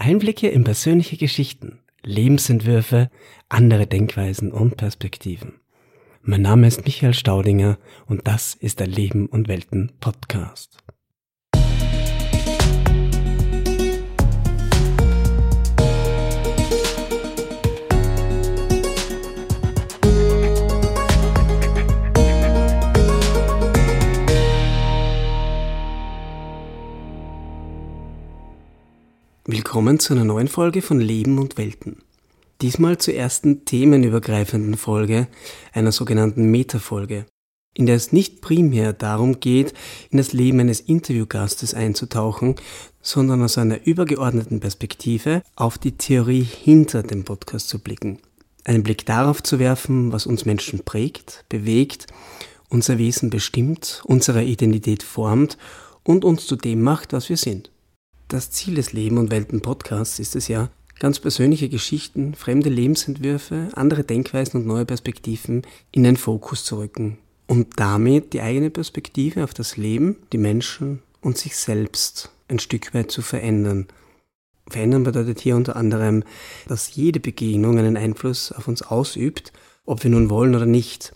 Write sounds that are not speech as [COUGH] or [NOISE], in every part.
Einblicke in persönliche Geschichten, Lebensentwürfe, andere Denkweisen und Perspektiven. Mein Name ist Michael Staudinger und das ist der Leben und Welten Podcast. Willkommen zu einer neuen Folge von Leben und Welten. Diesmal zur ersten themenübergreifenden Folge, einer sogenannten Metafolge, in der es nicht primär darum geht, in das Leben eines Interviewgastes einzutauchen, sondern aus einer übergeordneten Perspektive auf die Theorie hinter dem Podcast zu blicken. Einen Blick darauf zu werfen, was uns Menschen prägt, bewegt, unser Wesen bestimmt, unsere Identität formt und uns zu dem macht, was wir sind. Das Ziel des Leben und Welten Podcasts ist es ja, ganz persönliche Geschichten, fremde Lebensentwürfe, andere Denkweisen und neue Perspektiven in den Fokus zu rücken und damit die eigene Perspektive auf das Leben, die Menschen und sich selbst ein Stück weit zu verändern. Verändern bedeutet hier unter anderem, dass jede Begegnung einen Einfluss auf uns ausübt, ob wir nun wollen oder nicht.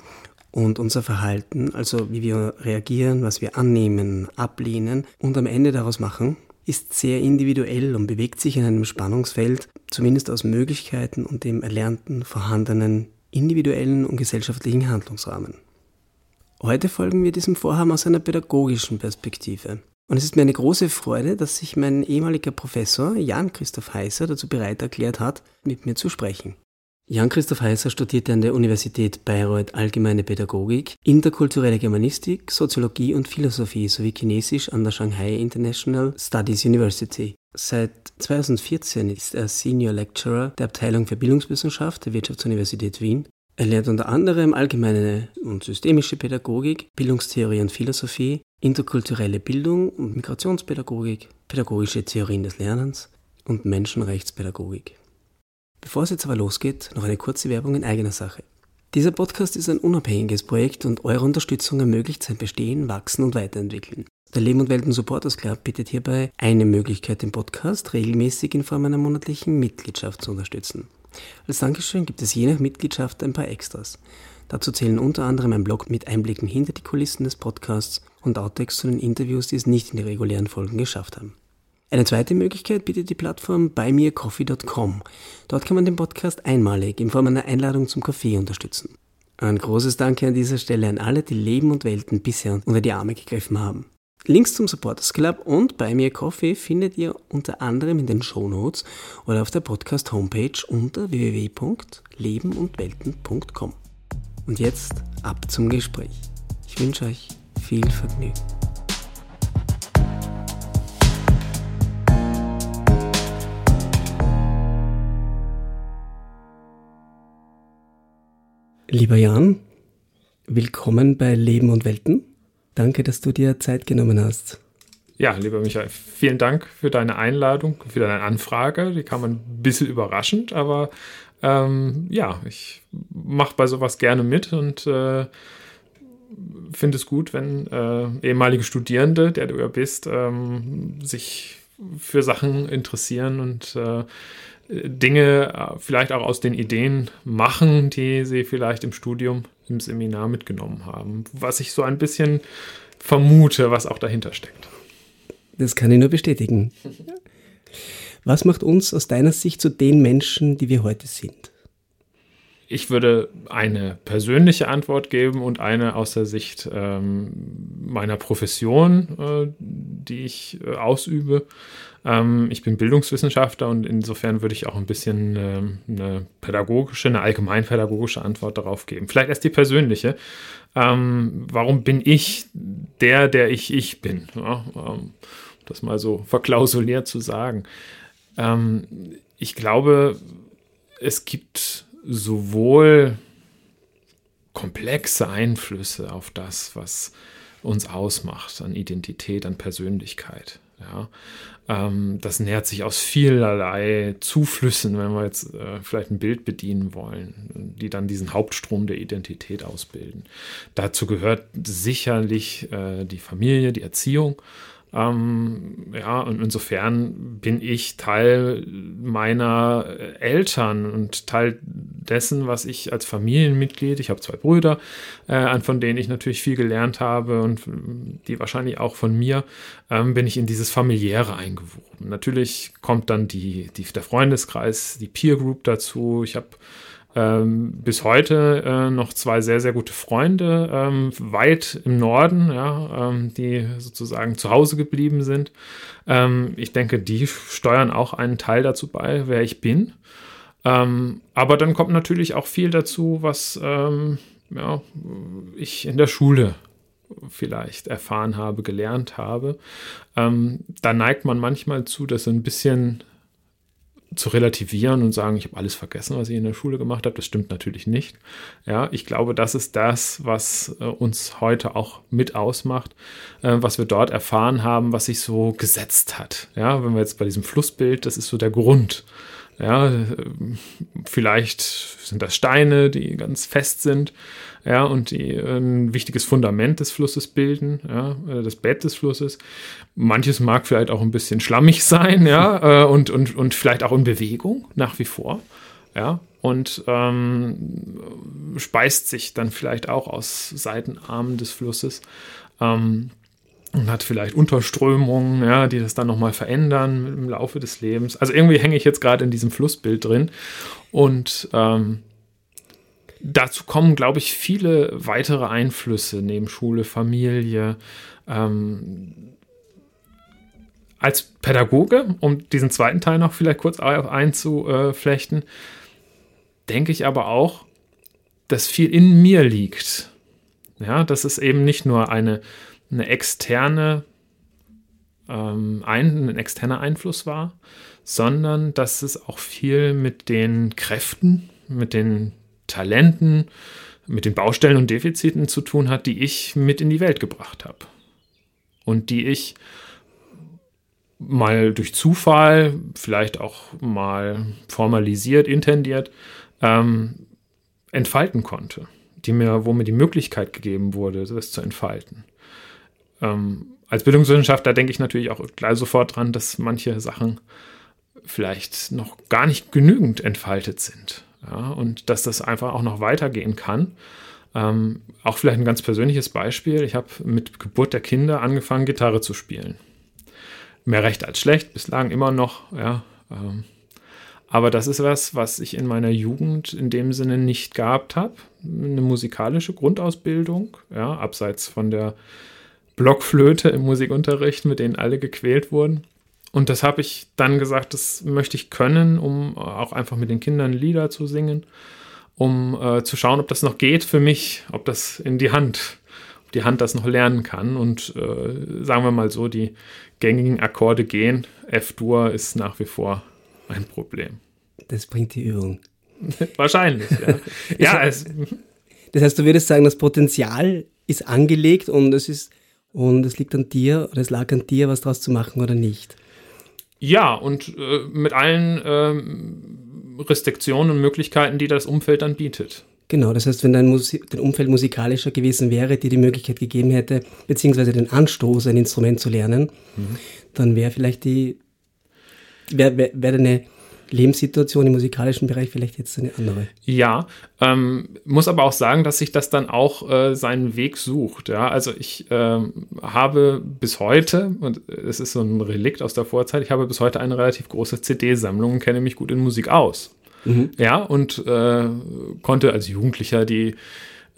Und unser Verhalten, also wie wir reagieren, was wir annehmen, ablehnen und am Ende daraus machen, ist sehr individuell und bewegt sich in einem Spannungsfeld, zumindest aus Möglichkeiten und dem erlernten, vorhandenen individuellen und gesellschaftlichen Handlungsrahmen. Heute folgen wir diesem Vorhaben aus einer pädagogischen Perspektive. Und es ist mir eine große Freude, dass sich mein ehemaliger Professor Jan Christoph Heißer dazu bereit erklärt hat, mit mir zu sprechen. Jan-Christoph Heißer studierte an der Universität Bayreuth Allgemeine Pädagogik, interkulturelle Germanistik, Soziologie und Philosophie sowie Chinesisch an der Shanghai International Studies University. Seit 2014 ist er Senior Lecturer der Abteilung für Bildungswissenschaft der Wirtschaftsuniversität Wien. Er lehrt unter anderem allgemeine und systemische Pädagogik, Bildungstheorie und Philosophie, interkulturelle Bildung und Migrationspädagogik, pädagogische Theorien des Lernens und Menschenrechtspädagogik. Bevor es jetzt aber losgeht, noch eine kurze Werbung in eigener Sache. Dieser Podcast ist ein unabhängiges Projekt und eure Unterstützung ermöglicht sein Bestehen, Wachsen und Weiterentwickeln. Der Leben und Welten Supporters Club bietet hierbei eine Möglichkeit, den Podcast regelmäßig in Form einer monatlichen Mitgliedschaft zu unterstützen. Als Dankeschön gibt es je nach Mitgliedschaft ein paar Extras. Dazu zählen unter anderem ein Blog mit Einblicken hinter die Kulissen des Podcasts und Outtakes zu den Interviews, die es nicht in die regulären Folgen geschafft haben. Eine zweite Möglichkeit bietet die Plattform buymeacoffee.com. Dort kann man den Podcast einmalig in Form einer Einladung zum Kaffee unterstützen. Ein großes Danke an dieser Stelle an alle, die Leben und Welten bisher unter die Arme gegriffen haben. Links zum Supporters Club und bei mir Coffee findet ihr unter anderem in den Shownotes oder auf der Podcast Homepage unter www.lebenundwelten.com. Und jetzt ab zum Gespräch. Ich wünsche euch viel Vergnügen. Lieber Jan, willkommen bei Leben und Welten. Danke, dass du dir Zeit genommen hast. Ja, lieber Michael, vielen Dank für deine Einladung, für deine Anfrage. Die kam ein bisschen überraschend, aber ähm, ja, ich mache bei sowas gerne mit und äh, finde es gut, wenn äh, ehemalige Studierende, der du ja bist, ähm, sich für Sachen interessieren und äh, Dinge äh, vielleicht auch aus den Ideen machen, die sie vielleicht im Studium, im Seminar mitgenommen haben. Was ich so ein bisschen vermute, was auch dahinter steckt. Das kann ich nur bestätigen. Was macht uns aus deiner Sicht zu den Menschen, die wir heute sind? Ich würde eine persönliche Antwort geben und eine aus der Sicht ähm, meiner Profession, äh, die ich äh, ausübe. Ähm, ich bin Bildungswissenschaftler und insofern würde ich auch ein bisschen äh, eine pädagogische, eine allgemeinpädagogische Antwort darauf geben. Vielleicht erst die persönliche. Ähm, warum bin ich der, der ich ich bin? Ja, ähm, das mal so verklausuliert zu sagen. Ähm, ich glaube, es gibt sowohl komplexe Einflüsse auf das, was uns ausmacht, an Identität, an Persönlichkeit. Ja, ähm, das nährt sich aus vielerlei Zuflüssen, wenn wir jetzt äh, vielleicht ein Bild bedienen wollen, die dann diesen Hauptstrom der Identität ausbilden. Dazu gehört sicherlich äh, die Familie, die Erziehung, Ähm, ja, und insofern bin ich Teil meiner Eltern und Teil dessen, was ich als Familienmitglied, ich habe zwei Brüder, äh, von denen ich natürlich viel gelernt habe und die wahrscheinlich auch von mir, ähm, bin ich in dieses familiäre eingewoben. Natürlich kommt dann die, die, der Freundeskreis, die Peer Group dazu. Ich habe ähm, bis heute äh, noch zwei sehr, sehr gute Freunde, ähm, weit im Norden, ja, ähm, die sozusagen zu Hause geblieben sind. Ähm, ich denke, die steuern auch einen Teil dazu bei, wer ich bin. Ähm, aber dann kommt natürlich auch viel dazu, was ähm, ja, ich in der Schule vielleicht erfahren habe, gelernt habe. da neigt man manchmal zu, dass so ein bisschen zu relativieren und sagen, ich habe alles vergessen, was ich in der Schule gemacht habe. Das stimmt natürlich nicht. Ja, ich glaube, das ist das, was äh, uns heute auch mit ausmacht, äh, was wir dort erfahren haben, was sich so gesetzt hat. Ja, wenn wir jetzt bei diesem Flussbild, das ist so der Grund. Ja, äh, vielleicht sind das Steine, die ganz fest sind ja, und die ein wichtiges Fundament des Flusses bilden, ja, äh, das Bett des Flusses. Manches mag vielleicht auch ein bisschen schlammig [LAUGHS] sein, ja, äh, und, und, und vielleicht auch in Bewegung nach wie vor, ja, und ähm, speist sich dann vielleicht auch aus Seitenarmen des Flusses. Ähm, und hat vielleicht Unterströmungen, ja, die das dann nochmal verändern im Laufe des Lebens. Also irgendwie hänge ich jetzt gerade in diesem Flussbild drin und ähm, dazu kommen, glaube ich, viele weitere Einflüsse neben Schule, Familie. Ähm, als Pädagoge, um diesen zweiten Teil noch vielleicht kurz einzuflechten, denke ich aber auch, dass viel in mir liegt. Ja, dass es eben nicht nur eine, eine externe, ähm, ein, ein externer Einfluss war, sondern dass es auch viel mit den Kräften, mit den Talenten, mit den Baustellen und Defiziten zu tun hat, die ich mit in die Welt gebracht habe. Und die ich mal durch Zufall, vielleicht auch mal formalisiert, intendiert, ähm, entfalten konnte. Die mir, wo mir die Möglichkeit gegeben wurde, das zu entfalten. Ähm, als Bildungswissenschaftler denke ich natürlich auch gleich sofort dran, dass manche Sachen vielleicht noch gar nicht genügend entfaltet sind. Ja, und dass das einfach auch noch weitergehen kann. Ähm, auch vielleicht ein ganz persönliches Beispiel. Ich habe mit Geburt der Kinder angefangen, Gitarre zu spielen. Mehr recht als schlecht, bislang immer noch, ja. Ähm, aber das ist was, was ich in meiner Jugend in dem Sinne nicht gehabt habe. Eine musikalische Grundausbildung, ja, abseits von der Blockflöte im Musikunterricht, mit denen alle gequält wurden. Und das habe ich dann gesagt, das möchte ich können, um auch einfach mit den Kindern Lieder zu singen, um äh, zu schauen, ob das noch geht für mich, ob das in die Hand, ob die Hand das noch lernen kann. Und äh, sagen wir mal so, die gängigen Akkorde gehen. F-Dur ist nach wie vor ein Problem. Das bringt die Übung. [LAUGHS] Wahrscheinlich, ja. [LAUGHS] ja das heißt, du würdest sagen, das Potenzial ist angelegt und es ist und es liegt an dir oder es lag an dir, was daraus zu machen oder nicht. Ja, und äh, mit allen ähm, Restriktionen und Möglichkeiten, die das Umfeld dann bietet. Genau, das heißt, wenn dein, Musi dein Umfeld musikalischer gewesen wäre, dir die Möglichkeit gegeben hätte, beziehungsweise den Anstoß, ein Instrument zu lernen, mhm. dann wäre vielleicht die, wäre wär, wär deine Lebenssituation im musikalischen Bereich vielleicht jetzt eine andere. Ja, ähm, muss aber auch sagen, dass sich das dann auch äh, seinen Weg sucht. Ja, also ich ähm, habe bis heute, und es ist so ein Relikt aus der Vorzeit, ich habe bis heute eine relativ große CD-Sammlung und kenne mich gut in Musik aus. Mhm. Ja, und äh, konnte als Jugendlicher die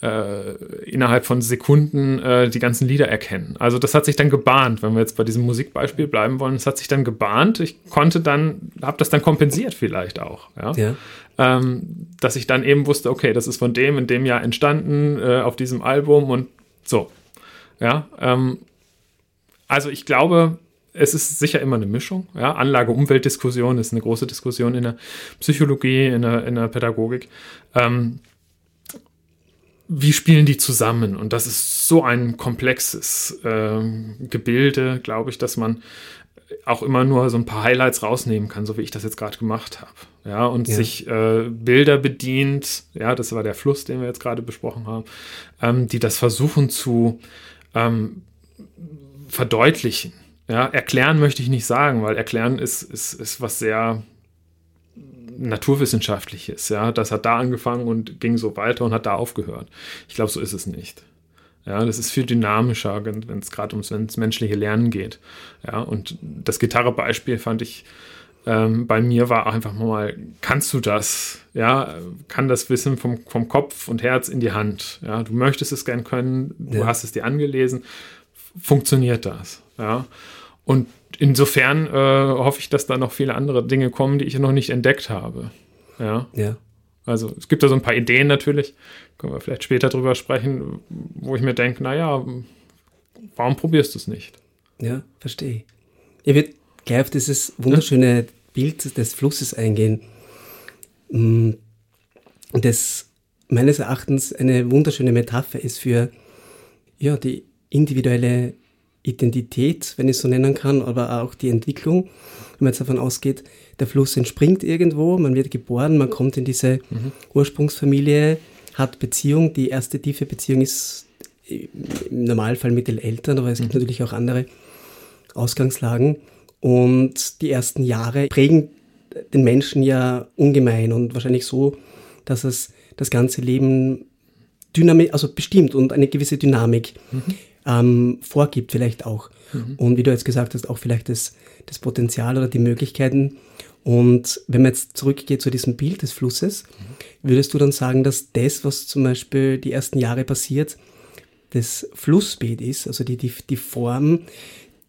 äh, innerhalb von Sekunden äh, die ganzen Lieder erkennen. Also das hat sich dann gebahnt, wenn wir jetzt bei diesem Musikbeispiel bleiben wollen, es hat sich dann gebahnt. Ich konnte dann, habe das dann kompensiert vielleicht auch, ja. ja. Ähm, dass ich dann eben wusste, okay, das ist von dem in dem Jahr entstanden, äh, auf diesem Album und so. Ja, ähm, also ich glaube, es ist sicher immer eine Mischung. Ja? Anlage-Umwelt-Diskussion ist eine große Diskussion in der Psychologie, in der, in der Pädagogik. Ähm, wie spielen die zusammen? Und das ist so ein komplexes äh, Gebilde, glaube ich, dass man auch immer nur so ein paar Highlights rausnehmen kann, so wie ich das jetzt gerade gemacht habe. Ja, und ja. sich äh, Bilder bedient, ja, das war der Fluss, den wir jetzt gerade besprochen haben, ähm, die das versuchen zu ähm, verdeutlichen. Ja, erklären möchte ich nicht sagen, weil erklären ist, ist, ist was sehr naturwissenschaftliches. Ja, das hat da angefangen und ging so weiter und hat da aufgehört. Ich glaube, so ist es nicht. Ja, das ist viel dynamischer, wenn es gerade ums, ums menschliche Lernen geht. Ja, und das Gitarrebeispiel fand ich ähm, bei mir war einfach mal, kannst du das? Ja, kann das Wissen vom, vom Kopf und Herz in die Hand? Ja, du möchtest es gern können, du ja. hast es dir angelesen. Funktioniert das? Ja, und insofern äh, hoffe ich, dass da noch viele andere Dinge kommen, die ich noch nicht entdeckt habe. Ja. Ja. Also es gibt da so ein paar Ideen natürlich, können wir vielleicht später drüber sprechen, wo ich mir denke, naja, warum probierst du es nicht? Ja, verstehe. Ich würde gleich auf dieses wunderschöne Bild des Flusses eingehen, mm, das meines Erachtens eine wunderschöne Metapher ist für ja, die individuelle Identität, wenn ich es so nennen kann, aber auch die Entwicklung. Wenn man jetzt davon ausgeht, der Fluss entspringt irgendwo, man wird geboren, man kommt in diese mhm. Ursprungsfamilie, hat Beziehung. Die erste tiefe Beziehung ist im Normalfall mit den Eltern, aber es gibt mhm. natürlich auch andere Ausgangslagen. Und die ersten Jahre prägen den Menschen ja ungemein und wahrscheinlich so, dass es das ganze Leben dynamisch, also bestimmt und eine gewisse Dynamik mhm. Ähm, vorgibt, vielleicht auch. Mhm. Und wie du jetzt gesagt hast, auch vielleicht das, das Potenzial oder die Möglichkeiten. Und wenn man jetzt zurückgeht zu diesem Bild des Flusses, würdest du dann sagen, dass das, was zum Beispiel die ersten Jahre passiert, das Flussbeet ist, also die, die, die Form,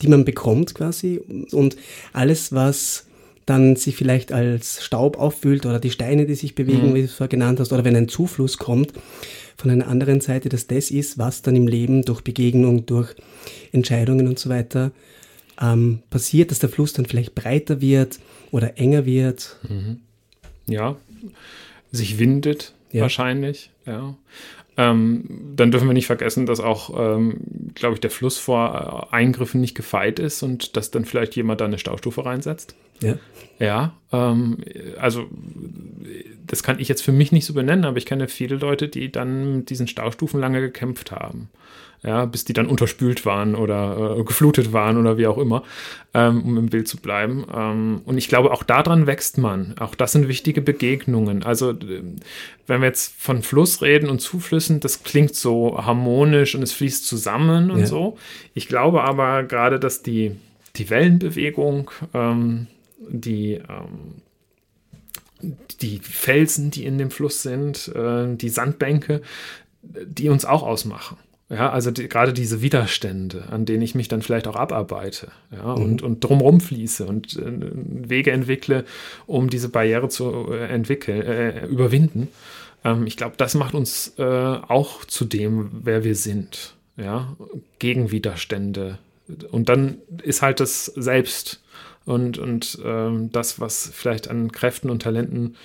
die man bekommt quasi. Und alles, was dann sich vielleicht als Staub auffüllt oder die Steine, die sich bewegen, mhm. wie du es vorher genannt hast, oder wenn ein Zufluss kommt von einer anderen Seite, dass das ist, was dann im Leben durch Begegnung, durch Entscheidungen und so weiter ähm, passiert, dass der Fluss dann vielleicht breiter wird oder enger wird. Mhm. Ja, sich windet ja. wahrscheinlich, ja. Ähm, dann dürfen wir nicht vergessen, dass auch, ähm, glaube ich, der Fluss vor äh, Eingriffen nicht gefeit ist und dass dann vielleicht jemand da eine Staustufe reinsetzt. Ja. Ja, ähm, also das kann ich jetzt für mich nicht so benennen, aber ich kenne viele Leute, die dann mit diesen Staustufen lange gekämpft haben ja, bis die dann unterspült waren oder äh, geflutet waren oder wie auch immer, ähm, um im Bild zu bleiben. Ähm, und ich glaube, auch daran wächst man. Auch das sind wichtige Begegnungen. Also, wenn wir jetzt von Fluss reden und Zuflüssen, das klingt so harmonisch und es fließt zusammen und ja. so. Ich glaube aber gerade, dass die, die Wellenbewegung, ähm, die ähm, die Felsen, die in dem Fluss sind, äh, die Sandbänke, die uns auch ausmachen. Ja, also die, gerade diese Widerstände, an denen ich mich dann vielleicht auch abarbeite ja, mhm. und, und drumherum fließe und äh, Wege entwickle, um diese Barriere zu äh, entwickeln, äh, überwinden. Ähm, ich glaube, das macht uns äh, auch zu dem, wer wir sind. Ja, gegen Widerstände. Und dann ist halt das Selbst und, und ähm, das, was vielleicht an Kräften und Talenten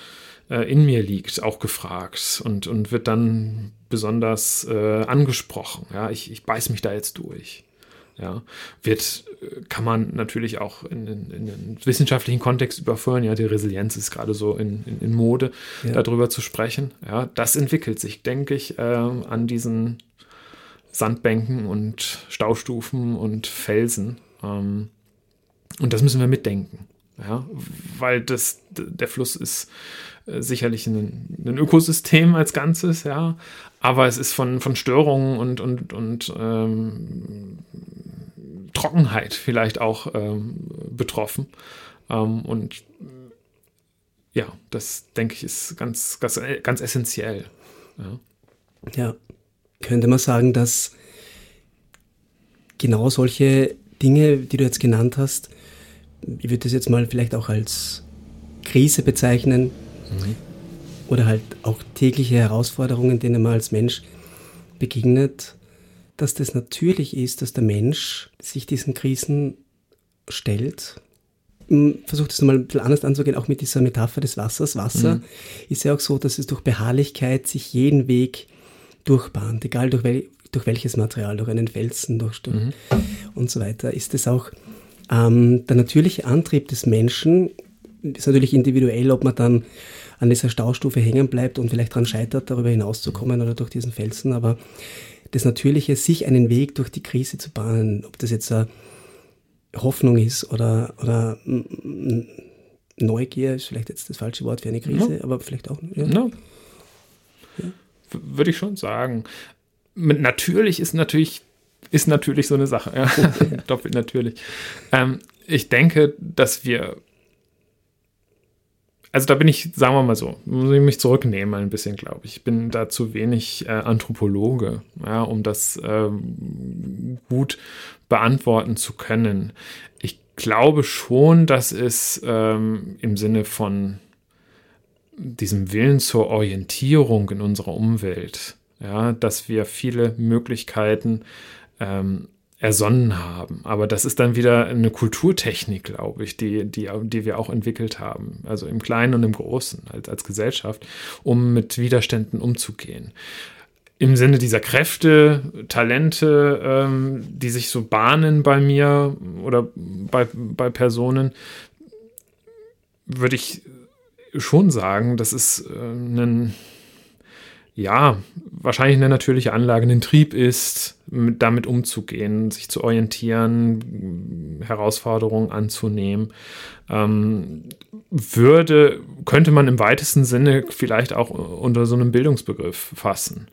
äh, in mir liegt, auch gefragt und, und wird dann besonders äh, angesprochen. Ja, ich, ich beiß mich da jetzt durch. Ja, wird, äh, kann man natürlich auch in, in, in den wissenschaftlichen Kontext überführen. Ja, die Resilienz ist gerade so in, in, in Mode, ja. darüber zu sprechen. Ja, das entwickelt sich, denke ich, äh, an diesen Sandbänken und Staustufen und Felsen. Ähm, und das müssen wir mitdenken. Ja, weil das, der Fluss ist sicherlich ein, ein, Ökosystem als Ganzes, ja, aber es ist von, von Störungen und, und, und ähm, Trockenheit vielleicht auch ähm, betroffen. Ähm, und ja, das denke ich ist ganz, ganz, ganz essentiell. Ja. ja, könnte man sagen, dass genau solche Dinge, die du jetzt genannt hast, ich würde das jetzt mal vielleicht auch als Krise bezeichnen mhm. oder halt auch tägliche Herausforderungen, denen man als Mensch begegnet, dass das natürlich ist, dass der Mensch sich diesen Krisen stellt. Versucht es nochmal ein bisschen anders anzugehen, auch mit dieser Metapher des Wassers. Wasser mhm. ist ja auch so, dass es durch Beharrlichkeit sich jeden Weg durchbahnt, egal durch, wel durch welches Material, durch einen Felsen, durch, durch mhm. und so weiter, ist es auch ähm, der natürliche Antrieb des Menschen ist natürlich individuell, ob man dann an dieser Staustufe hängen bleibt und vielleicht daran scheitert, darüber hinauszukommen oder durch diesen Felsen, aber das Natürliche, sich einen Weg durch die Krise zu bahnen, ob das jetzt ein Hoffnung ist oder, oder Neugier ist vielleicht jetzt das falsche Wort für eine Krise, ja. aber vielleicht auch. Ja. Ja. Würde ich schon sagen. Natürlich ist natürlich, ist natürlich so eine Sache. Ja. [LAUGHS] Doppelt natürlich. Ähm, ich denke, dass wir also da bin ich, sagen wir mal so, muss ich mich zurücknehmen ein bisschen, glaube ich. Ich bin da zu wenig äh, Anthropologe, ja, um das ähm, gut beantworten zu können. Ich glaube schon, dass es ähm, im Sinne von diesem Willen zur Orientierung in unserer Umwelt, ja, dass wir viele Möglichkeiten ähm, ersonnen haben. Aber das ist dann wieder eine Kulturtechnik, glaube ich, die, die, die wir auch entwickelt haben. Also im Kleinen und im Großen als, als Gesellschaft, um mit Widerständen umzugehen. Im Sinne dieser Kräfte, Talente, ähm, die sich so bahnen bei mir oder bei, bei Personen, würde ich schon sagen, das ist äh, ein ja, wahrscheinlich eine natürliche Anlage, ein Trieb ist, damit umzugehen, sich zu orientieren, Herausforderungen anzunehmen, ähm, würde, könnte man im weitesten Sinne vielleicht auch unter so einem Bildungsbegriff fassen.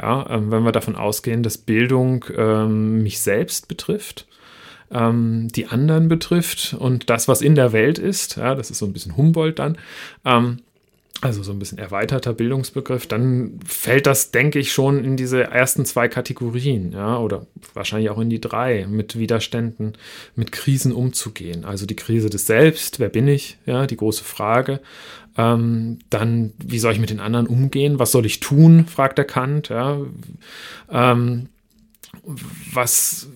Ja, ähm, wenn wir davon ausgehen, dass Bildung ähm, mich selbst betrifft, ähm, die anderen betrifft und das, was in der Welt ist, ja, das ist so ein bisschen Humboldt dann, ähm, also so ein bisschen erweiterter Bildungsbegriff, dann fällt das, denke ich, schon in diese ersten zwei Kategorien, ja, oder wahrscheinlich auch in die drei, mit Widerständen, mit Krisen umzugehen. Also die Krise des Selbst, wer bin ich, ja, die große Frage. Ähm, dann, wie soll ich mit den anderen umgehen? Was soll ich tun, fragt der Kant, ja. Ähm, was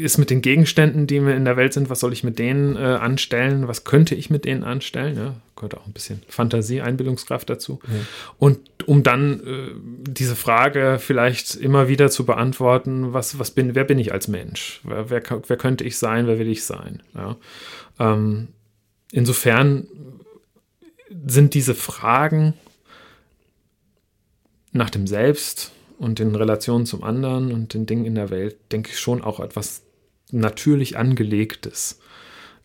ist mit den Gegenständen, die mir in der Welt sind, was soll ich mit denen äh, anstellen, was könnte ich mit denen anstellen, ja, gehört auch ein bisschen Fantasie, Einbildungskraft dazu. Ja. Und um dann äh, diese Frage vielleicht immer wieder zu beantworten, was, was bin, wer bin ich als Mensch? Wer, wer, wer könnte ich sein, wer will ich sein? Ja. Ähm, insofern sind diese Fragen nach dem Selbst, und den Relationen zum anderen und den Dingen in der Welt, denke ich schon auch etwas natürlich angelegtes.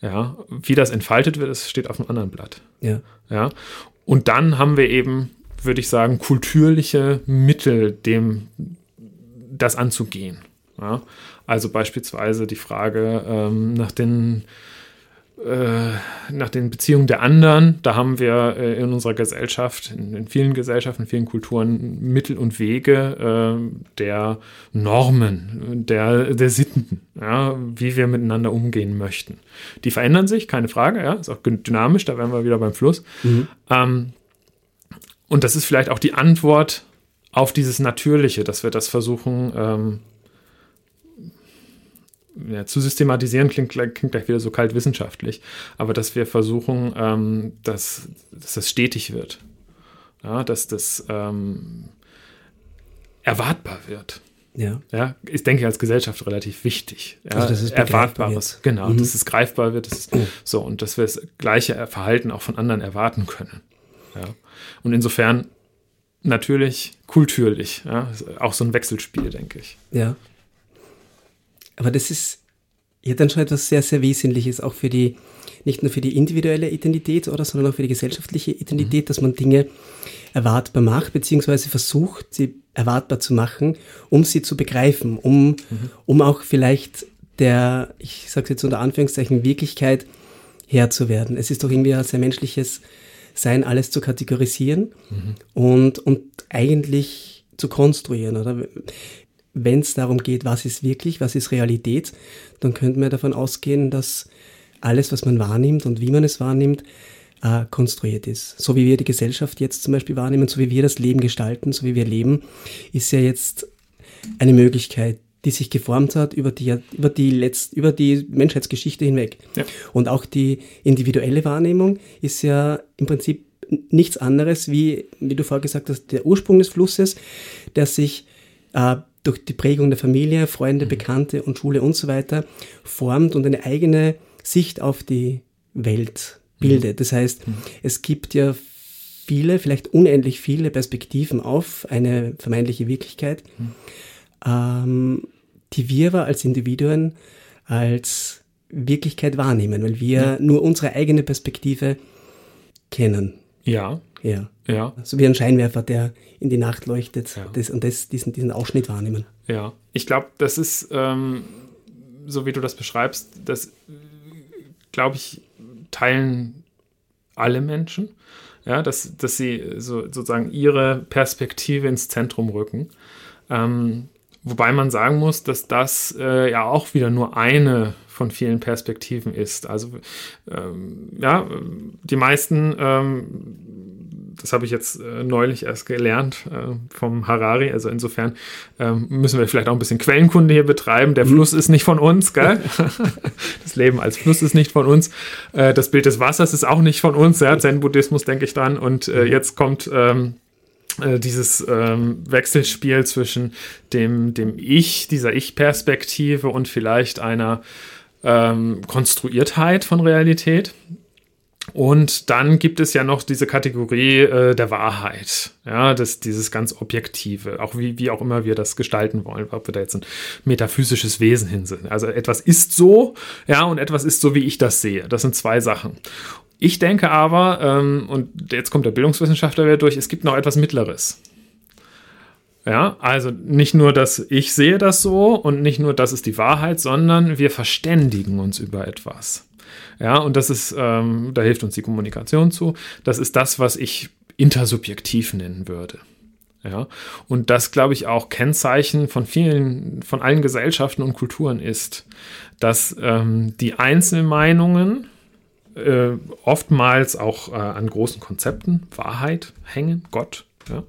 Ja, wie das entfaltet wird, das steht auf einem anderen Blatt. Ja. Ja. Und dann haben wir eben, würde ich sagen, kulturliche Mittel, dem das anzugehen. Ja. Also beispielsweise die Frage ähm, nach den nach den Beziehungen der anderen, da haben wir äh, in unserer Gesellschaft, in, in, vielen Gesellschaften, in vielen Kulturen Mittel und Wege äh, der Normen, der, der Sitten, ja, wie wir miteinander umgehen möchten. Die verändern sich, keine Frage, ja, ist auch dynamisch, da wären wir wieder beim Fluss. Mhm. Ähm, und das ist vielleicht auch die Antwort auf dieses Natürliche, dass wir das versuchen, ähm, ja, zu systematisieren klingt, klingt gleich wieder so kalt wissenschaftlich, aber dass wir versuchen, ähm, dass, dass das stetig wird. Ja, dass das ähm, erwartbar wird. Ja. ja. Ist, denke ich, als Gesellschaft relativ wichtig. Ja, also, dass es Erwartbares. Wird. Genau, mhm. dass es greifbar wird. Dass es, oh. So, und dass wir das gleiche Verhalten auch von anderen erwarten können. Ja. Und insofern natürlich kulturlich. Ja, auch so ein Wechselspiel, denke ich. Ja. Aber das ist ja dann schon etwas sehr, sehr Wesentliches, auch für die, nicht nur für die individuelle Identität oder, sondern auch für die gesellschaftliche Identität, mhm. dass man Dinge erwartbar macht, beziehungsweise versucht, sie erwartbar zu machen, um sie zu begreifen, um, mhm. um auch vielleicht der, ich sage es jetzt unter Anführungszeichen, Wirklichkeit Herr zu werden. Es ist doch irgendwie ein sehr menschliches Sein, alles zu kategorisieren mhm. und, und eigentlich zu konstruieren, oder? Wenn es darum geht, was ist wirklich, was ist Realität, dann könnte man davon ausgehen, dass alles, was man wahrnimmt und wie man es wahrnimmt, äh, konstruiert ist. So wie wir die Gesellschaft jetzt zum Beispiel wahrnehmen, so wie wir das Leben gestalten, so wie wir leben, ist ja jetzt eine Möglichkeit, die sich geformt hat über die, über die, Letzt, über die Menschheitsgeschichte hinweg. Ja. Und auch die individuelle Wahrnehmung ist ja im Prinzip nichts anderes wie, wie du vorher gesagt hast, der Ursprung des Flusses, der sich äh, durch die Prägung der Familie, Freunde, mhm. Bekannte und Schule und so weiter formt und eine eigene Sicht auf die Welt bildet. Mhm. Das heißt, mhm. es gibt ja viele, vielleicht unendlich viele Perspektiven auf eine vermeintliche Wirklichkeit, ähm, die wir aber als Individuen, als Wirklichkeit wahrnehmen, weil wir ja. nur unsere eigene Perspektive kennen. Ja. Ja. Ja. So wie ein Scheinwerfer, der in die Nacht leuchtet ja. das, und das, diesen, diesen Ausschnitt wahrnehmen. Ja, ich glaube, das ist, ähm, so wie du das beschreibst, das, glaube ich, teilen alle Menschen. Ja, dass, dass sie so, sozusagen ihre Perspektive ins Zentrum rücken. Ähm, wobei man sagen muss, dass das äh, ja auch wieder nur eine von vielen Perspektiven ist. Also ähm, ja, die meisten, ähm, das habe ich jetzt äh, neulich erst gelernt äh, vom Harari, also insofern ähm, müssen wir vielleicht auch ein bisschen Quellenkunde hier betreiben. Der mhm. Fluss ist nicht von uns, gell? [LAUGHS] das Leben als Fluss ist nicht von uns. Äh, das Bild des Wassers ist auch nicht von uns. Ja? Zen-Buddhismus denke ich dran. Und äh, mhm. jetzt kommt ähm, äh, dieses ähm, Wechselspiel zwischen dem, dem Ich, dieser Ich-Perspektive und vielleicht einer ähm, Konstruiertheit von Realität. Und dann gibt es ja noch diese Kategorie äh, der Wahrheit, ja, das, dieses ganz Objektive, auch wie, wie auch immer wir das gestalten wollen, ob wir da jetzt ein metaphysisches Wesen hin sind. Also etwas ist so, ja, und etwas ist so, wie ich das sehe. Das sind zwei Sachen. Ich denke aber, ähm, und jetzt kommt der Bildungswissenschaftler wieder durch, es gibt noch etwas Mittleres. Ja, also nicht nur, dass ich sehe das so und nicht nur, das ist die Wahrheit, sondern wir verständigen uns über etwas. Ja, und das ist, ähm, da hilft uns die Kommunikation zu. Das ist das, was ich intersubjektiv nennen würde. Ja, und das, glaube ich, auch Kennzeichen von vielen, von allen Gesellschaften und Kulturen ist, dass ähm, die Einzelmeinungen äh, oftmals auch äh, an großen Konzepten, Wahrheit hängen, Gott, ja?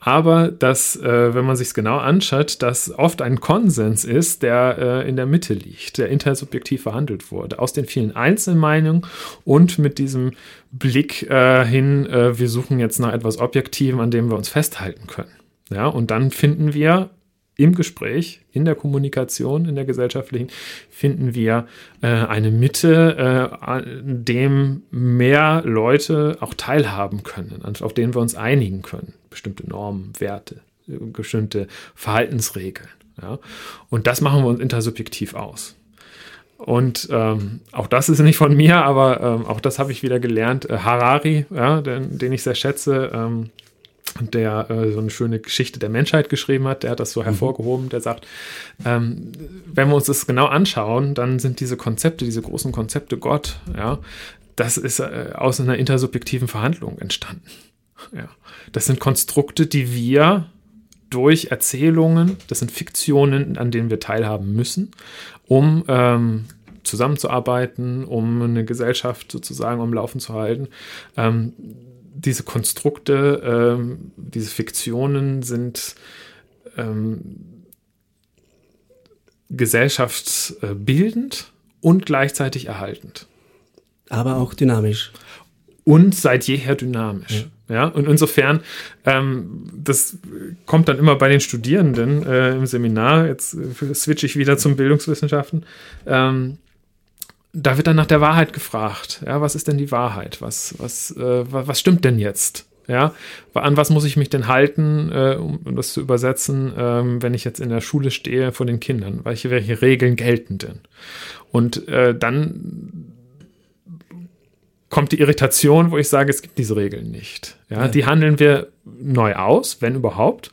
Aber dass, äh, wenn man sich es genau anschaut, dass oft ein Konsens ist, der äh, in der Mitte liegt, der intersubjektiv verhandelt wurde, aus den vielen Einzelmeinungen und mit diesem Blick äh, hin, äh, wir suchen jetzt nach etwas Objektivem, an dem wir uns festhalten können. Ja, und dann finden wir im Gespräch, in der Kommunikation, in der gesellschaftlichen, finden wir äh, eine Mitte, äh, an dem mehr Leute auch teilhaben können, auf denen wir uns einigen können. Bestimmte Normen, Werte, bestimmte Verhaltensregeln. Ja? Und das machen wir uns intersubjektiv aus. Und ähm, auch das ist nicht von mir, aber ähm, auch das habe ich wieder gelernt. Äh, Harari, ja, den, den, ich sehr schätze, ähm, der äh, so eine schöne Geschichte der Menschheit geschrieben hat, der hat das so mhm. hervorgehoben, der sagt, ähm, wenn wir uns das genau anschauen, dann sind diese Konzepte, diese großen Konzepte Gott, ja, das ist äh, aus einer intersubjektiven Verhandlung entstanden. Ja. Das sind Konstrukte, die wir durch Erzählungen, das sind Fiktionen, an denen wir teilhaben müssen, um ähm, zusammenzuarbeiten, um eine Gesellschaft sozusagen am Laufen zu halten. Ähm, diese Konstrukte, ähm, diese Fiktionen sind ähm, gesellschaftsbildend und gleichzeitig erhaltend. Aber auch dynamisch. Und seit jeher dynamisch. Ja, ja? und insofern, ähm, das kommt dann immer bei den Studierenden äh, im Seminar, jetzt äh, switche ich wieder zum Bildungswissenschaften, ähm, da wird dann nach der Wahrheit gefragt. Ja, was ist denn die Wahrheit? Was, was, äh, was stimmt denn jetzt? Ja, an was muss ich mich denn halten, äh, um das zu übersetzen, ähm, wenn ich jetzt in der Schule stehe vor den Kindern? Welche, welche Regeln gelten denn? Und äh, dann kommt die Irritation, wo ich sage, es gibt diese Regeln nicht. Ja, ja, Die handeln wir neu aus, wenn überhaupt.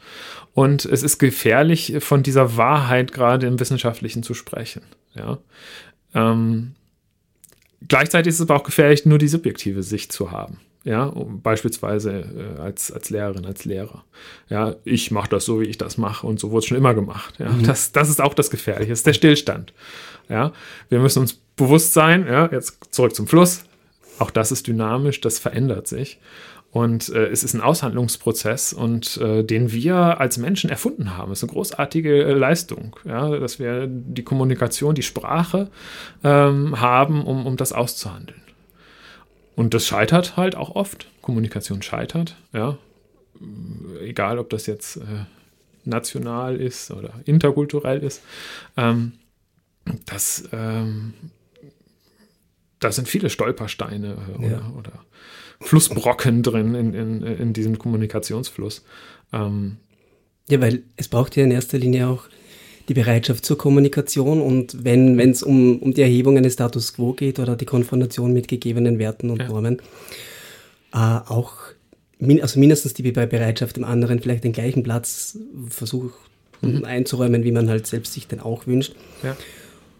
Und es ist gefährlich, von dieser Wahrheit gerade im Wissenschaftlichen zu sprechen. Ja. Ähm, Gleichzeitig ist es aber auch gefährlich, nur die subjektive Sicht zu haben. Ja, um, beispielsweise äh, als, als Lehrerin, als Lehrer. Ja, ich mache das so, wie ich das mache und so wurde es schon immer gemacht. Ja, mhm. das, das ist auch das Gefährliche, das ist der Stillstand. Ja, wir müssen uns bewusst sein, ja, jetzt zurück zum Fluss. Auch das ist dynamisch, das verändert sich. Und äh, es ist ein Aushandlungsprozess und äh, den wir als Menschen erfunden haben. Es ist eine großartige äh, Leistung, ja, dass wir die Kommunikation, die Sprache ähm, haben, um, um das auszuhandeln. Und das scheitert halt auch oft. Kommunikation scheitert, ja. Egal, ob das jetzt äh, national ist oder interkulturell ist. Ähm, das, ähm, das sind viele Stolpersteine äh, oder, ja. oder Flussbrocken drin in, in, in diesem Kommunikationsfluss. Ähm, ja, weil es braucht ja in erster Linie auch die Bereitschaft zur Kommunikation und wenn es um, um die Erhebung eines Status quo geht oder die Konfrontation mit gegebenen Werten und ja. Normen, äh, auch min also mindestens die Bereitschaft, dem anderen vielleicht den gleichen Platz versucht mhm. einzuräumen, wie man halt selbst sich den auch wünscht. Ja.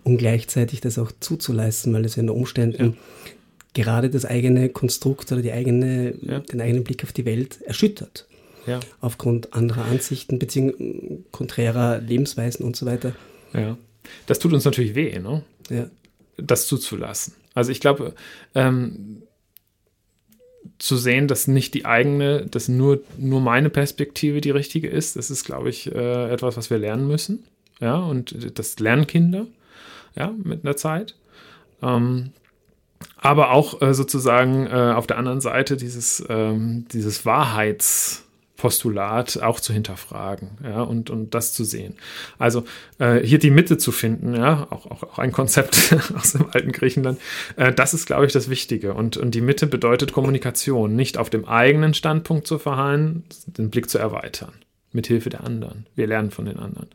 Und gleichzeitig das auch zuzulassen, weil es in den Umständen ja. Gerade das eigene Konstrukt oder die eigene, ja. den eigenen Blick auf die Welt erschüttert. Ja. Aufgrund anderer Ansichten, beziehungsweise konträrer Lebensweisen und so weiter. Ja. Das tut uns natürlich weh, ne? Ja. Das zuzulassen. Also ich glaube, ähm, zu sehen, dass nicht die eigene, dass nur, nur meine Perspektive die richtige ist. Das ist, glaube ich, äh, etwas, was wir lernen müssen. Ja, und das lernen Kinder, ja, mit einer Zeit. Ähm, aber auch äh, sozusagen äh, auf der anderen Seite dieses, ähm, dieses Wahrheits- Postulat auch zu hinterfragen ja, und, und das zu sehen. Also äh, hier die Mitte zu finden, ja, auch, auch, auch ein Konzept [LAUGHS] aus dem alten Griechenland, äh, das ist, glaube ich, das Wichtige. Und, und die Mitte bedeutet Kommunikation, nicht auf dem eigenen Standpunkt zu verharren, den Blick zu erweitern, mit Hilfe der anderen. Wir lernen von den anderen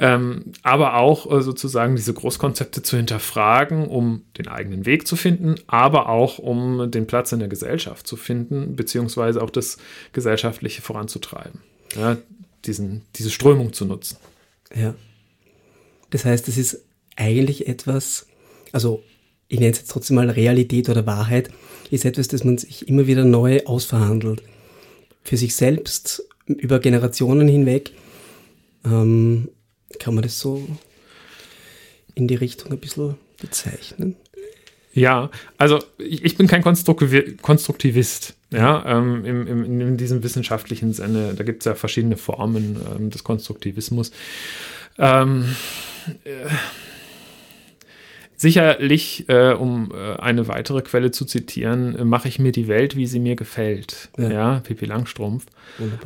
ähm, aber auch äh, sozusagen diese Großkonzepte zu hinterfragen, um den eigenen Weg zu finden, aber auch um den Platz in der Gesellschaft zu finden, beziehungsweise auch das Gesellschaftliche voranzutreiben. Ja, diesen, diese Strömung zu nutzen. Ja. Das heißt, es ist eigentlich etwas, also ich nenne es jetzt trotzdem mal Realität oder Wahrheit, ist etwas, das man sich immer wieder neu ausverhandelt. Für sich selbst, über Generationen hinweg. Ähm, kann man das so in die Richtung ein bisschen bezeichnen? Ja, also ich bin kein Konstruktivist, ja, ähm, im, im, in diesem wissenschaftlichen Sinne. Da gibt es ja verschiedene Formen ähm, des Konstruktivismus. Ähm, äh, sicherlich, äh, um äh, eine weitere Quelle zu zitieren, äh, mache ich mir die Welt, wie sie mir gefällt. Ja, ja Pippi Langstrumpf,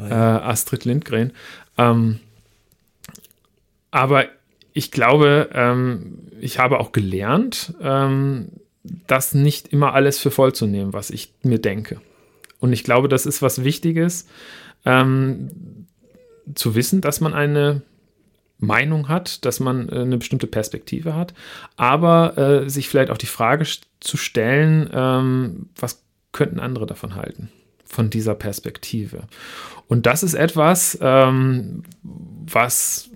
äh, Astrid Lindgren. Ähm, aber ich glaube, ähm, ich habe auch gelernt, ähm, das nicht immer alles für voll zu nehmen, was ich mir denke. Und ich glaube, das ist was Wichtiges, ähm, zu wissen, dass man eine Meinung hat, dass man äh, eine bestimmte Perspektive hat, aber äh, sich vielleicht auch die Frage zu stellen, ähm, was könnten andere davon halten, von dieser Perspektive. Und das ist etwas, ähm, was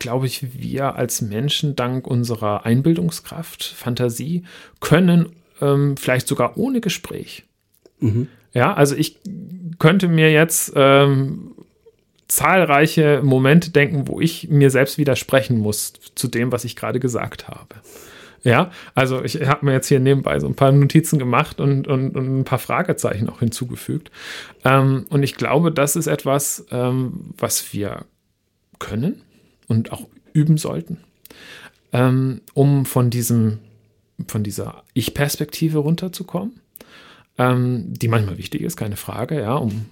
glaube ich, wir als Menschen dank unserer Einbildungskraft, Fantasie, können ähm, vielleicht sogar ohne Gespräch. Mhm. Ja, also ich könnte mir jetzt ähm, zahlreiche Momente denken, wo ich mir selbst widersprechen muss zu dem, was ich gerade gesagt habe. Ja, also ich habe mir jetzt hier nebenbei so ein paar Notizen gemacht und, und, und ein paar Fragezeichen auch hinzugefügt. Ähm, und ich glaube, das ist etwas, ähm, was wir können, und auch üben sollten, ähm, um von diesem, von dieser Ich-Perspektive runterzukommen, ähm, die manchmal wichtig ist, keine Frage, ja, um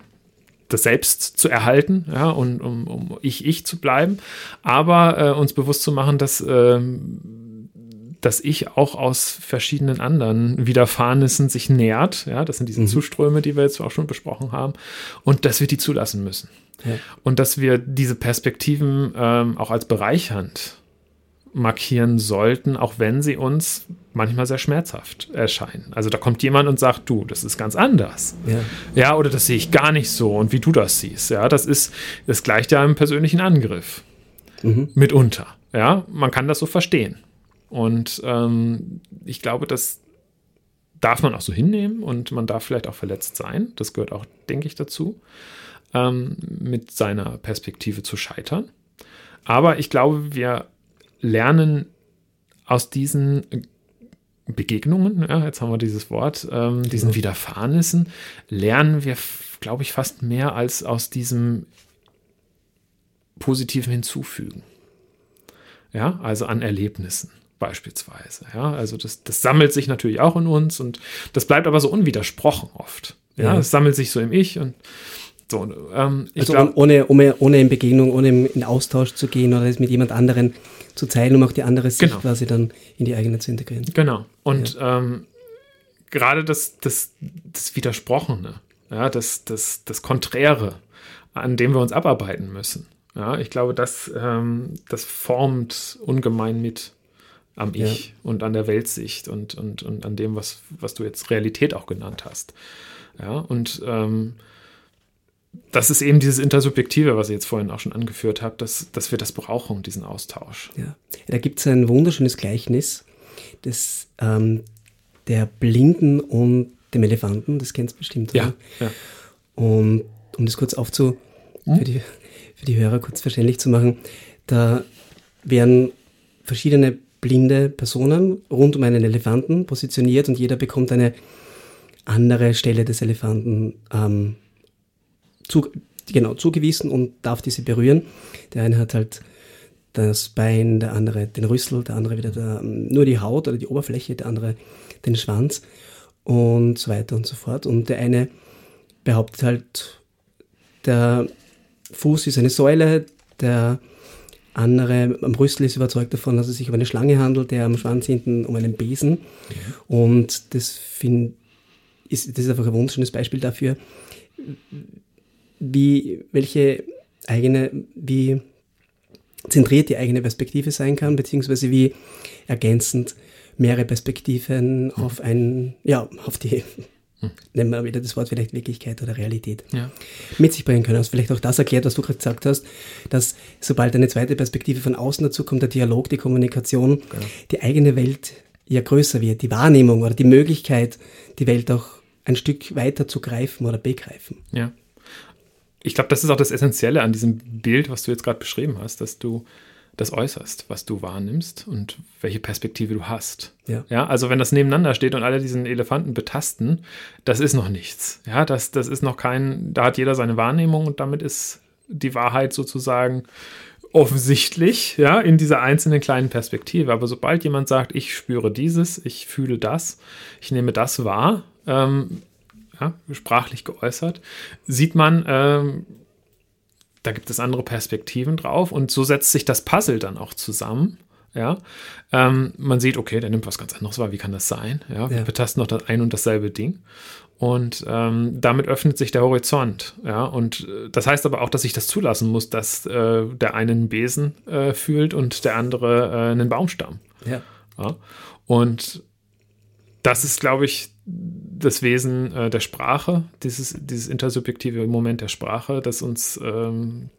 das Selbst zu erhalten, ja, und um, um ich ich zu bleiben, aber äh, uns bewusst zu machen, dass ähm, dass ich auch aus verschiedenen anderen Widerfahrnissen sich nährt. Ja, das sind diese mhm. Zuströme, die wir jetzt auch schon besprochen haben. Und dass wir die zulassen müssen. Ja. Und dass wir diese Perspektiven ähm, auch als bereichernd markieren sollten, auch wenn sie uns manchmal sehr schmerzhaft erscheinen. Also da kommt jemand und sagt, du, das ist ganz anders. Ja, ja oder das sehe ich gar nicht so und wie du das siehst. Ja, das ist, das gleicht ja einem persönlichen Angriff. Mhm. Mitunter. Ja, man kann das so verstehen. Und ähm, ich glaube, das darf man auch so hinnehmen und man darf vielleicht auch verletzt sein. Das gehört auch, denke ich, dazu ähm, mit seiner Perspektive zu scheitern. Aber ich glaube, wir lernen aus diesen Begegnungen, ja, jetzt haben wir dieses Wort, ähm, diesen Widerfahrnissen, lernen wir, glaube ich, fast mehr als aus diesem positiven Hinzufügen. Ja, also an Erlebnissen beispielsweise. Ja, also das, das sammelt sich natürlich auch in uns und das bleibt aber so unwidersprochen oft. Ja, es sammelt sich so im Ich und so, ähm, also glaub, ohne, ohne, ohne in Begegnung, ohne in Austausch zu gehen oder es mit jemand anderem zu teilen, um auch die andere Sicht genau. quasi dann in die eigene zu integrieren. Genau. Und ja. ähm, gerade das, das, das Widersprochene, ja, das, das, das Konträre, an dem wir uns abarbeiten müssen, Ja, ich glaube, das, ähm, das formt ungemein mit am Ich ja. und an der Weltsicht und, und, und an dem, was, was du jetzt Realität auch genannt hast. Ja, und ähm, das ist eben dieses Intersubjektive, was ich jetzt vorhin auch schon angeführt habe, dass, dass wir das brauchen, diesen Austausch. Ja. Da gibt es ein wunderschönes Gleichnis des, ähm, der Blinden und dem Elefanten, das kennst du bestimmt. Ja, ja. Und um das kurz aufzu, hm? für, die, für die Hörer kurz verständlich zu machen, da werden verschiedene blinde Personen rund um einen Elefanten positioniert und jeder bekommt eine andere Stelle des Elefanten ähm, zu, genau, zugewiesen und darf diese berühren. Der eine hat halt das Bein, der andere den Rüssel, der andere wieder der, nur die Haut oder die Oberfläche, der andere den Schwanz und so weiter und so fort. Und der eine behauptet halt, der Fuß ist eine Säule, der andere am Rüssel ist überzeugt davon, dass es sich um eine Schlange handelt, der am Schwanz hinten um einen Besen. Und das, find, ist, das ist einfach ein wunderschönes Beispiel dafür, wie, welche eigene, wie zentriert die eigene Perspektive sein kann, beziehungsweise wie ergänzend mehrere Perspektiven mhm. auf ein, ja, auf die, mhm. nennen wir wieder das Wort vielleicht Wirklichkeit oder Realität, ja. mit sich bringen können. Also vielleicht auch das erklärt, was du gerade gesagt hast, dass sobald eine zweite Perspektive von außen dazu kommt, der Dialog, die Kommunikation, genau. die eigene Welt ja größer wird, die Wahrnehmung oder die Möglichkeit, die Welt auch ein Stück weiter zu greifen oder begreifen. Ja ich glaube, das ist auch das Essentielle an diesem Bild, was du jetzt gerade beschrieben hast, dass du das äußerst, was du wahrnimmst und welche Perspektive du hast. Ja. ja. Also wenn das nebeneinander steht und alle diesen Elefanten betasten, das ist noch nichts. Ja, das, das ist noch kein, da hat jeder seine Wahrnehmung und damit ist die Wahrheit sozusagen offensichtlich, ja, in dieser einzelnen kleinen Perspektive. Aber sobald jemand sagt, ich spüre dieses, ich fühle das, ich nehme das wahr, ähm, ja, sprachlich geäußert, sieht man, ähm, da gibt es andere Perspektiven drauf und so setzt sich das Puzzle dann auch zusammen. Ja, ähm, man sieht, okay, der nimmt was ganz anderes wahr. Wie kann das sein? Ja, wir ja. betasten noch das ein und dasselbe Ding. Und ähm, damit öffnet sich der Horizont. Ja, und äh, das heißt aber auch, dass ich das zulassen muss, dass äh, der eine einen Besen äh, fühlt und der andere äh, einen Baumstamm. Ja. ja. Und das ist, glaube ich, das Wesen äh, der Sprache, dieses, dieses intersubjektive Moment der Sprache, das uns ähm,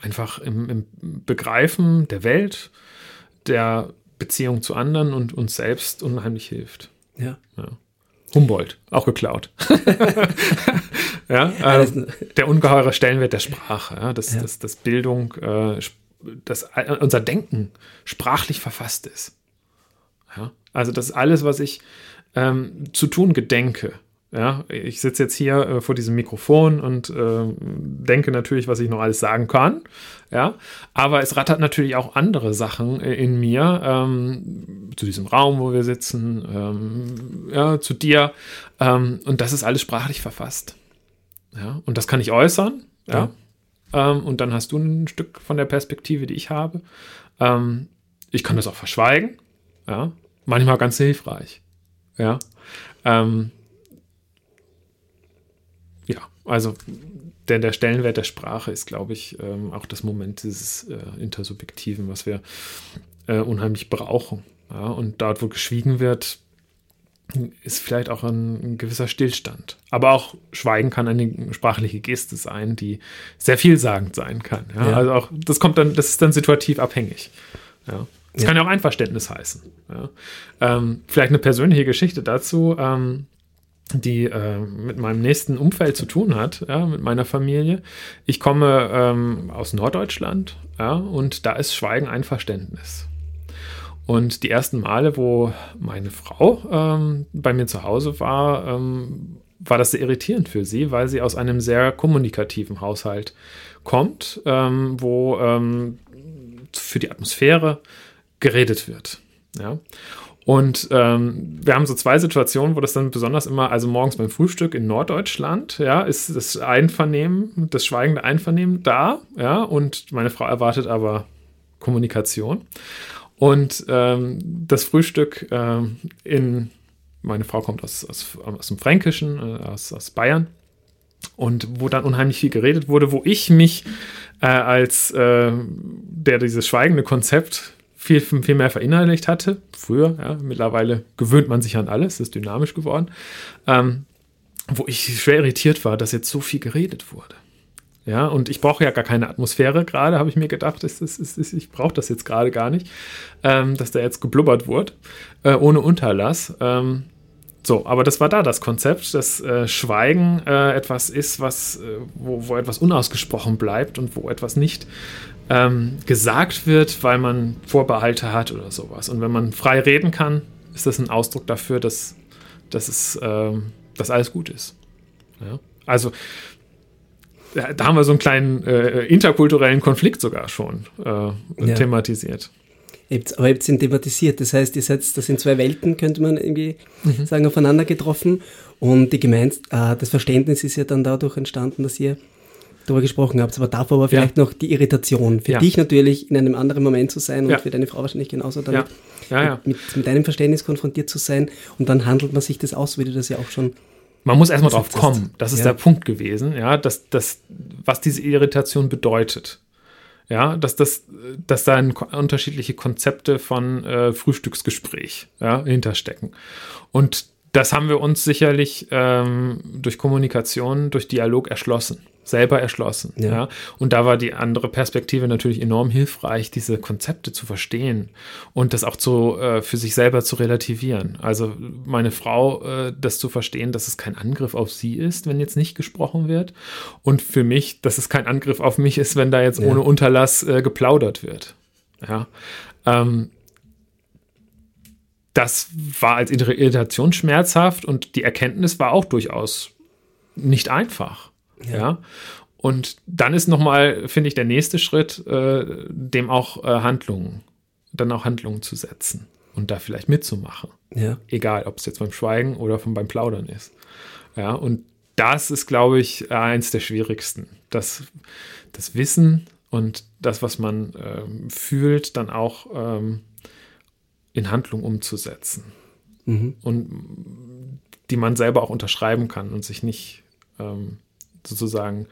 einfach im, im, Begreifen der Welt, der Beziehung zu anderen und uns selbst unheimlich hilft. Ja. ja. Humboldt, auch geklaut. [LAUGHS] ja, äh, der ungeheure Stellenwert der Sprache, ja, dass, ja. dass, dass Bildung, äh, dass unser Denken sprachlich verfasst ist. Ja, also das ist alles, was ich ähm, zu tun gedenke. Ja, ich sitze jetzt hier äh, vor diesem Mikrofon und äh, denke natürlich, was ich noch alles sagen kann. Ja, aber es rattert natürlich auch andere Sachen äh, in mir, ähm, zu diesem Raum, wo wir sitzen, ähm, ja, zu dir. Ähm, und das ist alles sprachlich verfasst. Ja, und das kann ich äußern. Ja. ja. Ähm, und dann hast du ein Stück von der Perspektive, die ich habe. Ähm, ich kann das auch verschweigen. Ja, manchmal ganz hilfreich. Ja. Ähm, ja, also der, der Stellenwert der Sprache ist, glaube ich, ähm, auch das Moment dieses äh, Intersubjektiven, was wir äh, unheimlich brauchen. Ja? Und dort, wo geschwiegen wird, ist vielleicht auch ein, ein, gewisser Stillstand. Aber auch Schweigen kann eine sprachliche Geste sein, die sehr vielsagend sein kann. Ja? Ja. Also auch, das kommt dann, das ist dann situativ abhängig. Ja. Es ja. kann ja auch Einverständnis heißen. Ja. Ähm, vielleicht eine persönliche Geschichte dazu, ähm, die äh, mit meinem nächsten Umfeld zu tun hat, ja, mit meiner Familie. Ich komme ähm, aus Norddeutschland und da ist Schweigen Einverständnis. Und die ersten Male, wo meine Frau ähm, bei mir zu Hause war, ähm, war das sehr irritierend für sie, weil sie aus einem sehr kommunikativen Haushalt kommt, ähm, wo für die Atmosphäre geredet wird. Ja. Und ähm, wir haben so zwei Situationen, wo das dann besonders immer, also morgens beim Frühstück in Norddeutschland, ja, ist das Einvernehmen, das schweigende Einvernehmen da, ja, und meine Frau erwartet aber Kommunikation. Und ähm, das Frühstück ähm, in, meine Frau kommt aus, aus, aus dem Fränkischen, äh, aus, aus Bayern. und wo dann unheimlich viel geredet wurde, wo ich mich äh, als äh, der dieses schweigende Konzept viel, viel mehr verinnerlicht hatte. Früher, ja, mittlerweile gewöhnt man sich an alles, ist dynamisch geworden. Ähm, wo ich schwer irritiert war, dass jetzt so viel geredet wurde. Ja, und ich brauche ja gar keine Atmosphäre gerade, habe ich mir gedacht. Das ist, ist, ist, ich brauche das jetzt gerade gar nicht, ähm, dass da jetzt geblubbert wurde, äh, ohne Unterlass. Ähm, so, aber das war da das Konzept, dass äh, Schweigen äh, etwas ist, was, äh, wo, wo etwas unausgesprochen bleibt und wo etwas nicht ähm, gesagt wird, weil man Vorbehalte hat oder sowas. Und wenn man frei reden kann, ist das ein Ausdruck dafür, dass, dass, es, ähm, dass alles gut ist. Ja? Also da haben wir so einen kleinen äh, interkulturellen Konflikt sogar schon äh, ja. thematisiert. Aber ihr habt ihn thematisiert. Das heißt, ihr seid, das sind zwei Welten, könnte man irgendwie mhm. sagen, aufeinander getroffen. Und die Gemeins äh, das Verständnis ist ja dann dadurch entstanden, dass ihr darüber gesprochen habt. Aber davor war vielleicht ja. noch die Irritation. Für ja. dich natürlich in einem anderen Moment zu sein und für deine Frau wahrscheinlich genauso damit Mit, mit deinem Verständnis konfrontiert zu sein. Und dann handelt man sich das aus, wie du das ja auch schon man muss erstmal drauf kommen. Das ist ja. der Punkt gewesen, ja, dass, dass, was diese Irritation bedeutet. Ja, dass, das, dass da unterschiedliche Konzepte von äh, Frühstücksgespräch ja, hinterstecken. Und das haben wir uns sicherlich ähm, durch Kommunikation, durch Dialog erschlossen selber erschlossen. Ja. ja. Und da war die andere Perspektive natürlich enorm hilfreich, diese Konzepte zu verstehen und das auch zu, äh, für sich selber zu relativieren. Also meine Frau, äh, das zu verstehen, dass es kein Angriff auf sie ist, wenn jetzt nicht gesprochen wird. Und für mich, dass es kein Angriff auf mich ist, wenn da jetzt ja. ohne Unterlass äh, geplaudert wird. Ja. Ähm, das war als Irritation schmerzhaft und die Erkenntnis war auch durchaus nicht einfach. Ja. ja. Und dann ist nochmal, finde ich, der nächste Schritt, äh, dem auch äh, Handlungen, dann auch Handlungen zu setzen und da vielleicht mitzumachen. Ja. Egal, ob es jetzt beim Schweigen oder vom, beim Plaudern ist. Ja, und das ist, glaube ich, eins der schwierigsten. Das, das Wissen und das, was man ähm, fühlt, dann auch ähm, in Handlung umzusetzen. Mhm. Und die man selber auch unterschreiben kann und sich nicht ähm, sozusagen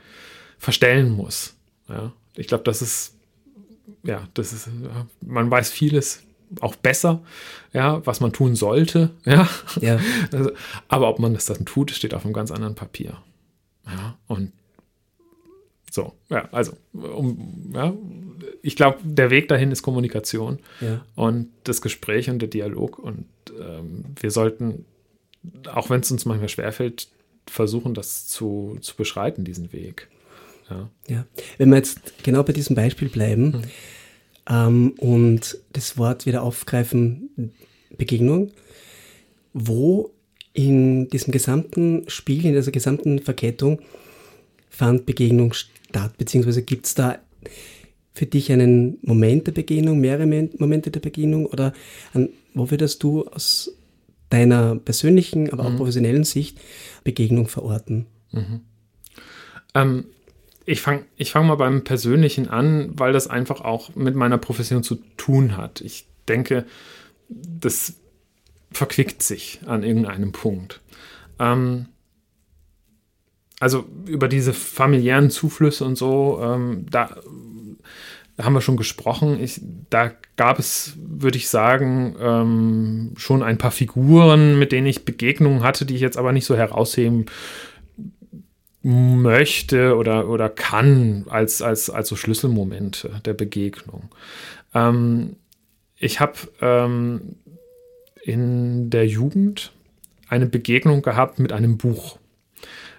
verstellen muss. Ja, ich glaube, das ist, ja, das ist, man weiß vieles auch besser, ja, was man tun sollte, [LAUGHS] ja. ja. Also, aber ob man das dann tut, steht auf einem ganz anderen Papier. Ja, und so, ja, also, um, ja, ich glaube, der Weg dahin ist Kommunikation ja. und das Gespräch und der Dialog und ähm, wir sollten, auch wenn es uns manchmal schwerfällt, versuchen, das zu, zu beschreiten, diesen Weg. Ja. ja. Wenn wir jetzt genau bei diesem Beispiel bleiben mhm. ähm, und das Wort wieder aufgreifen, Begegnung, wo in diesem gesamten Spiel, in dieser gesamten Verkettung fand Begegnung statt, beziehungsweise gibt es da für dich einen Moment der Begegnung, mehrere Momente der Begegnung oder an, wo würdest du aus deiner persönlichen, aber auch mhm. professionellen Sicht Begegnung verorten? Mhm. Ähm, ich fange ich fang mal beim Persönlichen an, weil das einfach auch mit meiner Profession zu tun hat. Ich denke, das verquickt sich an irgendeinem Punkt. Ähm, also über diese familiären Zuflüsse und so, ähm, da da haben wir schon gesprochen. Ich, da gab es, würde ich sagen, ähm, schon ein paar Figuren, mit denen ich Begegnungen hatte, die ich jetzt aber nicht so herausheben möchte oder, oder kann als, als, als so Schlüsselmomente der Begegnung. Ähm, ich habe ähm, in der Jugend eine Begegnung gehabt mit einem Buch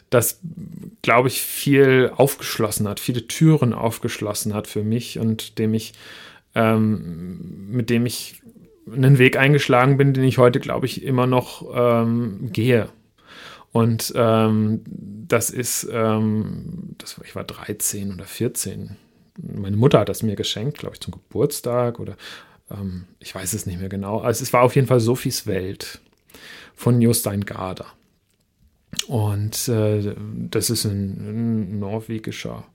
das, glaube ich, viel aufgeschlossen hat, viele Türen aufgeschlossen hat für mich und dem ich, ähm, mit dem ich einen Weg eingeschlagen bin, den ich heute, glaube ich, immer noch ähm, gehe. Und ähm, das ist, ähm, das, ich war 13 oder 14. Meine Mutter hat das mir geschenkt, glaube ich, zum Geburtstag oder ähm, ich weiß es nicht mehr genau. Also es war auf jeden Fall Sophies Welt von Jostein Garder. Und äh, das ist ein, ein, norwegischer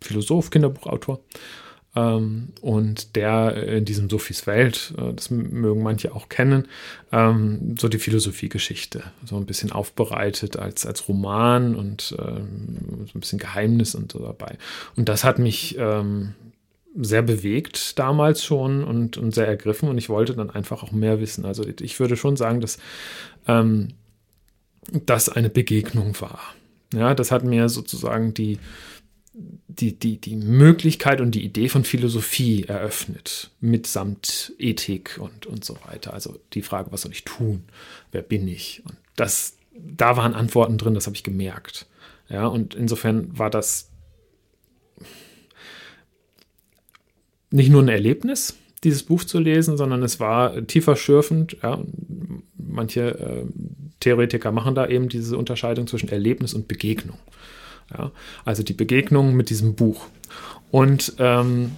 Philosoph, Kinderbuchautor. Ähm, und der in diesem Sophies Welt, äh, das mögen manche auch kennen, ähm, so die Philosophiegeschichte, so ein bisschen aufbereitet als, als Roman und ähm, so ein bisschen Geheimnis und so dabei. Und das hat mich ähm, sehr bewegt damals schon und, und sehr ergriffen und ich wollte dann einfach auch mehr wissen. Also ich würde schon sagen, dass ähm, das eine Begegnung war. Ja, das hat mir sozusagen die, die, die, die Möglichkeit und die Idee von Philosophie eröffnet, mitsamt Ethik und, und so weiter. Also die Frage, was soll ich tun? Wer bin ich? Und das, da waren Antworten drin, das habe ich gemerkt. Ja, und insofern war das nicht nur ein Erlebnis, dieses Buch zu lesen, sondern es war tiefer schürfend. Ja, manche äh, Theoretiker machen da eben diese Unterscheidung zwischen Erlebnis und Begegnung. Ja, also die Begegnung mit diesem Buch. Und ähm,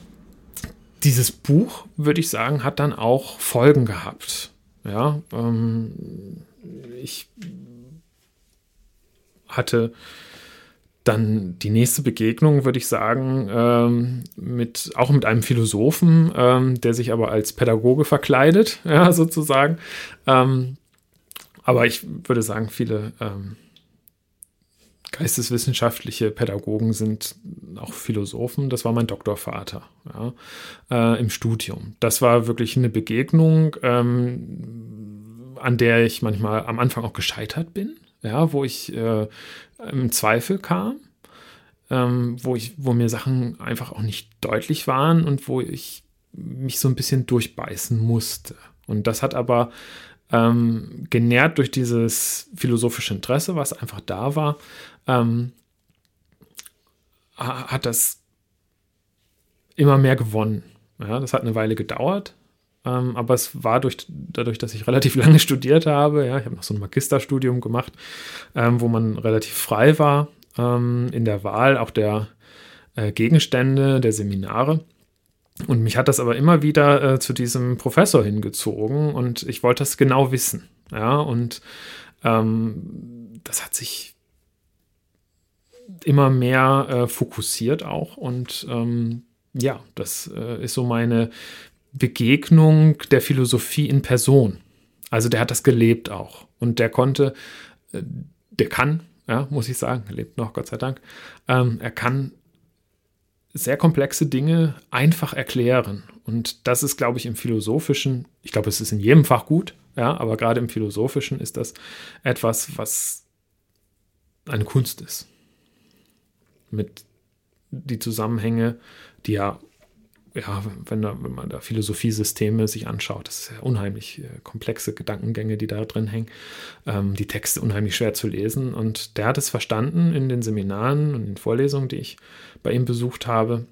dieses Buch, würde ich sagen, hat dann auch Folgen gehabt. Ja, ähm, ich hatte dann die nächste Begegnung, würde ich sagen, ähm, mit, auch mit einem Philosophen, ähm, der sich aber als Pädagoge verkleidet, [LAUGHS] ja, sozusagen. Ähm, aber ich würde sagen, viele ähm, geisteswissenschaftliche Pädagogen sind auch Philosophen. Das war mein Doktorvater ja, äh, im Studium. Das war wirklich eine Begegnung, ähm, an der ich manchmal am Anfang auch gescheitert bin ja, wo ich äh, im Zweifel kam, ähm, wo ich, wo mir Sachen einfach auch nicht deutlich waren und wo ich mich so ein bisschen durchbeißen musste. Und das hat aber ähm, genährt durch dieses philosophische Interesse, was einfach da war, ähm, hat das immer mehr gewonnen. Ja, das hat eine Weile gedauert, ähm, aber es war durch, dadurch, dass ich relativ [LAUGHS] lange studiert habe, ja, ich habe noch so ein Magisterstudium gemacht, ähm, wo man relativ frei war ähm, in der Wahl auch der äh, Gegenstände, der Seminare. Und mich hat das aber immer wieder äh, zu diesem Professor hingezogen und ich wollte das genau wissen. Ja, und ähm, das hat sich immer mehr äh, fokussiert auch und ähm, ja, das äh, ist so meine, Begegnung der Philosophie in Person. Also der hat das gelebt auch. Und der konnte, äh, der kann, ja, muss ich sagen, er lebt noch, Gott sei Dank, ähm, er kann sehr komplexe Dinge einfach erklären. Und das ist, glaube ich, im Philosophischen, ich glaube, es ist in jedem Fach gut, ja, aber gerade im Philosophischen ist das etwas, was eine Kunst ist. Mit die Zusammenhänge, die ja ja, wenn, da, wenn man da Philosophiesysteme sich anschaut, das ist ja unheimlich äh, komplexe Gedankengänge, die da drin hängen, ähm, die Texte unheimlich schwer zu lesen. Und der hat es verstanden in den Seminaren und den Vorlesungen, die ich bei ihm besucht habe,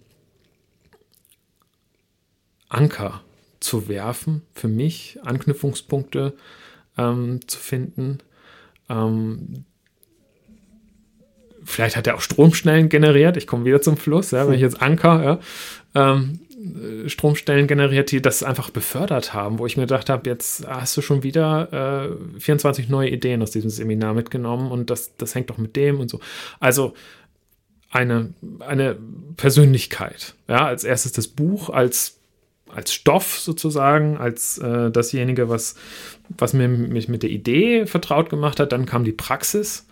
Anker zu werfen für mich, Anknüpfungspunkte ähm, zu finden. Ähm, vielleicht hat er auch Stromschnellen generiert. Ich komme wieder zum Fluss, ja, wenn ich jetzt Anker, ja, ähm, äh, Stromstellen generiert, die das einfach befördert haben, wo ich mir gedacht habe, jetzt hast du schon wieder äh, 24 neue Ideen aus diesem Seminar mitgenommen und das, das hängt doch mit dem und so. Also eine, eine Persönlichkeit. Ja, als erstes das Buch, als, als Stoff sozusagen, als äh, dasjenige, was, was mir, mich mit der Idee vertraut gemacht hat. Dann kam die Praxis.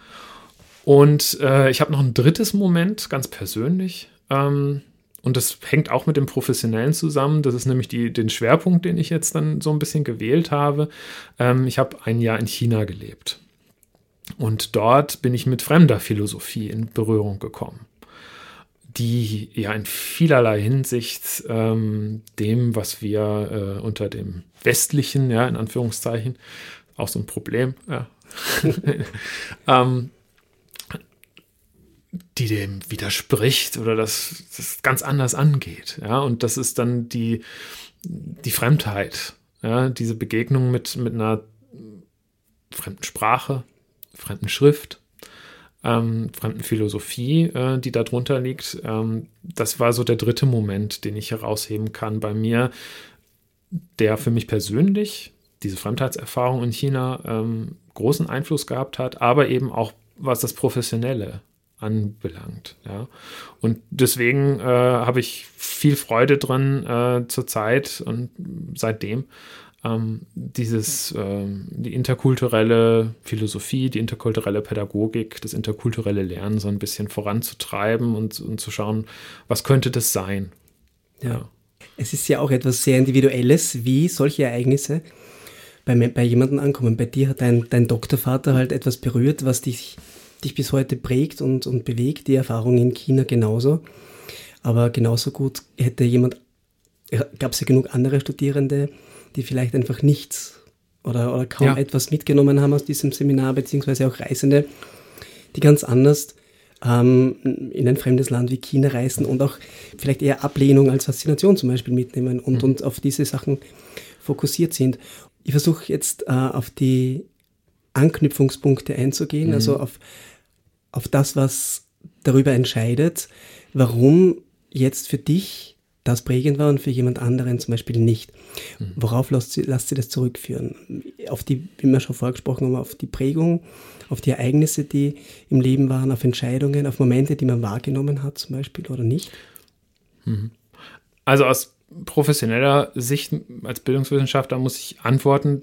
Und äh, ich habe noch ein drittes Moment, ganz persönlich. Ähm, und das hängt auch mit dem Professionellen zusammen. Das ist nämlich die, den Schwerpunkt, den ich jetzt dann so ein bisschen gewählt habe. Ähm, ich habe ein Jahr in China gelebt. Und dort bin ich mit fremder Philosophie in Berührung gekommen, die ja in vielerlei Hinsicht ähm, dem, was wir äh, unter dem westlichen, ja, in Anführungszeichen, auch so ein Problem, ja, [LAUGHS] ähm, die dem widerspricht oder das, das ganz anders angeht. Ja, und das ist dann die, die Fremdheit, ja, diese Begegnung mit, mit einer fremden Sprache, fremden Schrift, ähm, fremden Philosophie, äh, die darunter liegt. Ähm, das war so der dritte Moment, den ich herausheben kann bei mir, der für mich persönlich, diese Fremdheitserfahrung in China, ähm, großen Einfluss gehabt hat, aber eben auch was das Professionelle anbelangt. Ja. Und deswegen äh, habe ich viel Freude drin äh, zur Zeit und seitdem ähm, dieses, äh, die interkulturelle Philosophie, die interkulturelle Pädagogik, das interkulturelle Lernen so ein bisschen voranzutreiben und, und zu schauen, was könnte das sein. Ja. Es ist ja auch etwas sehr Individuelles, wie solche Ereignisse bei, bei jemandem ankommen. Bei dir hat dein, dein Doktorvater halt etwas berührt, was dich, dich bis heute prägt und, und bewegt. Die Erfahrung in China genauso. Aber genauso gut hätte jemand, gab es ja genug andere Studierende, die vielleicht einfach nichts oder, oder kaum ja. etwas mitgenommen haben aus diesem Seminar, beziehungsweise auch Reisende, die ganz anders ähm, in ein fremdes Land wie China reisen und auch vielleicht eher Ablehnung als Faszination zum Beispiel mitnehmen und, mhm. und auf diese Sachen fokussiert sind. Ich versuche jetzt äh, auf die Anknüpfungspunkte einzugehen, also mhm. also auf, auf das, was darüber entscheidet, warum jetzt für dich das prägend war und für jemand anderen zum Beispiel nicht. Mhm. Worauf lasst sie, lasst sie das zurückführen? Auf die, wie wir schon vorgesprochen haben, auf die Prägung, auf die Ereignisse, die im Leben waren, auf Entscheidungen, auf Momente, die man wahrgenommen hat zum Beispiel oder nicht? Mhm. Also aus professioneller Sicht als Bildungswissenschaftler muss ich antworten,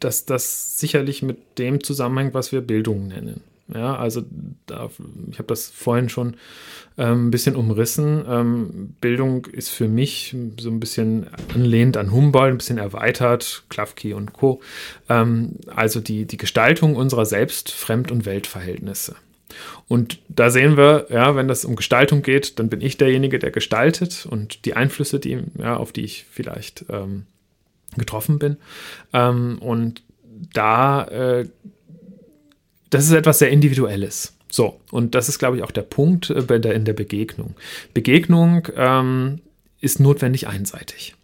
dass das sicherlich mit dem zusammenhängt, was wir Bildung nennen. Ja, also da, ich habe das vorhin schon ähm, ein bisschen umrissen. Ähm, Bildung ist für mich so ein bisschen anlehnt an Humboldt, ein bisschen erweitert, Klafki und Co. Ähm, also die, die Gestaltung unserer Selbst-, Fremd- und Weltverhältnisse. Und da sehen wir, ja, wenn das um Gestaltung geht, dann bin ich derjenige, der gestaltet und die Einflüsse, die, ja, auf die ich vielleicht ähm, getroffen bin. Ähm, und da äh, das ist etwas sehr Individuelles. So, und das ist, glaube ich, auch der Punkt äh, in der Begegnung. Begegnung ähm, ist notwendig einseitig.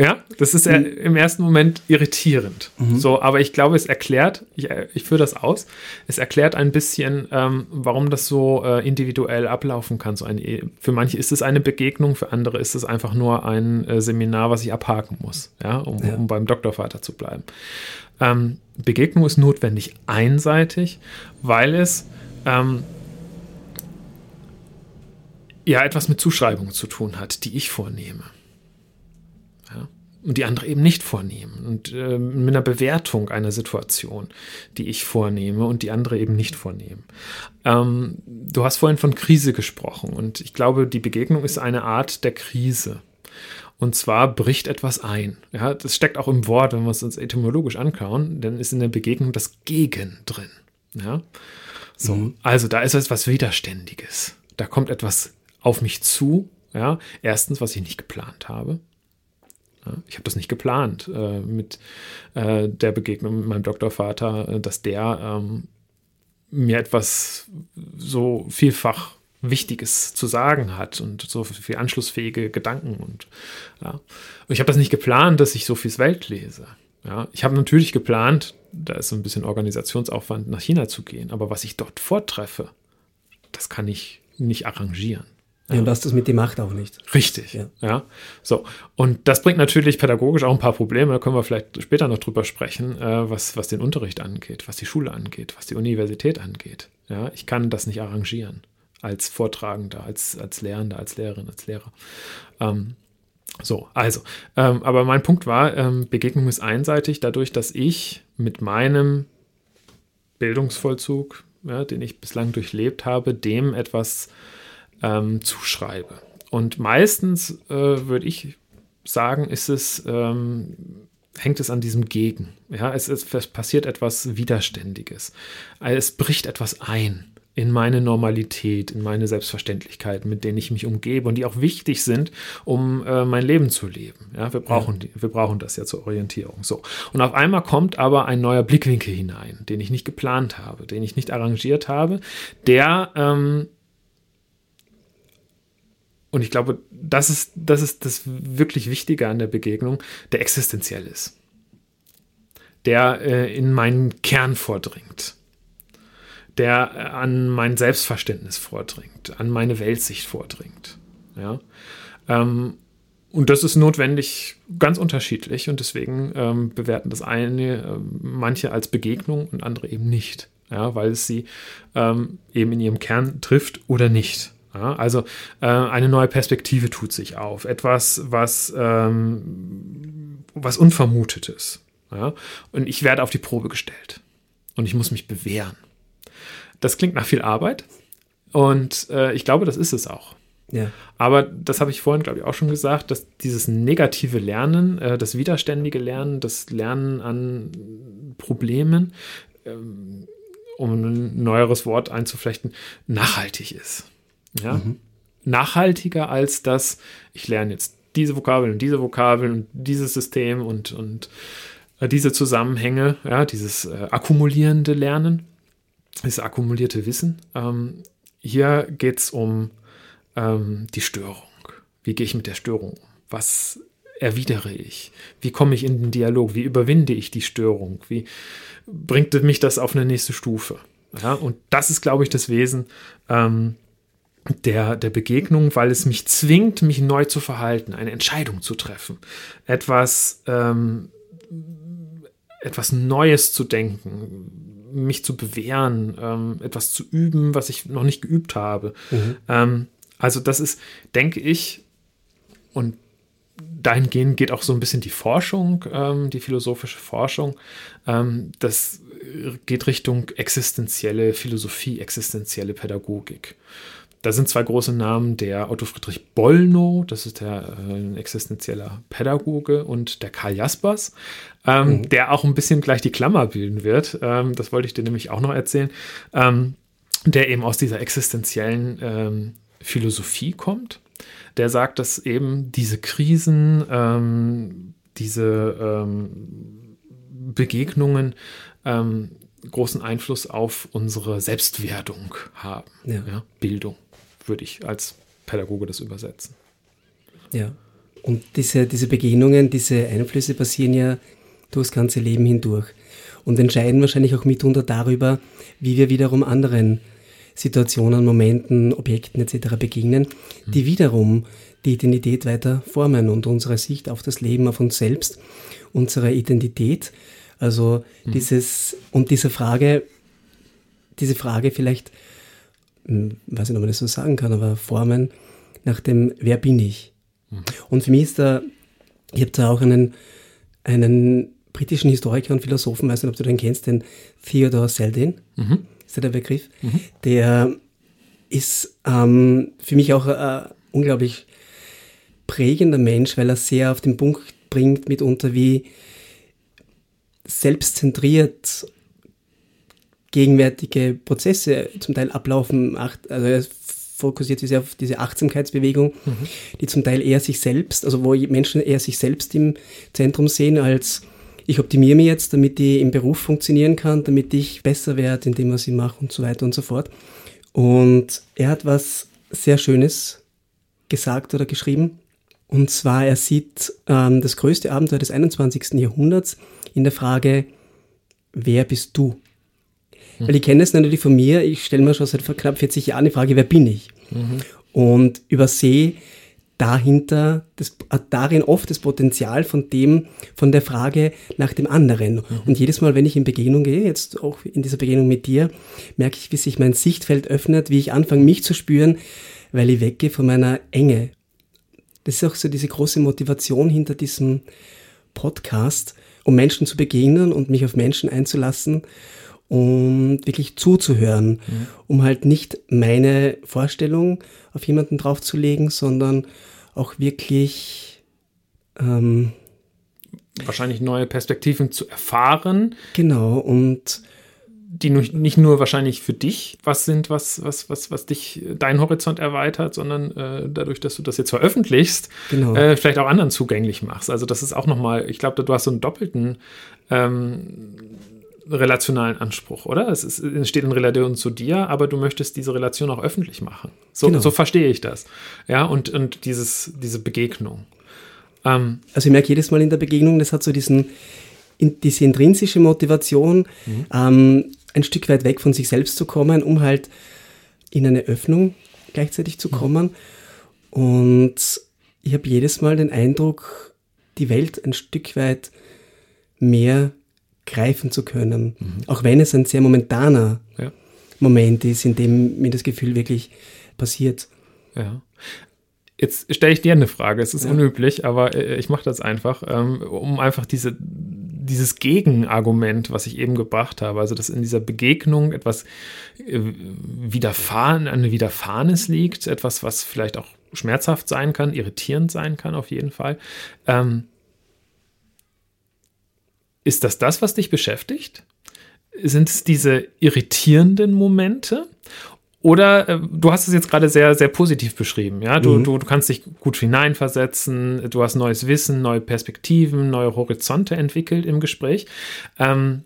Ja, das ist mhm. im ersten Moment irritierend. Mhm. So, aber ich glaube, es erklärt, ich, äh, ich führe das aus, es erklärt ein bisschen, ähm, warum das so äh, individuell ablaufen kann. So ein, für manche ist es eine Begegnung, für andere ist es einfach nur ein äh, Seminar, was ich abhaken muss, ja, um, ja. um beim Doktorvater zu bleiben. Ähm, Begegnung ist notwendig einseitig, weil es ähm, ja etwas mit Zuschreibungen zu tun hat, die ich vornehme. Und die andere eben nicht vornehmen. Und äh, mit einer Bewertung einer Situation, die ich vornehme und die andere eben nicht vornehmen. Ähm, du hast vorhin von Krise gesprochen und ich glaube, die Begegnung ist eine Art der Krise. Und zwar bricht etwas ein. Ja, das steckt auch im Wort, wenn wir es uns etymologisch anschauen, dann ist in der Begegnung das Gegen drin. Ja, so. Mhm. Also da ist etwas Widerständiges. Da kommt etwas auf mich zu. Ja, erstens, was ich nicht geplant habe. Ja, ich habe das nicht geplant äh, mit äh, der Begegnung mit meinem Doktorvater, äh, dass der ähm, mir etwas so vielfach Wichtiges zu sagen hat und so viel anschlussfähige Gedanken. Und, ja. und ich habe das nicht geplant, dass ich so viel Welt lese. Ja. Ich habe natürlich geplant, da ist so ein bisschen Organisationsaufwand, nach China zu gehen. Aber was ich dort vortreffe, das kann ich nicht arrangieren. Ja, und das das mit die Macht auch nicht. Richtig. Ja. ja. So. Und das bringt natürlich pädagogisch auch ein paar Probleme. Da können wir vielleicht später noch drüber sprechen, äh, was, was den Unterricht angeht, was die Schule angeht, was die Universität angeht. Ja, ich kann das nicht arrangieren als Vortragender, als, als Lehrender, als Lehrerin, als Lehrer. Ähm, so, also, ähm, aber mein Punkt war, ähm, Begegnung ist einseitig dadurch, dass ich mit meinem Bildungsvollzug, ja, den ich bislang durchlebt habe, dem etwas ähm, zuschreibe. Und meistens äh, würde ich sagen, ist es, ähm, hängt es an diesem Gegen. Ja, es, es passiert etwas Widerständiges. Es bricht etwas ein in meine Normalität, in meine Selbstverständlichkeiten, mit denen ich mich umgebe und die auch wichtig sind, um äh, mein Leben zu leben. Ja, wir brauchen die, wir brauchen das ja zur Orientierung. So. Und auf einmal kommt aber ein neuer Blickwinkel hinein, den ich nicht geplant habe, den ich nicht arrangiert habe, der ähm, und ich glaube, das ist, das ist das wirklich Wichtige an der Begegnung, der existenziell ist. Der äh, in meinen Kern vordringt der äh, an mein Selbstverständnis vordringt, an meine Weltsicht vordringt. Ja? Ähm, und das ist notwendig ganz unterschiedlich und deswegen ähm, bewerten das eine äh, manche als Begegnung und andere eben nicht ja, weil es sie ähm, eben in ihrem Kern trifft oder nicht. Ja, also äh, eine neue Perspektive tut sich auf, etwas, was, ähm, was Unvermutetes. Ja? Und ich werde auf die Probe gestellt und ich muss mich bewähren. Das klingt nach viel Arbeit und äh, ich glaube, das ist es auch. Ja. Aber das habe ich vorhin, glaube ich, auch schon gesagt, dass dieses negative Lernen, äh, das widerständige Lernen, das Lernen an Problemen, ähm, um ein neueres Wort einzuflechten, nachhaltig ist. Ja? Mhm. Nachhaltiger als das, ich lerne jetzt diese Vokabeln und diese Vokabeln und dieses System und, und äh, diese Zusammenhänge, ja, dieses äh, akkumulierende Lernen, das akkumulierte Wissen. Ähm, hier geht es um ähm, die Störung. Wie gehe ich mit der Störung um? Was erwidere ich? Wie komme ich in den Dialog? Wie überwinde ich die Störung? Wie bringt mich das auf eine nächste Stufe? Ja, und das ist, glaube ich, das Wesen ähm, der, der Begegnung, weil es mich zwingt, mich neu zu verhalten, eine Entscheidung zu treffen, etwas, ähm, etwas Neues zu denken, mich zu bewähren, ähm, etwas zu üben, was ich noch nicht geübt habe. Mhm. Ähm, also das ist, denke ich, und dahingehend geht auch so ein bisschen die Forschung, ähm, die philosophische Forschung. Ähm, das geht Richtung existenzielle Philosophie, existenzielle Pädagogik. Da sind zwei große Namen, der Otto Friedrich Bollnow, das ist der äh, existenzieller Pädagoge, und der Karl Jaspers, ähm, mhm. der auch ein bisschen gleich die Klammer bilden wird. Ähm, das wollte ich dir nämlich auch noch erzählen, ähm, der eben aus dieser existenziellen ähm, Philosophie kommt. Der sagt, dass eben diese Krisen, ähm, diese ähm, Begegnungen großen Einfluss auf unsere Selbstwertung haben. Ja. Ja, Bildung würde ich als Pädagoge das übersetzen. Ja. Und diese, diese Begegnungen, diese Einflüsse passieren ja durchs ganze Leben hindurch und entscheiden wahrscheinlich auch mitunter darüber, wie wir wiederum anderen Situationen, Momenten, Objekten etc. begegnen, die wiederum die Identität weiter formen und unsere Sicht auf das Leben, auf uns selbst, unsere Identität. Also mhm. dieses und diese Frage, diese Frage vielleicht weiß nicht, ob man das so sagen kann, aber Formen nach dem, wer bin ich? Mhm. Und für mich ist da, ich habe da auch einen, einen britischen Historiker und Philosophen, weiß nicht, ob du den kennst, den Theodore Seldin, mhm. ist der, der Begriff, mhm. der ist ähm, für mich auch ein unglaublich prägender Mensch, weil er sehr auf den Punkt bringt, mitunter wie selbstzentriert gegenwärtige Prozesse zum Teil ablaufen. Also er fokussiert sich sehr auf diese Achtsamkeitsbewegung, mhm. die zum Teil eher sich selbst, also wo Menschen eher sich selbst im Zentrum sehen als ich optimiere mich jetzt, damit ich im Beruf funktionieren kann, damit ich besser werde in dem, was ich mache und so weiter und so fort. Und er hat was sehr Schönes gesagt oder geschrieben. Und zwar, er sieht ähm, das größte Abenteuer des 21. Jahrhunderts in der Frage, wer bist du? Weil ich kenne es natürlich von mir, ich stelle mir schon seit knapp 40 Jahren die Frage, wer bin ich? Mhm. Und übersehe dahinter, das, darin oft das Potenzial von dem, von der Frage nach dem anderen. Mhm. Und jedes Mal, wenn ich in Begegnung gehe, jetzt auch in dieser Begegnung mit dir, merke ich, wie sich mein Sichtfeld öffnet, wie ich anfange, mich zu spüren, weil ich weggehe von meiner Enge. Das ist auch so diese große Motivation hinter diesem Podcast, um Menschen zu begegnen und mich auf Menschen einzulassen um wirklich zuzuhören, mhm. um halt nicht meine Vorstellung auf jemanden draufzulegen, sondern auch wirklich ähm, wahrscheinlich neue Perspektiven zu erfahren. Genau, und die nicht nur wahrscheinlich für dich was sind, was, was, was, was dich, deinen Horizont erweitert, sondern äh, dadurch, dass du das jetzt veröffentlichst, genau. äh, vielleicht auch anderen zugänglich machst. Also das ist auch nochmal, ich glaube, du hast so einen doppelten ähm, relationalen Anspruch, oder? Es, ist, es steht in Relation zu dir, aber du möchtest diese Relation auch öffentlich machen. So, genau. so verstehe ich das. Ja, und, und dieses, diese Begegnung. Ähm, also ich merke jedes Mal in der Begegnung, das hat so diesen, in, diese intrinsische Motivation, mhm. ähm, ein Stück weit weg von sich selbst zu kommen, um halt in eine Öffnung gleichzeitig zu mhm. kommen. Und ich habe jedes Mal den Eindruck, die Welt ein Stück weit mehr greifen zu können. Mhm. Auch wenn es ein sehr momentaner ja. Moment ist, in dem mir das Gefühl wirklich passiert. Ja. Jetzt stelle ich dir eine Frage, es ist ja. unüblich, aber äh, ich mache das einfach, ähm, um einfach diese, dieses Gegenargument, was ich eben gebracht habe, also dass in dieser Begegnung etwas äh, widerfahren, eine Widerfahrenes liegt, etwas, was vielleicht auch schmerzhaft sein kann, irritierend sein kann, auf jeden Fall. Ähm, ist das das, was dich beschäftigt? Sind es diese irritierenden Momente? Oder äh, du hast es jetzt gerade sehr, sehr positiv beschrieben, ja. Du, mhm. du, du kannst dich gut hineinversetzen, du hast neues Wissen, neue Perspektiven, neue Horizonte entwickelt im Gespräch. Ähm,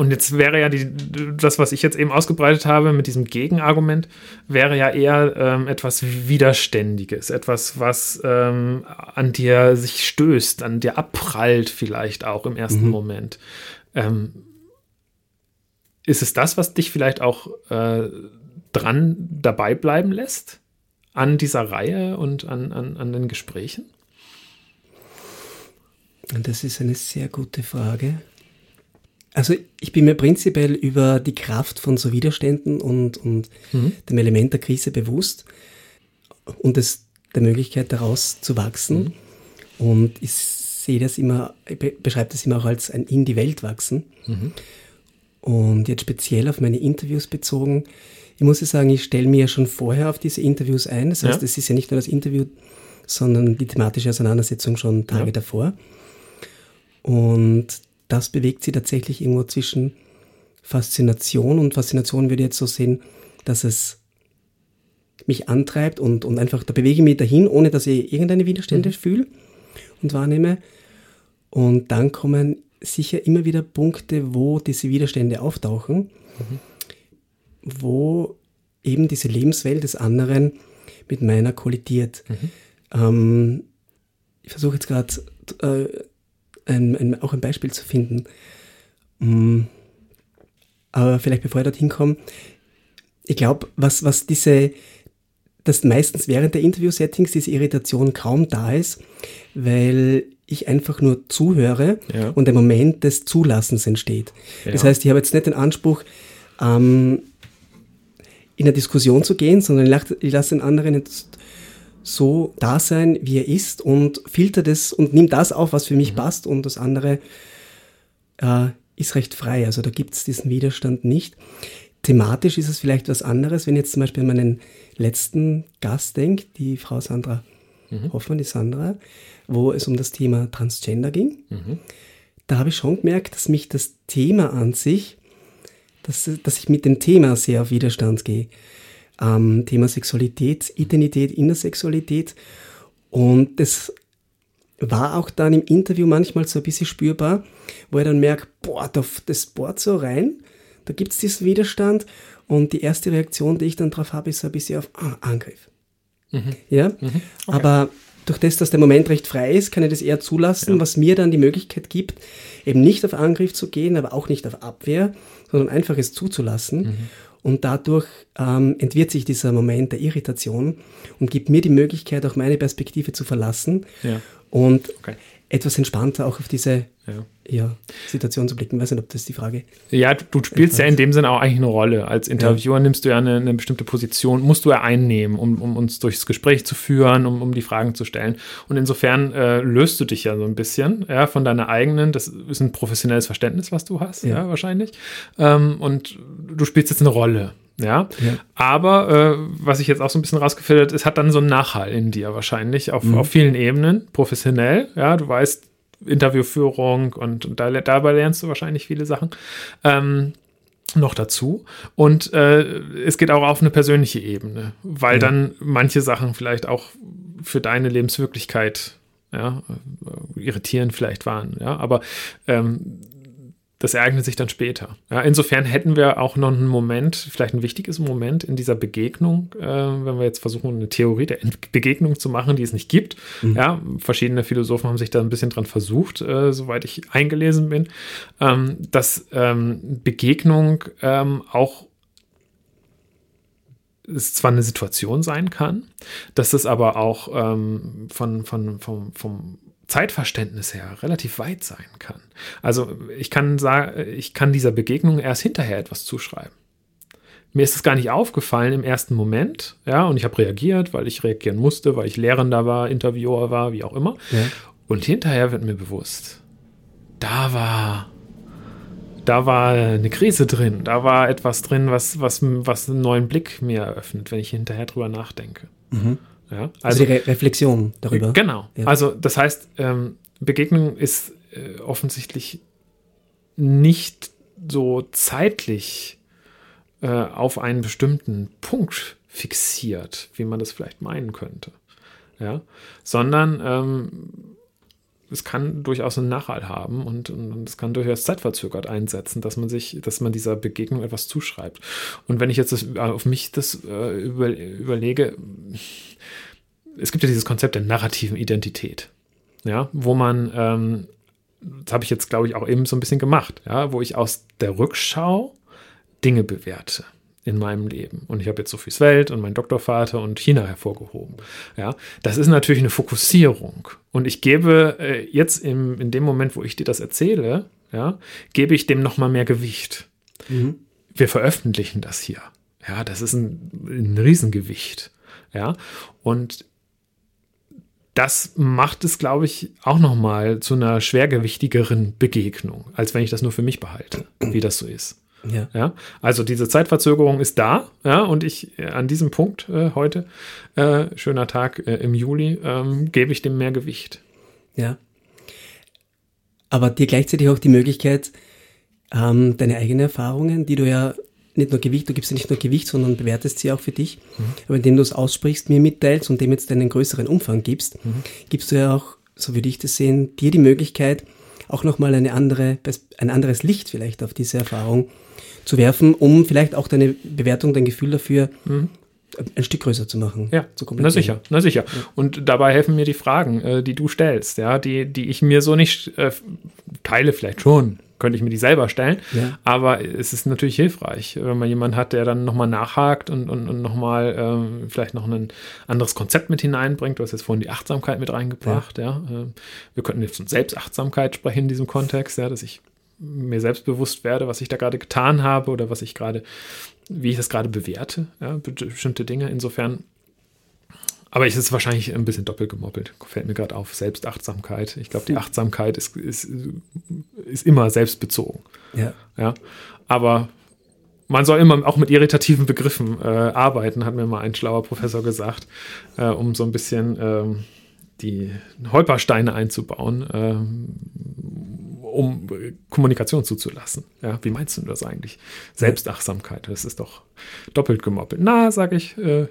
und jetzt wäre ja die, das, was ich jetzt eben ausgebreitet habe mit diesem Gegenargument, wäre ja eher ähm, etwas Widerständiges, etwas, was ähm, an dir sich stößt, an dir abprallt vielleicht auch im ersten mhm. Moment. Ähm, ist es das, was dich vielleicht auch äh, dran dabei bleiben lässt an dieser Reihe und an, an, an den Gesprächen? Das ist eine sehr gute Frage. Also ich bin mir prinzipiell über die Kraft von so Widerständen und, und mhm. dem Element der Krise bewusst und es, der Möglichkeit daraus zu wachsen. Mhm. Und ich sehe das immer, ich beschreibe das immer auch als ein in die Welt wachsen. Mhm. Und jetzt speziell auf meine Interviews bezogen, ich muss ja sagen, ich stelle mir ja schon vorher auf diese Interviews ein. Das heißt, es ist ja nicht nur das Interview, sondern die thematische Auseinandersetzung schon Tage ja. davor. Und das bewegt sie tatsächlich irgendwo zwischen Faszination und Faszination würde ich jetzt so sehen, dass es mich antreibt und, und einfach, da bewege ich mich dahin, ohne dass ich irgendeine Widerstände mhm. fühle und wahrnehme. Und dann kommen sicher immer wieder Punkte, wo diese Widerstände auftauchen, mhm. wo eben diese Lebenswelt des anderen mit meiner kollidiert. Mhm. Ähm, ich versuche jetzt gerade äh, ein, ein, auch ein Beispiel zu finden. Mm. Aber vielleicht bevor ich dorthin komme, ich glaube, was, was diese, dass meistens während der Interview-Settings diese Irritation kaum da ist, weil ich einfach nur zuhöre ja. und der Moment des Zulassens entsteht. Ja. Das heißt, ich habe jetzt nicht den Anspruch, ähm, in eine Diskussion zu gehen, sondern ich lasse den anderen jetzt so da sein, wie er ist und filtert es und nimmt das auf, was für mich mhm. passt und das andere äh, ist recht frei. Also da gibt es diesen Widerstand nicht. Thematisch ist es vielleicht was anderes, wenn ich jetzt zum Beispiel an meinen letzten Gast denke, die Frau Sandra mhm. Hoffmann, die Sandra, wo es um das Thema Transgender ging. Mhm. Da habe ich schon gemerkt, dass mich das Thema an sich, dass, dass ich mit dem Thema sehr auf Widerstand gehe ähm, Thema Sexualität, Identität in der Sexualität. Und das war auch dann im Interview manchmal so ein bisschen spürbar, wo ich dann merke, boah, das bohrt so rein, da gibt es diesen Widerstand und die erste Reaktion, die ich dann drauf habe, ist so ein bisschen auf ah, Angriff. Mhm. Ja, mhm. Okay. aber durch das, dass der Moment recht frei ist, kann ich das eher zulassen, ja. was mir dann die Möglichkeit gibt, eben nicht auf Angriff zu gehen, aber auch nicht auf Abwehr, sondern einfach es zuzulassen. Mhm. Und dadurch ähm, entwirrt sich dieser Moment der Irritation und gibt mir die Möglichkeit, auch meine Perspektive zu verlassen ja. und okay. etwas entspannter auch auf diese ja. Ja, Situation zu blicken. Ich weiß nicht, ob das die Frage Ja, du, du spielst ja in dem Sinne auch eigentlich eine Rolle. Als Interviewer ja. nimmst du ja eine, eine, bestimmte Position, musst du ja einnehmen, um, um uns durchs Gespräch zu führen, um, um die Fragen zu stellen. Und insofern äh, löst du dich ja so ein bisschen ja, von deiner eigenen, das ist ein professionelles Verständnis, was du hast, ja, wahrscheinlich. Ähm, und du spielst jetzt eine Rolle. Ja, ja. aber äh, was ich jetzt auch so ein bisschen rausgefiltert ist, hat dann so einen Nachhall in dir wahrscheinlich auf, mhm. auf vielen Ebenen, professionell. Ja, du weißt, Interviewführung und, und da, dabei lernst du wahrscheinlich viele Sachen. Ähm, noch dazu. Und äh, es geht auch auf eine persönliche Ebene, weil ja. dann manche Sachen vielleicht auch für deine Lebenswirklichkeit ja, äh, irritierend vielleicht waren. Ja, aber ähm, das ereignet sich dann später. Ja, insofern hätten wir auch noch einen Moment, vielleicht ein wichtiges Moment in dieser Begegnung, äh, wenn wir jetzt versuchen, eine Theorie der Begegnung zu machen, die es nicht gibt. Mhm. Ja, verschiedene Philosophen haben sich da ein bisschen dran versucht, äh, soweit ich eingelesen bin, ähm, dass ähm, Begegnung ähm, auch es zwar eine Situation sein kann, dass es aber auch ähm, von, von, vom, vom Zeitverständnis her relativ weit sein kann. Also ich kann sagen, ich kann dieser Begegnung erst hinterher etwas zuschreiben. Mir ist es gar nicht aufgefallen im ersten Moment, ja, und ich habe reagiert, weil ich reagieren musste, weil ich Lehrender war, Interviewer war, wie auch immer. Ja. Und hinterher wird mir bewusst, da war, da war eine Krise drin, da war etwas drin, was, was, was einen neuen Blick mir eröffnet, wenn ich hinterher drüber nachdenke. Mhm. Ja, also, also die Re Reflexion darüber. Genau. Ja. Also das heißt, ähm, Begegnung ist äh, offensichtlich nicht so zeitlich äh, auf einen bestimmten Punkt fixiert, wie man das vielleicht meinen könnte. Ja, sondern ähm, es kann durchaus einen Nachhalt haben und, es kann durchaus zeitverzögert einsetzen, dass man sich, dass man dieser Begegnung etwas zuschreibt. Und wenn ich jetzt das, äh, auf mich das äh, über, überlege, es gibt ja dieses Konzept der narrativen Identität, ja, wo man, ähm, das habe ich jetzt, glaube ich, auch eben so ein bisschen gemacht, ja, wo ich aus der Rückschau Dinge bewerte in meinem Leben. Und ich habe jetzt Sophies Welt und meinen Doktorvater und China hervorgehoben. Ja, das ist natürlich eine Fokussierung. Und ich gebe äh, jetzt im, in dem Moment, wo ich dir das erzähle, ja, gebe ich dem nochmal mehr Gewicht. Mhm. Wir veröffentlichen das hier. Ja, das ist ein, ein Riesengewicht. Ja, und das macht es, glaube ich, auch nochmal zu einer schwergewichtigeren Begegnung, als wenn ich das nur für mich behalte, wie das so ist. Ja. ja. Also diese Zeitverzögerung ist da, ja, und ich äh, an diesem Punkt äh, heute, äh, schöner Tag äh, im Juli, ähm, gebe ich dem mehr Gewicht. Ja. Aber dir gleichzeitig auch die Möglichkeit, ähm, deine eigenen Erfahrungen, die du ja nicht nur Gewicht, du gibst ja nicht nur Gewicht, sondern bewertest sie auch für dich. Mhm. Aber indem du es aussprichst, mir mitteilst und dem jetzt einen größeren Umfang gibst, mhm. gibst du ja auch, so würde ich das sehen, dir die Möglichkeit, auch nochmal eine andere, ein anderes Licht vielleicht auf diese Erfahrung zu werfen, um vielleicht auch deine Bewertung, dein Gefühl dafür mhm. ein Stück größer zu machen. Ja, zu na sicher, na sicher. Und dabei helfen mir die Fragen, äh, die du stellst, ja, die, die ich mir so nicht äh, teile, vielleicht schon, könnte ich mir die selber stellen. Ja. Aber es ist natürlich hilfreich, wenn man jemanden hat, der dann nochmal nachhakt und, und, und nochmal ähm, vielleicht noch ein anderes Konzept mit hineinbringt. Du hast jetzt vorhin die Achtsamkeit mit reingebracht. Ja. ja. Ähm, wir könnten jetzt von Selbstachtsamkeit sprechen in diesem Kontext, ja, dass ich mir selbst bewusst werde, was ich da gerade getan habe oder was ich gerade, wie ich das gerade bewerte, ja, bestimmte Dinge. Insofern aber es ist wahrscheinlich ein bisschen doppelt gemoppelt. Fällt mir gerade auf. Selbstachtsamkeit. Ich glaube, die Achtsamkeit ist, ist, ist immer selbstbezogen. Ja. ja. Aber man soll immer auch mit irritativen Begriffen äh, arbeiten, hat mir mal ein schlauer Professor gesagt, äh, um so ein bisschen ähm, die Holpersteine einzubauen, ähm, um Kommunikation zuzulassen. Ja, wie meinst du das eigentlich? Selbstachtsamkeit, das ist doch doppelt gemoppelt. Na, sage ich, äh,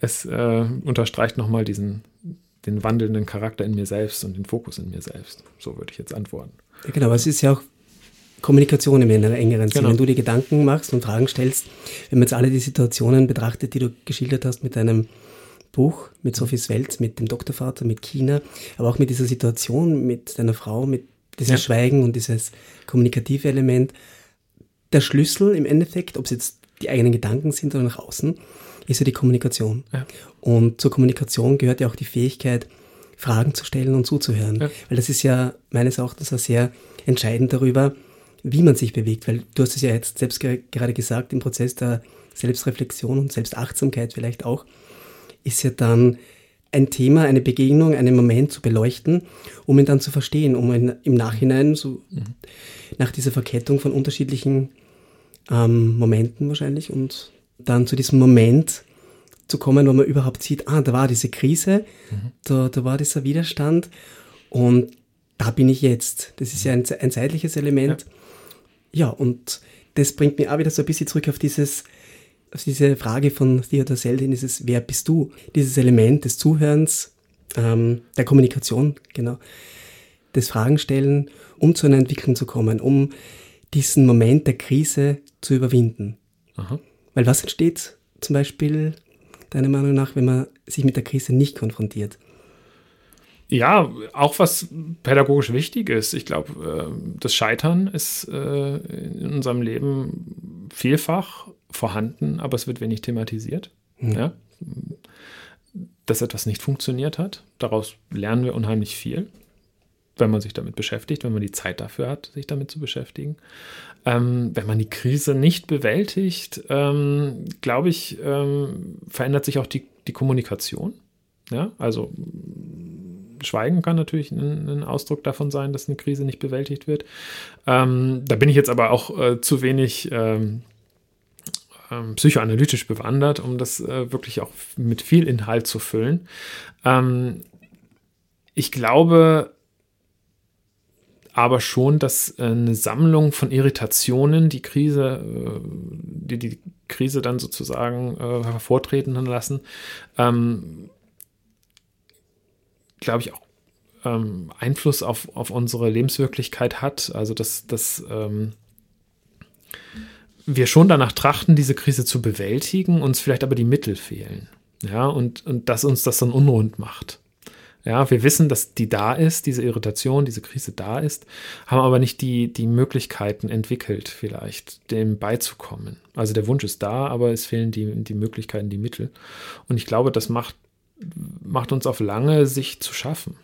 es äh, unterstreicht nochmal diesen, den wandelnden Charakter in mir selbst und den Fokus in mir selbst. So würde ich jetzt antworten. Ja, genau, aber es ist ja auch Kommunikation in einer engeren Sinne. Genau. Wenn du dir Gedanken machst und Fragen stellst, wenn man jetzt alle die Situationen betrachtet, die du geschildert hast mit deinem Buch, mit Sophies Welt, mit dem Doktorvater, mit China, aber auch mit dieser Situation mit deiner Frau, mit diesem ja. Schweigen und dieses kommunikative Element. Der Schlüssel im Endeffekt, ob es jetzt die eigenen Gedanken sind oder nach außen, ist ja die Kommunikation. Ja. Und zur Kommunikation gehört ja auch die Fähigkeit, Fragen zu stellen und zuzuhören. Ja. Weil das ist ja meines Erachtens auch sehr entscheidend darüber, wie man sich bewegt. Weil du hast es ja jetzt selbst gerade gesagt, im Prozess der Selbstreflexion und Selbstachtsamkeit vielleicht auch, ist ja dann ein Thema, eine Begegnung, einen Moment zu beleuchten, um ihn dann zu verstehen, um ihn im Nachhinein, so mhm. nach dieser Verkettung von unterschiedlichen ähm, Momenten wahrscheinlich und dann zu diesem Moment zu kommen, wo man überhaupt sieht, ah, da war diese Krise, mhm. da, da war dieser Widerstand und da bin ich jetzt. Das ist ja ein, ein zeitliches Element. Ja. ja, und das bringt mir auch wieder so ein bisschen zurück auf dieses, auf diese Frage von Theodor Seldin, dieses Wer bist du? Dieses Element des Zuhörens, ähm, der Kommunikation, genau, des Fragenstellen, um zu einer Entwicklung zu kommen, um diesen Moment der Krise zu überwinden. Aha. Weil was entsteht zum Beispiel deiner Meinung nach, wenn man sich mit der Krise nicht konfrontiert? Ja, auch was pädagogisch wichtig ist. Ich glaube, äh, das Scheitern ist äh, in unserem Leben vielfach vorhanden, aber es wird wenig thematisiert. Mhm. Ja? dass etwas nicht funktioniert hat. Daraus lernen wir unheimlich viel, wenn man sich damit beschäftigt, wenn man die Zeit dafür hat, sich damit zu beschäftigen. Ähm, wenn man die Krise nicht bewältigt, ähm, glaube ich, ähm, verändert sich auch die, die Kommunikation. Ja, also Schweigen kann natürlich ein, ein, Ausdruck davon sein, dass eine Krise nicht bewältigt wird. Ähm, da bin ich jetzt aber auch äh, zu wenig ähm, ähm, psychoanalytisch bewandert, um das äh, wirklich auch mit viel Inhalt zu füllen. Ich glaube aber schon, dass äh, eine Sammlung von Irritationen die Krise, äh, die die Krise dann sozusagen äh, hervortreten lassen, ähm, glaube ich auch ähm, Einfluss auf, auf unsere Lebenswirklichkeit hat. Also dass, dass ähm, wir schon danach trachten, diese Krise zu bewältigen, uns vielleicht aber die Mittel fehlen. Ja, und, und dass uns das dann unrund macht. Ja, wir wissen, dass die da ist, diese Irritation, diese Krise da ist, haben aber nicht die, die Möglichkeiten entwickelt, vielleicht dem beizukommen. Also der Wunsch ist da, aber es fehlen die, die Möglichkeiten, die Mittel. Und ich glaube, das macht, macht uns auf lange Sicht zu schaffen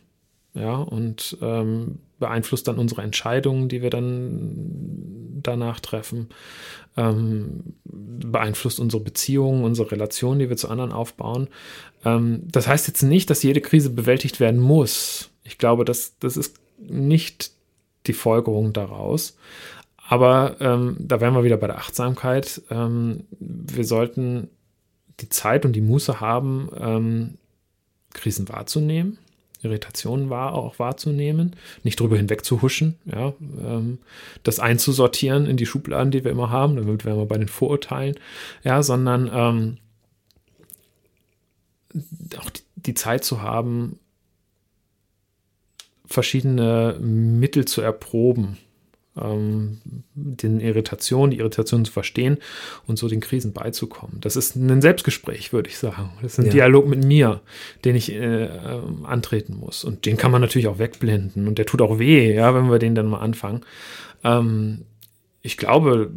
ja, und ähm, beeinflusst dann unsere Entscheidungen, die wir dann danach treffen, ähm, beeinflusst unsere Beziehungen, unsere Relationen, die wir zu anderen aufbauen. Ähm, das heißt jetzt nicht, dass jede Krise bewältigt werden muss. Ich glaube, das, das ist nicht die Folgerung daraus. Aber ähm, da wären wir wieder bei der Achtsamkeit. Ähm, wir sollten die Zeit und die Muße haben, ähm, Krisen wahrzunehmen Irritationen wahr, auch wahrzunehmen, nicht drüber hinweg zu huschen, ja, ähm, das einzusortieren in die Schubladen, die wir immer haben, damit wären wir bei den Vorurteilen, ja, sondern ähm, auch die, die Zeit zu haben, verschiedene Mittel zu erproben, ähm, den Irritationen, die Irritationen zu verstehen und so den Krisen beizukommen. Das ist ein Selbstgespräch, würde ich sagen. Das ist ein ja. Dialog mit mir, den ich äh, äh, antreten muss. Und den kann man natürlich auch wegblenden. Und der tut auch weh, ja, wenn wir den dann mal anfangen. Ähm, ich glaube,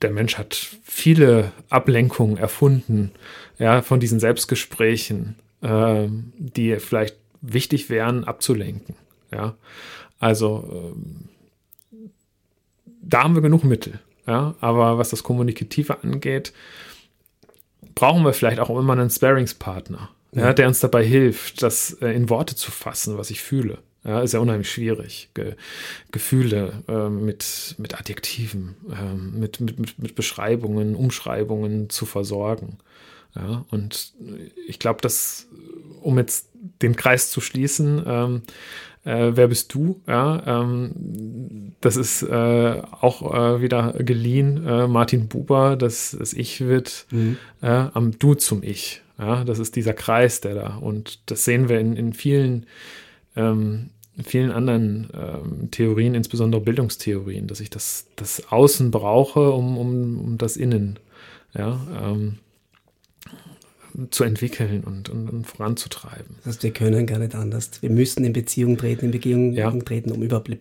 der Mensch hat viele Ablenkungen erfunden, ja, von diesen Selbstgesprächen, äh, die vielleicht wichtig wären, abzulenken. Ja, also ähm, da haben wir genug Mittel. Ja, aber was das Kommunikative angeht, brauchen wir vielleicht auch immer einen Sparingspartner, ja. ja, der uns dabei hilft, das äh, in Worte zu fassen, was ich fühle. Ja, ist ja unheimlich schwierig, Ge Gefühle äh, mit, mit Adjektiven, äh, mit, mit, mit Beschreibungen, Umschreibungen zu versorgen. Ja, und ich glaube, dass, um jetzt den Kreis zu schließen, ähm, äh, wer bist du? Ja, ähm, das ist äh, auch äh, wieder geliehen, äh, Martin Buber, das, das Ich wird mhm. Äh, am Du zum Ich. Ja, das ist dieser Kreis, der da. Und das sehen wir in, in vielen, ähm, vielen anderen ähm, Theorien, insbesondere Bildungstheorien, dass ich das, das Außen brauche, um, um, um das Innen. Ja, ähm, zu entwickeln und, und, und, voranzutreiben. Das heißt, wir können gar nicht anders. Wir müssen in Beziehung treten, in Beziehung ja. treten, um überhaupt um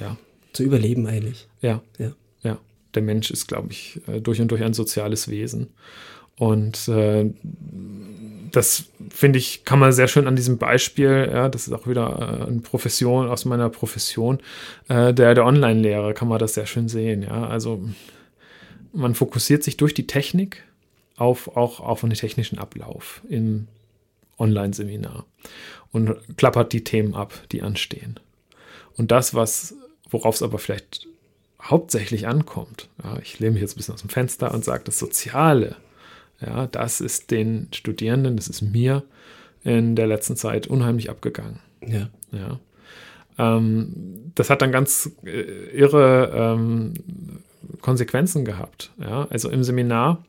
ja. zu überleben eigentlich. Ja. ja. Ja. Der Mensch ist, glaube ich, äh, durch und durch ein soziales Wesen. Und äh, das finde ich, kann man sehr schön an diesem Beispiel, ja, das ist auch wieder äh, eine Profession aus meiner Profession, äh, der, der Online-Lehre, kann man das sehr schön sehen. Ja, also man fokussiert sich durch die Technik auf, auch auf einen technischen Ablauf im Online-Seminar und klappert die Themen ab, die anstehen. Und das, was, worauf es aber vielleicht hauptsächlich ankommt, ja, ich lehne mich jetzt ein bisschen aus dem Fenster und sage, das Soziale, ja, das ist den Studierenden, das ist mir in der letzten Zeit unheimlich abgegangen. Ja. ja. Ähm, das hat dann ganz äh, irre ähm, Konsequenzen gehabt. Ja. Also im Seminar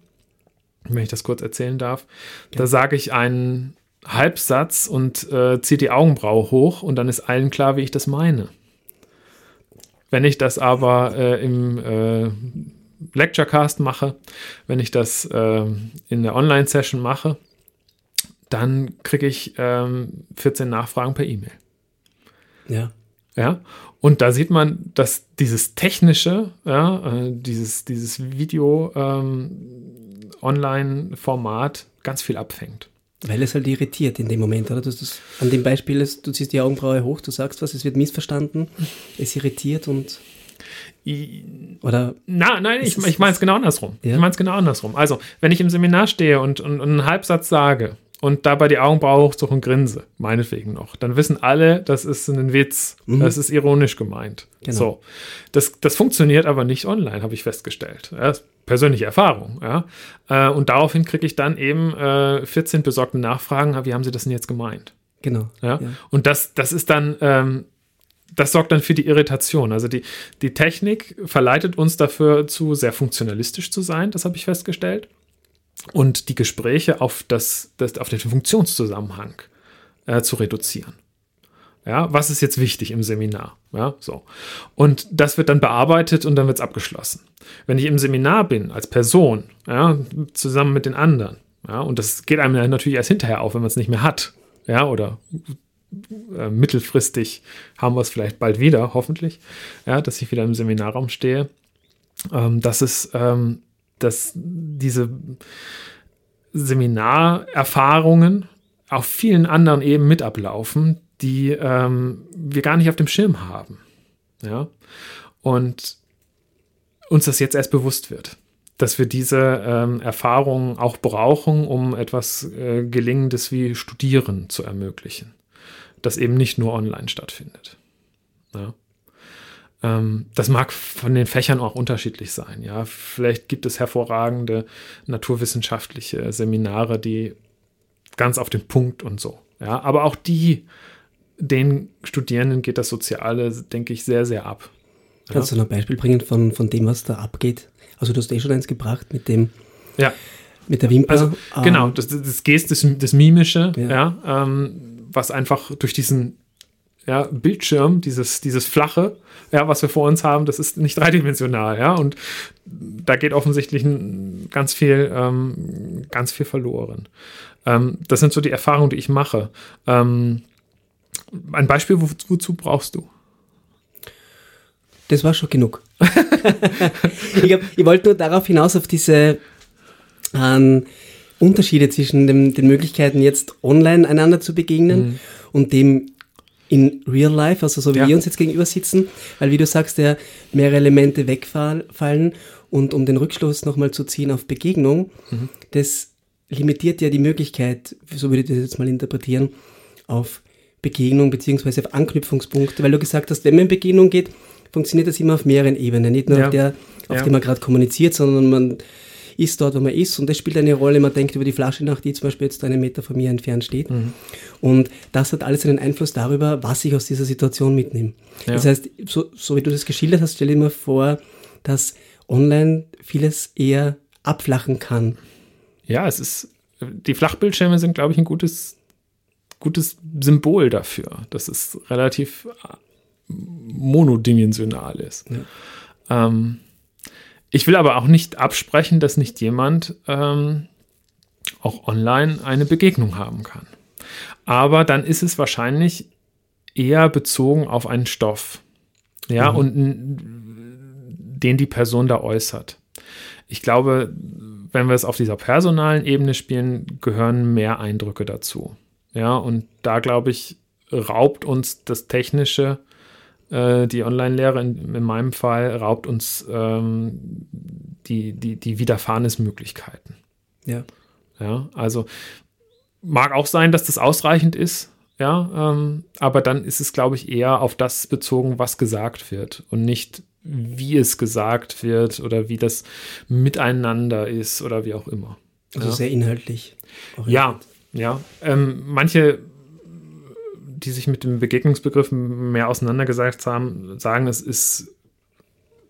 wenn ich das kurz erzählen darf. Ja. Da sage ich einen Halbsatz und äh, ziehe die Augenbraue hoch und dann ist allen klar, wie ich das meine. Wenn ich das aber äh, im äh, Lecturecast mache, wenn ich das äh, in der Online-Session mache, dann kriege ich 14 ähm, Nachfragen per E-Mail. Ja. Ja. Und da sieht man, dass dieses technische, ja, äh, dieses, dieses Video, ähm, Online-Format ganz viel abfängt. Weil es halt irritiert in dem Moment, oder? Du, das, an dem Beispiel, du ziehst die Augenbraue hoch, du sagst was, es wird missverstanden, [LAUGHS] es irritiert und. Oder? Na, nein, ich, ich meine es genau andersrum. Ja? Ich meine es genau andersrum. Also, wenn ich im Seminar stehe und, und, und einen Halbsatz sage, und dabei die Augenbraue hochzog und grinse, meinetwegen noch, dann wissen alle, das ist ein Witz, mhm. das ist ironisch gemeint. Genau. So, das, das funktioniert aber nicht online, habe ich festgestellt. Ja, persönliche Erfahrung. Ja? Äh, und daraufhin kriege ich dann eben äh, 14 besorgte Nachfragen, wie haben Sie das denn jetzt gemeint? Genau. Ja? ja. Und das, das ist dann, ähm, das sorgt dann für die Irritation. Also die, die Technik verleitet uns dafür zu, sehr funktionalistisch zu sein, das habe ich festgestellt und die Gespräche auf, das, das, auf den Funktionszusammenhang äh, zu reduzieren. Ja, was ist jetzt wichtig im Seminar? Ja, so. Und das wird dann bearbeitet und dann wird es abgeschlossen. Wenn ich im Seminar bin, als Person, ja, zusammen mit den anderen, ja, und das geht einem natürlich erst hinterher auf, wenn man es nicht mehr hat, ja, oder äh, mittelfristig haben wir es vielleicht bald wieder, hoffentlich, ja, dass ich wieder im Seminarraum stehe. Ähm, das ist ähm, dass diese Seminarerfahrungen auf vielen anderen Ebenen mit ablaufen, die ähm, wir gar nicht auf dem Schirm haben. Ja. Und uns das jetzt erst bewusst wird, dass wir diese ähm, Erfahrungen auch brauchen, um etwas äh, Gelingendes wie Studieren zu ermöglichen, das eben nicht nur online stattfindet. Ja. Ähm, das mag von den Fächern auch unterschiedlich sein. Ja, vielleicht gibt es hervorragende naturwissenschaftliche Seminare, die ganz auf den Punkt und so. Ja, aber auch die, den Studierenden geht das Soziale, denke ich, sehr, sehr ab. Kannst ja. du noch ein Beispiel bringen von, von dem, was da abgeht? Also du hast eh schon eins gebracht mit dem, ja. mit der Wimper. Also, genau, das, das Gest, das, das Mimische, ja, ja ähm, was einfach durch diesen ja, Bildschirm, dieses, dieses flache, ja, was wir vor uns haben, das ist nicht dreidimensional, ja, und da geht offensichtlich ganz viel, ähm, ganz viel verloren. Ähm, das sind so die Erfahrungen, die ich mache. Ähm, ein Beispiel, wo, wozu brauchst du? Das war schon genug. [LAUGHS] ich, ich wollte nur darauf hinaus, auf diese ähm, Unterschiede zwischen dem, den Möglichkeiten, jetzt online einander zu begegnen mhm. und dem in real life, also so wie ja. wir uns jetzt gegenüber sitzen, weil wie du sagst, ja mehrere Elemente wegfallen und um den Rückschluss nochmal zu ziehen auf Begegnung, mhm. das limitiert ja die Möglichkeit, so würde ich das jetzt mal interpretieren, auf Begegnung beziehungsweise auf Anknüpfungspunkte, weil du gesagt hast, wenn man in Begegnung geht, funktioniert das immer auf mehreren Ebenen, nicht nur ja. auf der, auf ja. der man gerade kommuniziert, sondern man ist dort, wo man ist. Und das spielt eine Rolle. Man denkt über die Flasche nach, die zum Beispiel jetzt einen Meter von mir entfernt steht. Mhm. Und das hat alles einen Einfluss darüber, was ich aus dieser Situation mitnehme. Ja. Das heißt, so, so wie du das geschildert hast, stell dir mal vor, dass online vieles eher abflachen kann. Ja, es ist, die Flachbildschirme sind, glaube ich, ein gutes, gutes Symbol dafür, dass es relativ monodimensional ist. Ja. Ähm, ich will aber auch nicht absprechen, dass nicht jemand ähm, auch online eine Begegnung haben kann. Aber dann ist es wahrscheinlich eher bezogen auf einen Stoff. Ja, mhm. und den die Person da äußert. Ich glaube, wenn wir es auf dieser personalen Ebene spielen, gehören mehr Eindrücke dazu. Ja, und da glaube ich, raubt uns das Technische äh, die Online-Lehre in, in, meinem Fall raubt uns ähm, die, die, die Widerfahrensmöglichkeiten. Ja. Ja, also mag auch sein, dass das ausreichend ist, ja, ähm, aber dann ist es, glaube ich, eher auf das bezogen, was gesagt wird und nicht, wie es gesagt wird oder wie das miteinander ist oder wie auch immer. Also ja. sehr inhaltlich. Ja, ja. Ähm, manche die sich mit dem Begegnungsbegriff mehr auseinandergesetzt haben, sagen, es ist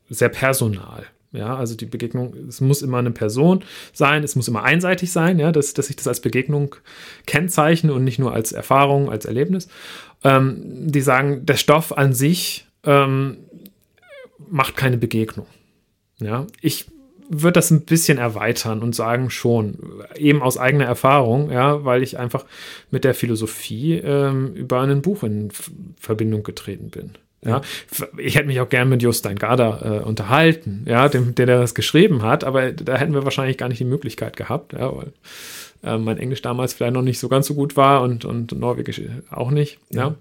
sehr personal. Ja, also die Begegnung, es muss immer eine Person sein, es muss immer einseitig sein, ja, dass, dass ich das als Begegnung kennzeichne und nicht nur als Erfahrung, als Erlebnis. Ähm, die sagen, der Stoff an sich ähm, macht keine Begegnung. Ja, ich würde das ein bisschen erweitern und sagen schon, eben aus eigener Erfahrung, ja, weil ich einfach mit der Philosophie ähm, über ein Buch in Verbindung getreten bin. Ja, ich hätte mich auch gern mit Jostein Garda äh, unterhalten, ja, dem, der das geschrieben hat, aber da hätten wir wahrscheinlich gar nicht die Möglichkeit gehabt, ja, weil äh, mein Englisch damals vielleicht noch nicht so ganz so gut war und, und Norwegisch auch nicht, ja. ja.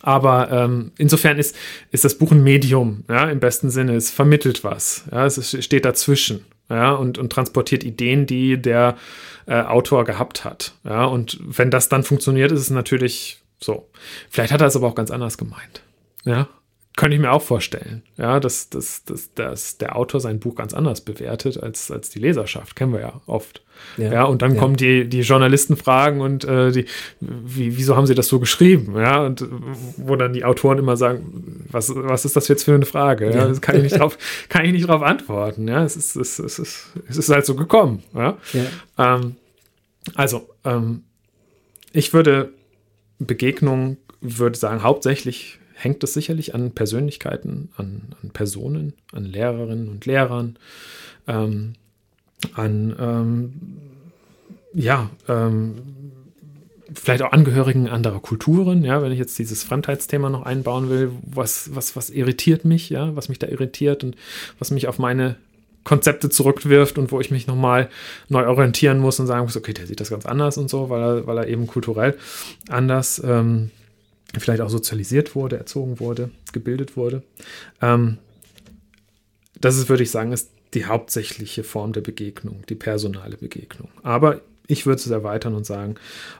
Aber ähm, insofern ist, ist das Buch ein Medium, ja, im besten Sinne. Es vermittelt was, ja, es steht dazwischen, ja, und, und transportiert Ideen, die der äh, Autor gehabt hat, ja. Und wenn das dann funktioniert, ist es natürlich so. Vielleicht hat er es aber auch ganz anders gemeint. Ja, könnte ich mir auch vorstellen, ja, dass, dass, dass, dass der Autor sein Buch ganz anders bewertet als, als die Leserschaft. Kennen wir ja oft. Ja, ja und dann ja. kommen die, die Journalistenfragen und äh, die, wie, wieso haben sie das so geschrieben? Ja, und wo dann die Autoren immer sagen, was, was ist das jetzt für eine Frage? Ja, das kann ich nicht drauf, [LAUGHS] kann ich nicht drauf antworten. Ja, es ist, es, es ist, es ist halt so gekommen. Ja. Ähm, also, ähm, ich würde Begegnungen, würde sagen, hauptsächlich hängt es sicherlich an Persönlichkeiten, an, an Personen, an Lehrerinnen und Lehrern, ähm, an ähm, ja, ähm, vielleicht auch Angehörigen anderer Kulturen, ja, wenn ich jetzt dieses Fremdheitsthema noch einbauen will, was, was, was irritiert mich, ja, was mich da irritiert und was mich auf meine Konzepte zurückwirft und wo ich mich nochmal neu orientieren muss und sagen muss, okay, der sieht das ganz anders und so, weil er, weil er eben kulturell anders ähm, vielleicht auch sozialisiert wurde, erzogen wurde, gebildet wurde. Ähm, das ist, würde ich sagen, ist die hauptsächliche Form der Begegnung, die personale Begegnung. Aber ich würde es erweitern und sagen,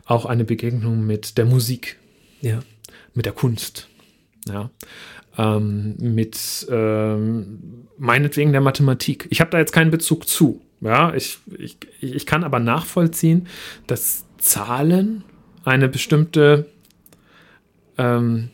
auch eine Begegnung mit der Musik, ja. mit der Kunst, ja. Ähm, mit ähm, meinetwegen der Mathematik. Ich habe da jetzt keinen Bezug zu. Ja, ich, ich, ich kann aber nachvollziehen, dass Zahlen eine bestimmte ähm,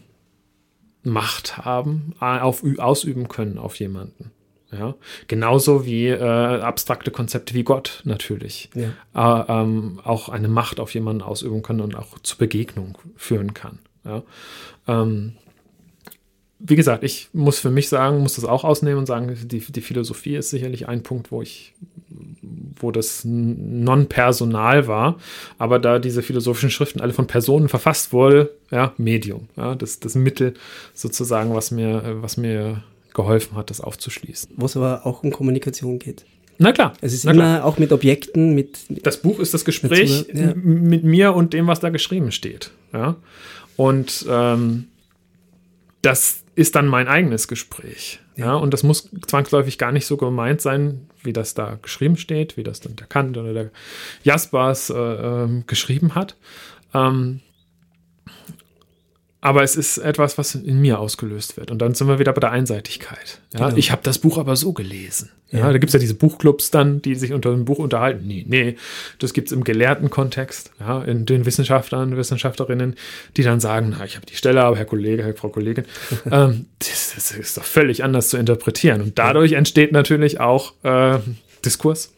Macht haben, auf, ausüben können auf jemanden. Ja, genauso wie äh, abstrakte Konzepte wie Gott natürlich ja. äh, ähm, auch eine Macht auf jemanden ausüben können und auch zur Begegnung führen kann. Ja. Ähm, wie gesagt, ich muss für mich sagen, muss das auch ausnehmen und sagen, die, die Philosophie ist sicherlich ein Punkt, wo ich, wo das non-personal war, aber da diese philosophischen Schriften alle von Personen verfasst wurde, ja, Medium, ja, das, das Mittel sozusagen, was mir, was mir geholfen hat, das aufzuschließen. Wo es aber auch um Kommunikation geht. Na klar. Es ist immer klar. auch mit Objekten, mit. Das Buch ist das Gespräch ja. mit mir und dem, was da geschrieben steht. Ja. Und ähm, das ist dann mein eigenes Gespräch. Ja. ja. und das muss zwangsläufig gar nicht so gemeint sein, wie das da geschrieben steht, wie das dann der Kant oder der Jaspers äh, äh, geschrieben hat. Ähm, aber es ist etwas, was in mir ausgelöst wird. Und dann sind wir wieder bei der Einseitigkeit. Ja, genau. Ich habe das Buch aber so gelesen. Ja, ja. Da gibt es ja diese Buchclubs dann, die sich unter dem Buch unterhalten. Nee, nee, das gibt es im gelehrten Kontext, ja, in den Wissenschaftlern, Wissenschaftlerinnen, die dann sagen, na, ich habe die Stelle, aber Herr Kollege, Herr, Frau Kollegin, [LAUGHS] ähm, das, das, ist doch völlig anders zu interpretieren. Und dadurch entsteht natürlich auch äh, Diskurs,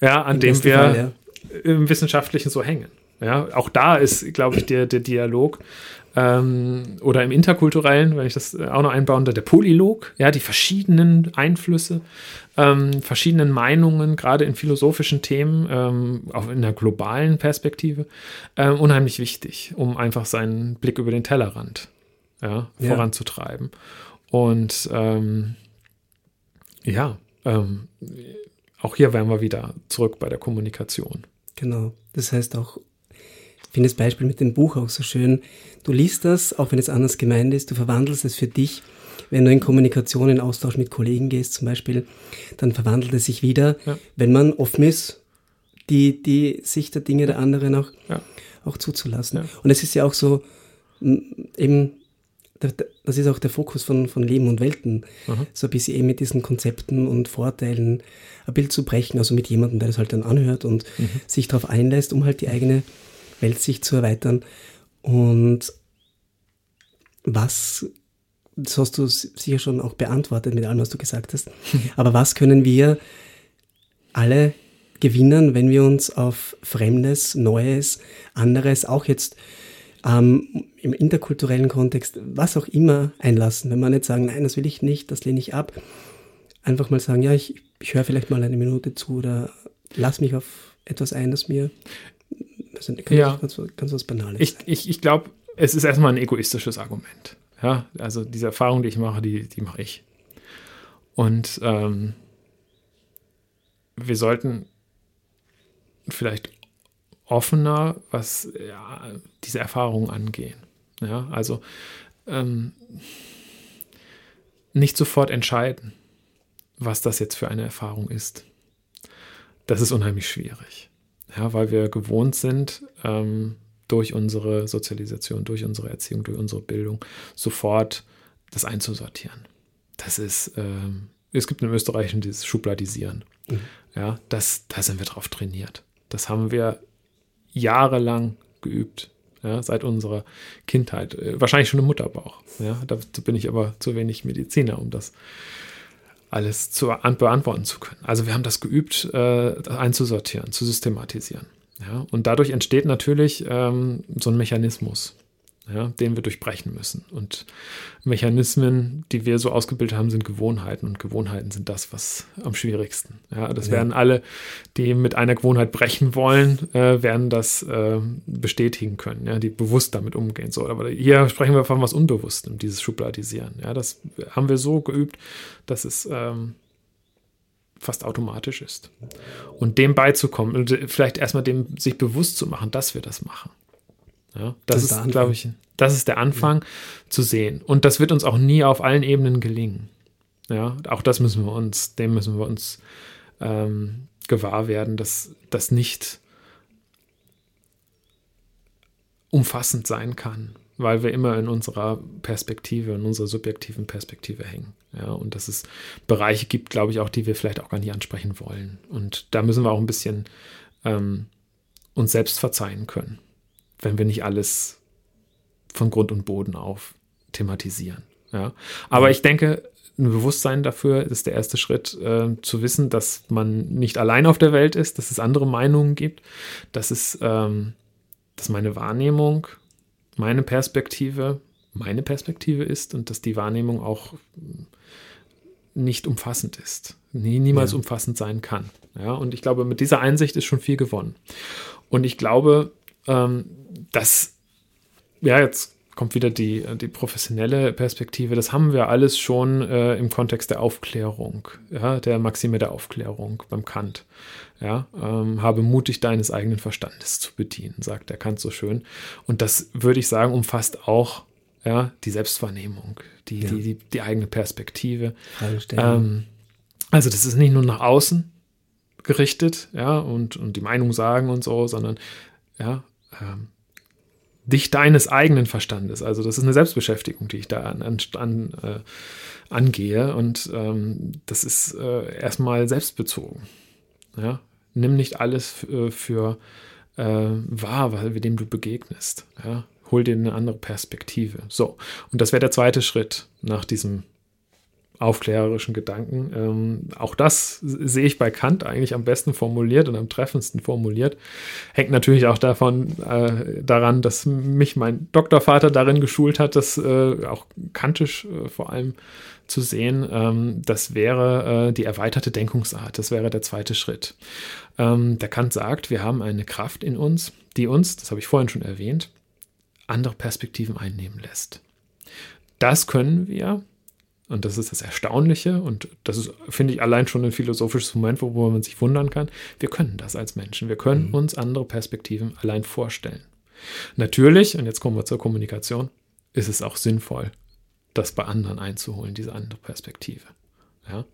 ja, an dem wir Fall, ja. im Wissenschaftlichen so hängen. Ja, auch da ist, glaube ich, der, der Dialog ähm, oder im interkulturellen, wenn ich das auch noch einbauen darf, der Polylog, ja, die verschiedenen Einflüsse, ähm, verschiedenen Meinungen, gerade in philosophischen Themen, ähm, auch in der globalen Perspektive, ähm, unheimlich wichtig, um einfach seinen Blick über den Tellerrand ja, ja. voranzutreiben. Und ähm, ja, ähm, auch hier wären wir wieder zurück bei der Kommunikation. Genau. Das heißt auch finde das Beispiel mit dem Buch auch so schön. Du liest das, auch wenn es anders gemeint ist, du verwandelst es für dich. Wenn du in Kommunikation, in Austausch mit Kollegen gehst zum Beispiel, dann verwandelt es sich wieder, ja. wenn man offen ist, die, die Sicht der Dinge der anderen auch, ja. auch zuzulassen. Ja. Und es ist ja auch so, eben, das ist auch der Fokus von, von Leben und Welten, Aha. so ein bisschen eben mit diesen Konzepten und Vorteilen ein Bild zu brechen, also mit jemandem, der das halt dann anhört und mhm. sich darauf einlässt, um halt die eigene Welt sich zu erweitern. Und was, das hast du sicher schon auch beantwortet mit allem, was du gesagt hast, [LAUGHS] aber was können wir alle gewinnen, wenn wir uns auf Fremdes, Neues, anderes, auch jetzt ähm, im interkulturellen Kontext, was auch immer einlassen. Wenn wir nicht sagen, nein, das will ich nicht, das lehne ich ab. Einfach mal sagen, ja, ich, ich höre vielleicht mal eine Minute zu oder lass mich auf etwas ein, das mir das sind ja. ganz, ganz was Banales. Ich, ich, ich glaube, es ist erstmal ein egoistisches Argument. Ja, also diese Erfahrung, die ich mache, die, die mache ich. Und ähm, wir sollten vielleicht offener, was ja, diese Erfahrung angehen. Ja, also ähm, nicht sofort entscheiden, was das jetzt für eine Erfahrung ist. Das ist unheimlich schwierig. Ja, weil wir gewohnt sind, ähm, durch unsere Sozialisation, durch unsere Erziehung, durch unsere Bildung sofort das einzusortieren. Das ist, ähm, es gibt im Österreichischen dieses Schubladisieren. Mhm. Ja, das, da sind wir drauf trainiert. Das haben wir jahrelang geübt, ja, seit unserer Kindheit. Äh, wahrscheinlich schon im Mutterbauch. Ja, dazu bin ich aber zu wenig Mediziner, um das alles zu beantworten zu können. Also wir haben das geübt, äh, einzusortieren, zu systematisieren. Ja, und dadurch entsteht natürlich ähm, so ein Mechanismus ja, den wir durchbrechen müssen. Und Mechanismen, die wir so ausgebildet haben, sind Gewohnheiten. Und Gewohnheiten sind das, was am schwierigsten. Ja, das ja. werden alle, die mit einer Gewohnheit brechen wollen, äh, werden das äh, bestätigen können, ja, die bewusst damit umgehen. So, aber hier sprechen wir von was Unbewusstem, dieses Schubladisieren. Ja, das haben wir so geübt, dass es ähm, fast automatisch ist. Und dem beizukommen und vielleicht erstmal dem sich bewusst zu machen, dass wir das machen. Ja, das, das ist, glaube ich, das ist der Anfang ja. zu sehen. Und das wird uns auch nie auf allen Ebenen gelingen. Ja, auch das müssen wir uns, dem müssen wir uns ähm, gewahr werden, dass das nicht umfassend sein kann, weil wir immer in unserer Perspektive, in unserer subjektiven Perspektive hängen. Ja, und dass es Bereiche gibt, glaube ich, auch, die wir vielleicht auch gar nicht ansprechen wollen. Und da müssen wir auch ein bisschen ähm, uns selbst verzeihen können wenn wir nicht alles von Grund und Boden auf thematisieren. Ja. Aber ich denke, ein Bewusstsein dafür ist der erste Schritt, äh, zu wissen, dass man nicht allein auf der Welt ist, dass es andere Meinungen gibt, dass es, ähm, dass meine Wahrnehmung, meine Perspektive, meine Perspektive ist und dass die Wahrnehmung auch nicht umfassend ist, nie, niemals ja. umfassend sein kann. Ja, und ich glaube, mit dieser Einsicht ist schon viel gewonnen. Und ich glaube, ähm, das, ja, jetzt kommt wieder die, die professionelle Perspektive. Das haben wir alles schon äh, im Kontext der Aufklärung, ja, der Maxime der Aufklärung beim Kant. Ja, ähm, habe mutig deines eigenen Verstandes zu bedienen, sagt der Kant so schön. Und das würde ich sagen, umfasst auch ja, die Selbstwahrnehmung, die, ja. die, die, die, eigene Perspektive. Ähm, also das ist nicht nur nach außen gerichtet, ja, und, und die Meinung sagen und so, sondern ja, ähm, dich deines eigenen Verstandes. Also das ist eine Selbstbeschäftigung, die ich da an, an, äh, angehe und ähm, das ist äh, erstmal selbstbezogen. Ja? Nimm nicht alles äh, für äh, wahr, weil wir dem du begegnest. Ja? Hol dir eine andere Perspektive. So, und das wäre der zweite Schritt nach diesem aufklärerischen Gedanken. Ähm, auch das sehe ich bei Kant eigentlich am besten formuliert und am treffendsten formuliert. Hängt natürlich auch davon äh, daran, dass mich mein Doktorvater darin geschult hat, das äh, auch kantisch äh, vor allem zu sehen. Ähm, das wäre äh, die erweiterte Denkungsart. Das wäre der zweite Schritt. Ähm, der Kant sagt, wir haben eine Kraft in uns, die uns, das habe ich vorhin schon erwähnt, andere Perspektiven einnehmen lässt. Das können wir und das ist das Erstaunliche und das ist, finde ich, allein schon ein philosophisches Moment, wo man sich wundern kann. Wir können das als Menschen. Wir können mhm. uns andere Perspektiven allein vorstellen. Natürlich, und jetzt kommen wir zur Kommunikation, ist es auch sinnvoll, das bei anderen einzuholen, diese andere Perspektive. Ja?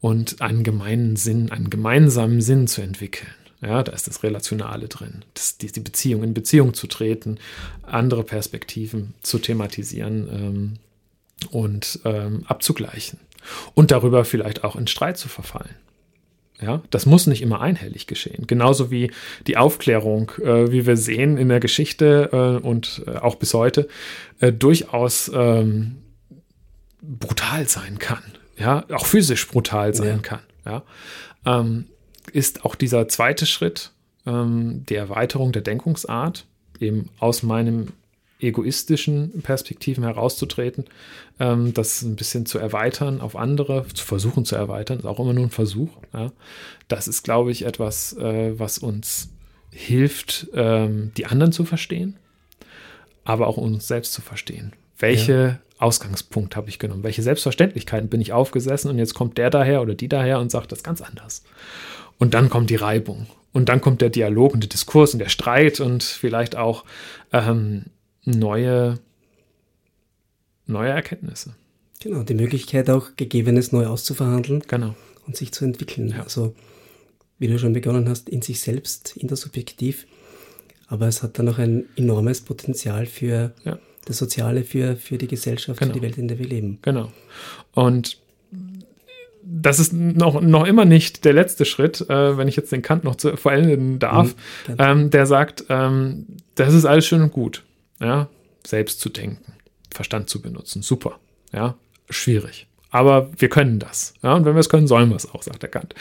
Und einen gemeinen Sinn, einen gemeinsamen Sinn zu entwickeln. Ja, da ist das Relationale drin, das, die, die Beziehung, in Beziehung zu treten, andere Perspektiven zu thematisieren, ähm, und ähm, abzugleichen und darüber vielleicht auch in Streit zu verfallen. Ja, das muss nicht immer einhellig geschehen. Genauso wie die Aufklärung, äh, wie wir sehen in der Geschichte äh, und äh, auch bis heute, äh, durchaus ähm, brutal sein kann. Ja, auch physisch brutal sein ja. kann. Ja, ähm, ist auch dieser zweite Schritt, ähm, die Erweiterung der Denkungsart, eben aus meinem egoistischen Perspektiven herauszutreten, ähm, das ein bisschen zu erweitern auf andere, zu versuchen zu erweitern, ist auch immer nur ein Versuch. Ja. Das ist, glaube ich, etwas, äh, was uns hilft, ähm, die anderen zu verstehen, aber auch uns selbst zu verstehen. Welche ja. Ausgangspunkt habe ich genommen? Welche Selbstverständlichkeiten bin ich aufgesessen und jetzt kommt der daher oder die daher und sagt das ganz anders. Und dann kommt die Reibung. Und dann kommt der Dialog und der Diskurs und der Streit und vielleicht auch ähm, neue, neue Erkenntnisse. Genau, die Möglichkeit auch Gegebenes neu auszuverhandeln. Genau. Und sich zu entwickeln. Ja. Also, wie du schon begonnen hast, in sich selbst, intersubjektiv. Aber es hat dann auch ein enormes Potenzial für Ja. das Soziale, für, für die Gesellschaft, Genau. für die Welt, in der wir leben. Genau. Und das ist noch, noch immer nicht der letzte Schritt, äh, wenn ich jetzt den Kant noch zu vollenden darf, Mhm, ähm, der sagt, ähm, das ist alles schön und gut, ja, selbst zu denken, Verstand zu benutzen, super, ja, schwierig. Aber wir können das. Ja, und wenn wir es können, sollen wir es auch, sagt der Kant.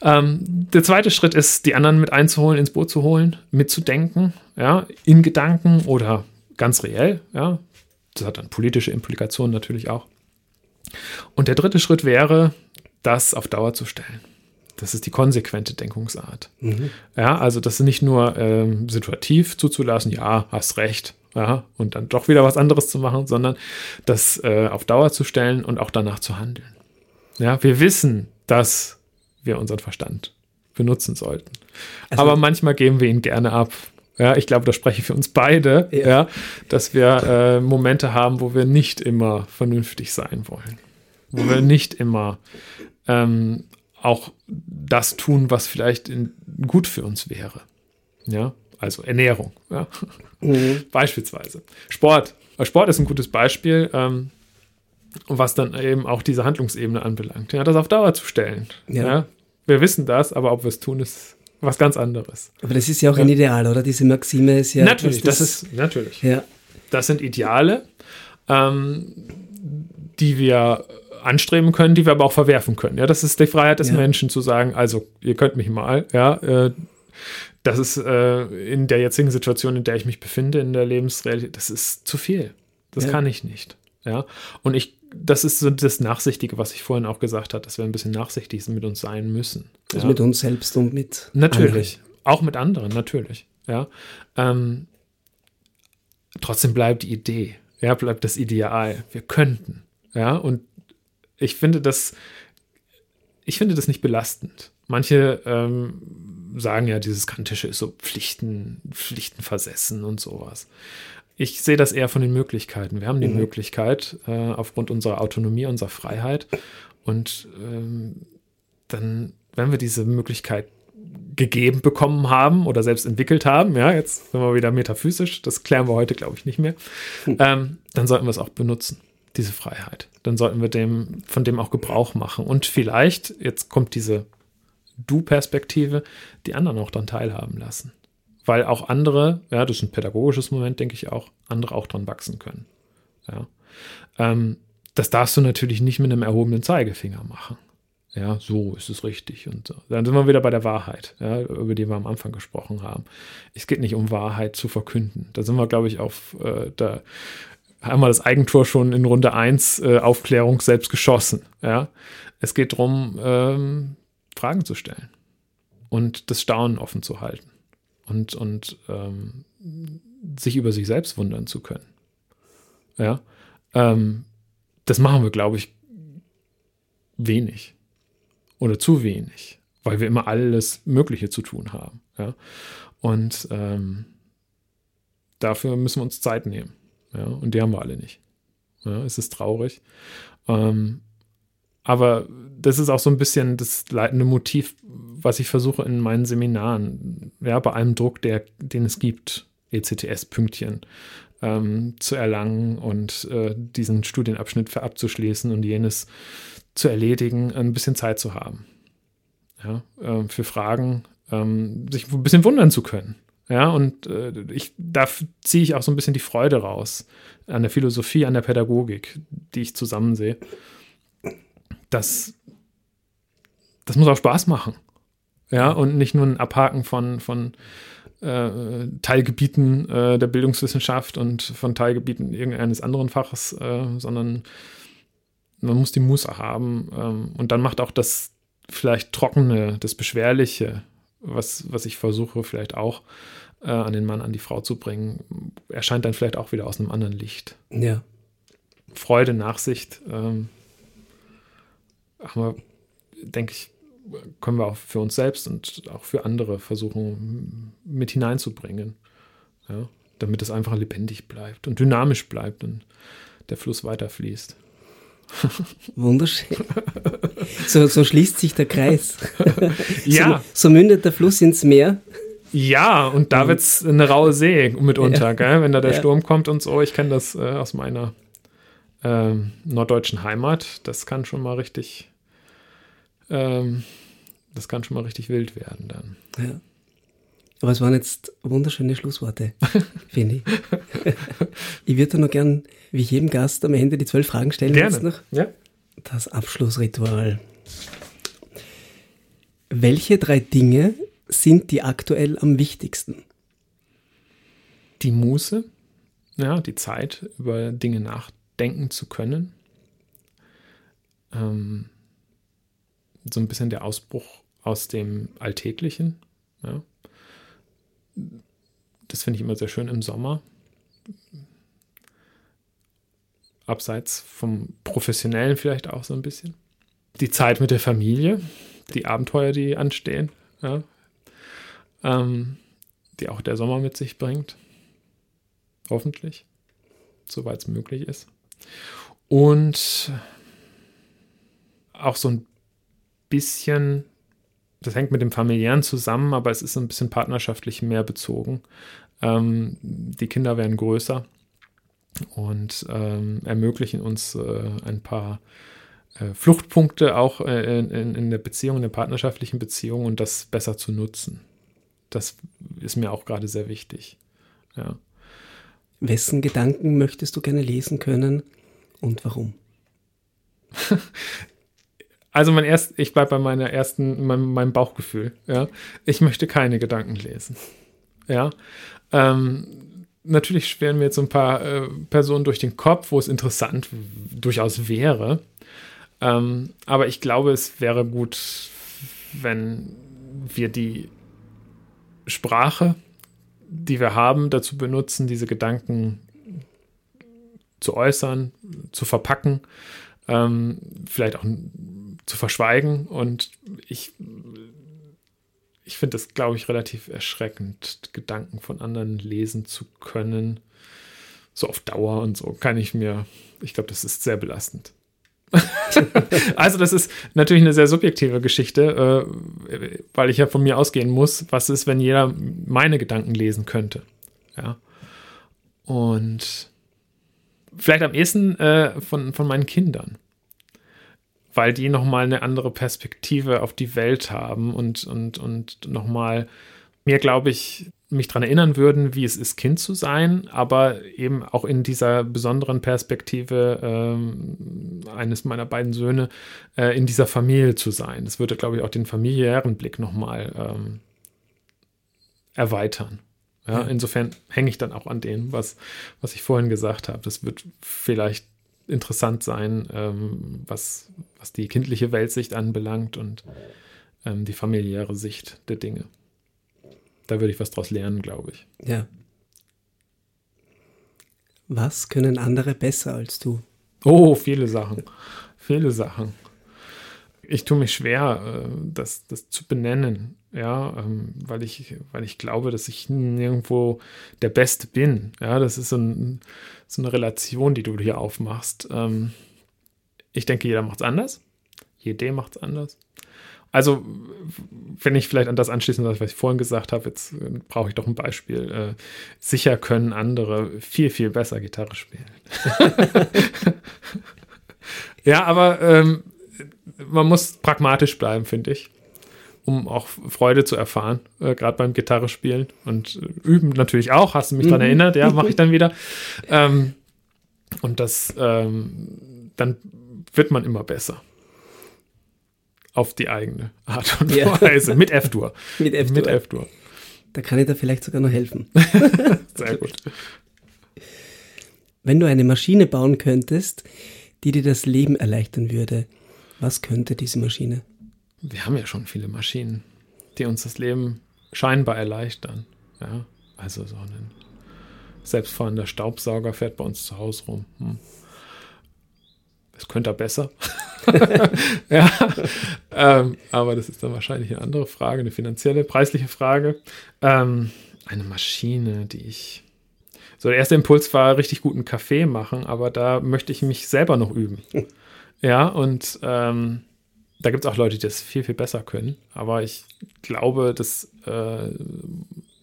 Ähm, der zweite Schritt ist, die anderen mit einzuholen, ins Boot zu holen, mitzudenken, ja, in Gedanken oder ganz reell, ja. Das hat dann politische Implikationen natürlich auch. Und der dritte Schritt wäre, das auf Dauer zu stellen. Das ist die konsequente Denkungsart. Ja, also das ist nicht nur ähm, situativ zuzulassen, ja, hast recht, ja, und dann doch wieder was anderes zu machen, sondern das äh, auf Dauer zu stellen und auch danach zu handeln. Ja, wir wissen, dass wir unseren Verstand benutzen sollten. Also- Aber manchmal geben wir ihn gerne ab. Ja, ich glaube, da spreche ich für uns beide, Ja. ja, dass wir äh, Momente haben, wo wir nicht immer vernünftig sein wollen. Wo wir nicht immer ähm, auch das tun, was vielleicht in, gut für uns wäre. Ja, also Ernährung, ja. Mhm. [LAUGHS] Beispielsweise. Sport. Sport ist ein gutes Beispiel, ähm, was dann eben auch diese Handlungsebene anbelangt. Ja, das auf Dauer zu stellen. Ja. Ja. Wir wissen das, aber ob wir es tun, ist was ganz anderes. Aber das ist ja auch ein Ideal, oder? Diese Maxime ist ja. natürlich, dass das ist natürlich. Ja, Das sind Ideale, ähm, die wir anstreben können, die wir aber auch verwerfen können. Ja, das ist die Freiheit des Ja. Menschen zu sagen, also ihr könnt mich mal, ja, äh, das ist äh, in der jetzigen Situation, in der ich mich befinde, in der Lebensrealität, das ist zu viel. Das Ja. kann ich nicht. Ja, und ich, das ist so das Nachsichtige, was ich vorhin auch gesagt habe, dass wir ein bisschen nachsichtig mit uns sein müssen. also ja. mit uns selbst und mit. Natürlich. Auch mit anderen, natürlich. Ja. Ähm, trotzdem bleibt die Idee. Ja, bleibt das Ideal. Wir könnten. Ja, und ich finde das, ich finde das nicht belastend. Manche ähm, sagen ja, dieses Kantische ist so Pflichten, Pflichtenversessen und sowas. Ich sehe das eher von den Möglichkeiten. Wir haben die Mhm. Möglichkeit, äh, aufgrund unserer Autonomie, unserer Freiheit. Und ähm, dann, wenn wir diese Möglichkeit gegeben bekommen haben oder selbst entwickelt haben, ja, jetzt sind wir wieder metaphysisch, das klären wir heute, glaube ich, nicht mehr, ähm, dann sollten wir es auch benutzen, diese Freiheit. Dann sollten wir dem, von dem auch Gebrauch machen. Und vielleicht, jetzt kommt diese Du-Perspektive, die anderen auch dann teilhaben lassen. Weil auch andere, ja, das ist ein pädagogisches Moment, denke ich auch, andere auch dran wachsen können. Ja. Ähm, das darfst du natürlich nicht mit einem erhobenen Zeigefinger machen. Ja, so ist es richtig. Und so. dann sind wir wieder bei der Wahrheit, ja, über die wir am Anfang gesprochen haben. Es geht nicht um Wahrheit zu verkünden. Da sind wir, glaube ich, auf, äh, da haben wir das Eigentor schon in Runde 1 äh, Aufklärung selbst geschossen. Ja. Es geht darum, ähm, Fragen zu stellen und das Staunen offen zu halten und, und ähm, sich über sich selbst wundern zu können. Ja. Ähm, das machen wir, glaube ich, wenig oder zu wenig, weil wir immer alles Mögliche zu tun haben. Ja? Und ähm, dafür müssen wir uns Zeit nehmen. Ja? Und die haben wir alle nicht. Ja? Es ist traurig. Ähm, aber das ist auch so ein bisschen das leitende Motiv, was ich versuche in meinen Seminaren, ja, bei allem Druck, der, den es gibt, ECTS-Pünktchen ähm, zu erlangen und äh, diesen Studienabschnitt für abzuschließen und jenes zu erledigen, ein bisschen Zeit zu haben. Ja, äh, für Fragen, ähm, sich ein bisschen wundern zu können. Ja, und äh, ich, da ziehe ich auch so ein bisschen die Freude raus an der Philosophie, an der Pädagogik, die ich zusammen sehe. Das, das muss auch Spaß machen. Ja, und nicht nur ein Abhaken von, von äh, Teilgebieten äh, der Bildungswissenschaft und von Teilgebieten irgendeines anderen Faches, äh, sondern man muss die Muße haben. Ähm, und dann macht auch das vielleicht Trockene, das Beschwerliche, was, was ich versuche, vielleicht auch äh, an den Mann, an die Frau zu bringen, erscheint dann vielleicht auch wieder aus einem anderen Licht. Ja. Freude, Nachsicht, ähm, haben wir, denke ich, können wir auch für uns selbst und auch für andere versuchen mit hineinzubringen. Ja, damit es einfach lebendig bleibt und dynamisch bleibt und der Fluss weiterfließt. [LAUGHS] Wunderschön. So, so schließt sich der Kreis. [LAUGHS] ja. So, so mündet der Fluss ins Meer. Ja, und da wird es eine raue See mitunter, ja. gell? wenn da der ja. Sturm kommt und so. Ich kenne das äh, aus meiner äh, norddeutschen Heimat. Das kann schon mal richtig, ähm, das kann schon mal richtig wild werden dann. Ja. Aber es waren jetzt wunderschöne Schlussworte, [LAUGHS] finde ich. ich würde noch gern, wie jedem Gast, am Ende die zwölf Fragen stellen. Gerne. Jetzt noch. Ja. Das Abschlussritual. Welche drei Dinge sind die aktuell am wichtigsten? Die Muße, ja, die Zeit, über Dinge nachdenken zu können. Ähm, so ein bisschen der Ausbruch aus dem Alltäglichen. Ja. Das finde ich immer sehr schön im Sommer. Abseits vom Professionellen vielleicht auch so ein bisschen. Die Zeit mit der Familie, die Abenteuer, die anstehen. Ja, ähm, die auch der Sommer mit sich bringt. Hoffentlich, soweit es möglich ist. Und auch so ein bisschen, das hängt mit dem familiären zusammen, aber es ist ein bisschen partnerschaftlich mehr bezogen. Ähm, die Kinder werden größer und ähm, ermöglichen uns äh, ein paar äh, Fluchtpunkte auch äh, in, in, der Beziehung, in der partnerschaftlichen Beziehung und das besser zu nutzen das ist mir auch gerade sehr wichtig. Ja. Wessen Gedanken möchtest du gerne lesen können und warum? [LAUGHS] Also mein erst, ich bleibe bei meiner ersten, meinem, meinem, Bauchgefühl. Ja, ich möchte keine Gedanken lesen. Ja, ähm, natürlich schweren mir jetzt so ein paar äh, Personen durch den Kopf, wo es interessant durchaus wäre. Ähm, aber ich glaube, es wäre gut, wenn wir die Sprache, die wir haben, dazu benutzen, diese Gedanken zu äußern, zu verpacken, ähm, vielleicht auch zu verschweigen. Und ich, ich finde es, glaube ich, relativ erschreckend, Gedanken von anderen lesen zu können. So auf Dauer und so kann ich mir, ich glaube, das ist sehr belastend. [LAUGHS] also das ist natürlich eine sehr subjektive Geschichte, äh, weil ich ja von mir ausgehen muss, was ist, wenn jeder meine Gedanken lesen könnte. Ja. Und vielleicht am ehesten äh, von, von meinen Kindern, weil die nochmal eine andere Perspektive auf die Welt haben und, und, und nochmal mir, glaube ich, mich daran erinnern würden, wie es ist, Kind zu sein, aber eben auch in dieser besonderen Perspektive ähm, eines meiner beiden Söhne äh, in dieser Familie zu sein. Das würde, glaube ich, auch den familiären Blick nochmal ähm, erweitern. Ja, ja. Insofern hänge ich dann auch an dem, was, was ich vorhin gesagt habe. Das wird vielleicht interessant sein, ähm, was, was die kindliche Weltsicht anbelangt und ähm, die familiäre Sicht der Dinge. Da würde ich was draus lernen, glaube ich. Ja. Was können andere besser als du? Oh, viele Sachen. Viele Sachen. Ich tue mich schwer, äh, das, das zu benennen, ja, ähm, weil ich, weil ich glaube, dass ich nirgendwo der Beste bin. Ja, das ist so, ein, so eine Relation, die du hier aufmachst. Ähm, ich denke, jeder macht es anders. Jede macht es anders. Also, wenn ich vielleicht an das anschließen darf, was ich vorhin gesagt habe, jetzt äh, brauche ich doch ein Beispiel. Äh, sicher können andere viel, viel besser Gitarre spielen. [LAUGHS] ja, aber ähm, man muss pragmatisch bleiben, finde ich, um auch Freude zu erfahren, äh, gerade beim Gitarre spielen und äh, üben natürlich auch. Hast du mich mhm. daran erinnert? Ja, mache ich dann wieder. [LAUGHS] Ähm, und das, ähm, dann wird man immer besser auf die eigene Art und ja. Weise. Mit F-Dur. [LAUGHS] Mit F-Dur. Mit F-Dur. Da kann ich dir vielleicht sogar noch helfen. [LAUGHS] Sehr gut. Wenn du eine Maschine bauen könntest, die dir das Leben erleichtern würde, was könnte diese Maschine? Wir haben ja schon viele Maschinen, die uns das Leben scheinbar erleichtern. Ja, also so ein selbstfahrender Staubsauger fährt bei uns zu Hause rum. Hm. Es könnte er besser. [LAUGHS] ja, ähm, aber das ist dann wahrscheinlich eine andere Frage, eine finanzielle, preisliche Frage. Ähm, eine Maschine, die ich. So, der erste Impuls war, richtig guten Kaffee machen, aber da möchte ich mich selber noch üben. [LAUGHS] Ja, und ähm, da gibt es auch Leute, die das viel, viel besser können. Aber ich glaube, dass äh,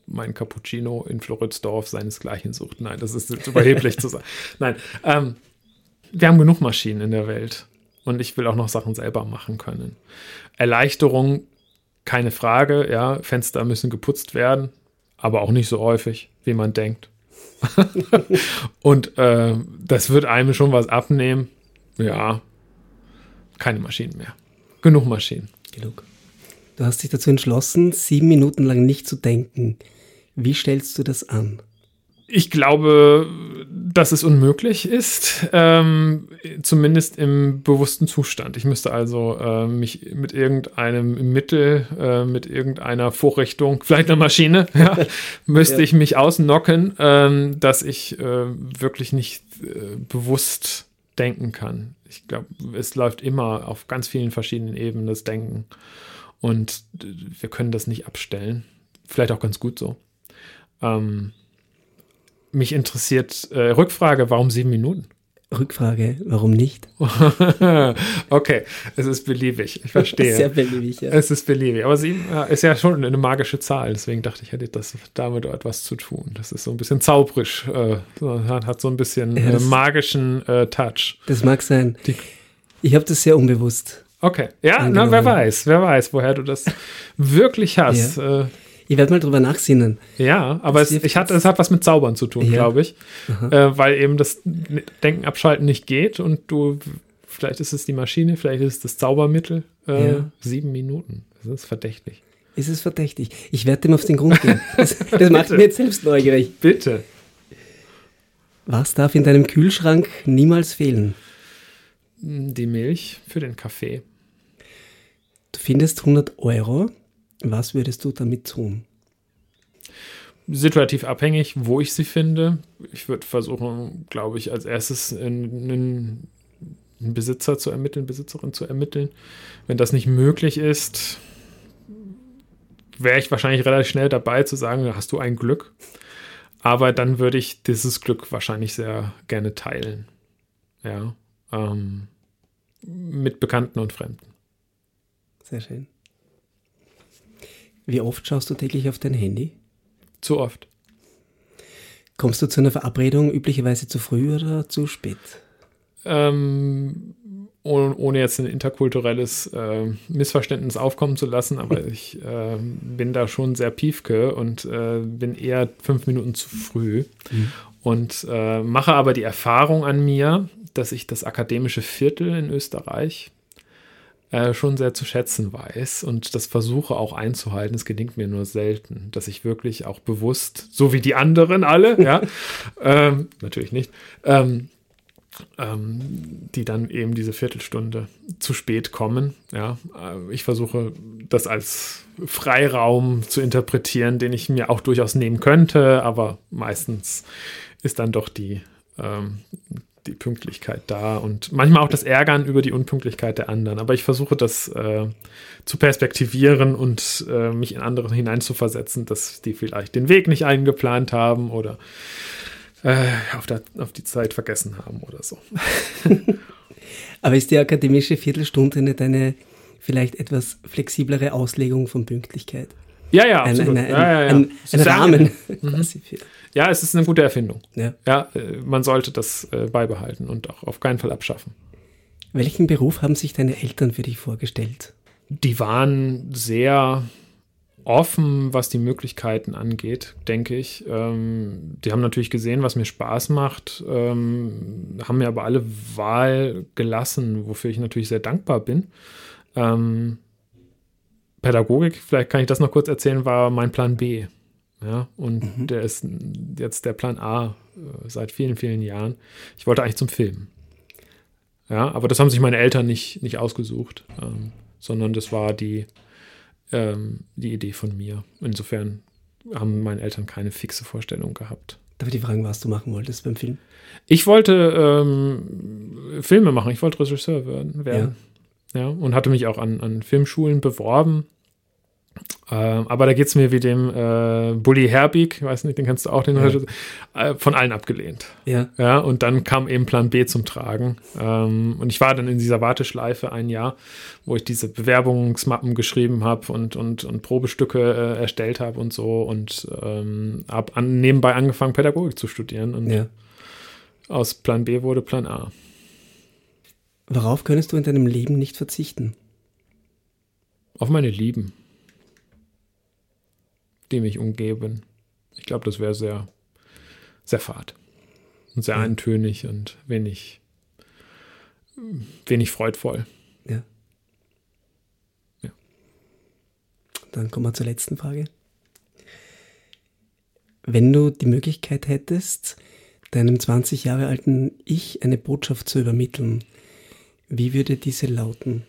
mein Cappuccino in Floridsdorf seinesgleichen sucht. Nein, das ist überheblich zu sagen. [LAUGHS] Nein, ähm, wir haben genug Maschinen in der Welt. Und ich will auch noch Sachen selber machen können. Erleichterung, keine Frage. Ja, Fenster müssen geputzt werden, aber auch nicht so häufig, wie man denkt. [LAUGHS] und äh, das wird einem schon was abnehmen. Ja, keine Maschinen mehr. Genug Maschinen. Genug. Du hast dich dazu entschlossen, sieben Minuten lang nicht zu denken. Wie stellst du das an? Ich glaube, dass es unmöglich ist, ähm, zumindest im bewussten Zustand. Ich müsste also äh, mich mit irgendeinem Mittel, äh, mit irgendeiner Vorrichtung, vielleicht einer Maschine, [LAUGHS] ja, müsste ja. ich mich ausnocken, ähm, dass ich äh, wirklich nicht äh, bewusst denken kann. Ich glaube, es läuft immer auf ganz vielen verschiedenen Ebenen das Denken. Und wir können das nicht abstellen. Vielleicht auch ganz gut so. Ähm, mich interessiert äh, Rückfrage, warum sieben Minuten? Rückfrage, warum nicht? [LAUGHS] okay, es ist beliebig, ich [LAUGHS] verstehe. Sehr beliebig, ja. Es ist beliebig, aber sieben ist ja schon eine magische Zahl, deswegen dachte ich, hätte das damit etwas zu tun. Das ist so ein bisschen zauberisch, äh, hat so ein bisschen ja, äh, magischen äh, Touch. Das mag sein. Die, ich habe das sehr unbewusst. Okay, ja, na, wer weiß, wer weiß, woher du das wirklich [LAUGHS] hast. Ja. Äh, ich werde mal drüber nachsinnen. Ja, aber es, ich hat, es hat was mit Zaubern zu tun, ja. glaube ich. Äh, weil eben das Denken abschalten nicht geht und du, vielleicht ist es die Maschine, vielleicht ist es das Zaubermittel. Äh, ja. Sieben Minuten. Das ist verdächtig. Ist es verdächtig? Ich werde dem auf den Grund gehen. [LAUGHS] Das, das macht mir jetzt selbst neugierig. Bitte. Was darf in deinem Kühlschrank niemals fehlen? Die Milch für den Kaffee. Du findest 100 Euro was würdest du damit tun? Situativ abhängig, wo ich sie finde. Ich würde versuchen, glaube ich, als erstes einen, Besitzer zu ermitteln, Besitzerin zu ermitteln. Wenn das nicht möglich ist, wäre ich wahrscheinlich relativ schnell dabei zu sagen, hast du ein Glück. Aber dann würde ich dieses Glück wahrscheinlich sehr gerne teilen. Ja. Ähm, mit Bekannten und Fremden. Sehr schön. Wie oft schaust du täglich auf dein Handy? Zu oft. Kommst du zu einer Verabredung üblicherweise zu früh oder zu spät? Ähm, ohne, ohne, jetzt ein interkulturelles äh, Missverständnis aufkommen zu lassen, aber [LAUGHS] ich äh, bin da schon sehr piefke und äh, bin eher fünf Minuten zu früh mhm. und äh, mache aber die Erfahrung an mir, dass ich das akademische Viertel in Österreich äh, schon sehr zu schätzen weiß und das versuche auch einzuhalten. Es gelingt mir nur selten, dass ich wirklich auch bewusst, so wie die anderen alle, [LAUGHS] ja, ähm, natürlich nicht, ähm, ähm, die dann eben diese Viertelstunde zu spät kommen. Ja, äh, ich versuche das als Freiraum zu interpretieren, den ich mir auch durchaus nehmen könnte, aber meistens ist dann doch die, ähm, die Pünktlichkeit da und manchmal auch das Ärgern über die Unpünktlichkeit der anderen. Aber ich versuche das äh, zu perspektivieren und äh, mich in andere hineinzuversetzen, dass die vielleicht den Weg nicht eingeplant haben oder äh, auf, der, auf die Zeit vergessen haben oder so. [LAUGHS] Aber ist die akademische Viertelstunde nicht eine vielleicht etwas flexiblere Auslegung von Pünktlichkeit? Ja, ja, absolut. Ein, ein, ein, ja, ja, ja. ein, Rahmen. Mhm. Ja, es ist eine gute Erfindung. Ja, ja äh, man sollte das äh, beibehalten und auch auf keinen Fall abschaffen. Welchen Beruf haben sich deine Eltern für dich vorgestellt? Die waren sehr offen, was die Möglichkeiten angeht, denke ich. Ähm, die haben natürlich gesehen, was mir Spaß macht, ähm, haben mir aber alle Wahl gelassen, wofür ich natürlich sehr dankbar bin. Ähm, Pädagogik, vielleicht kann ich das noch kurz erzählen, war mein Plan B. Ja, und mhm. der ist jetzt der Plan A äh, seit vielen, vielen Jahren. Ich wollte eigentlich zum Film. Ja, aber das haben sich meine Eltern nicht, nicht ausgesucht, ähm, sondern das war die, ähm, die Idee von mir. Insofern haben meine Eltern keine fixe Vorstellung gehabt. Darf ich die fragen, was du machen wolltest beim Film? Ich wollte ähm, Filme machen, ich wollte Regisseur werden. werden. Ja. ja. und hatte mich auch an, an Filmschulen beworben. Ähm, aber da geht es mir wie dem äh, Bully Herbig, weiß nicht, den kennst du auch, den ja. äh, von allen abgelehnt. Ja. Ja, und dann kam eben Plan B zum Tragen. Ähm, und ich war dann in dieser Warteschleife ein Jahr, wo ich diese Bewerbungsmappen geschrieben habe und, und, und Probestücke äh, erstellt habe und so und ähm, habe an, nebenbei angefangen, Pädagogik zu studieren. Und ja. aus Plan B wurde Plan A. Worauf könntest du in deinem Leben nicht verzichten? Auf meine Lieben die mich umgeben. Ich glaube, das wäre sehr, sehr fad und sehr ja. eintönig und wenig, wenig freudvoll. Ja. Ja. Dann kommen wir zur letzten Frage. Wenn du die Möglichkeit hättest, deinem 20 Jahre alten Ich eine Botschaft zu übermitteln, wie würde diese lauten?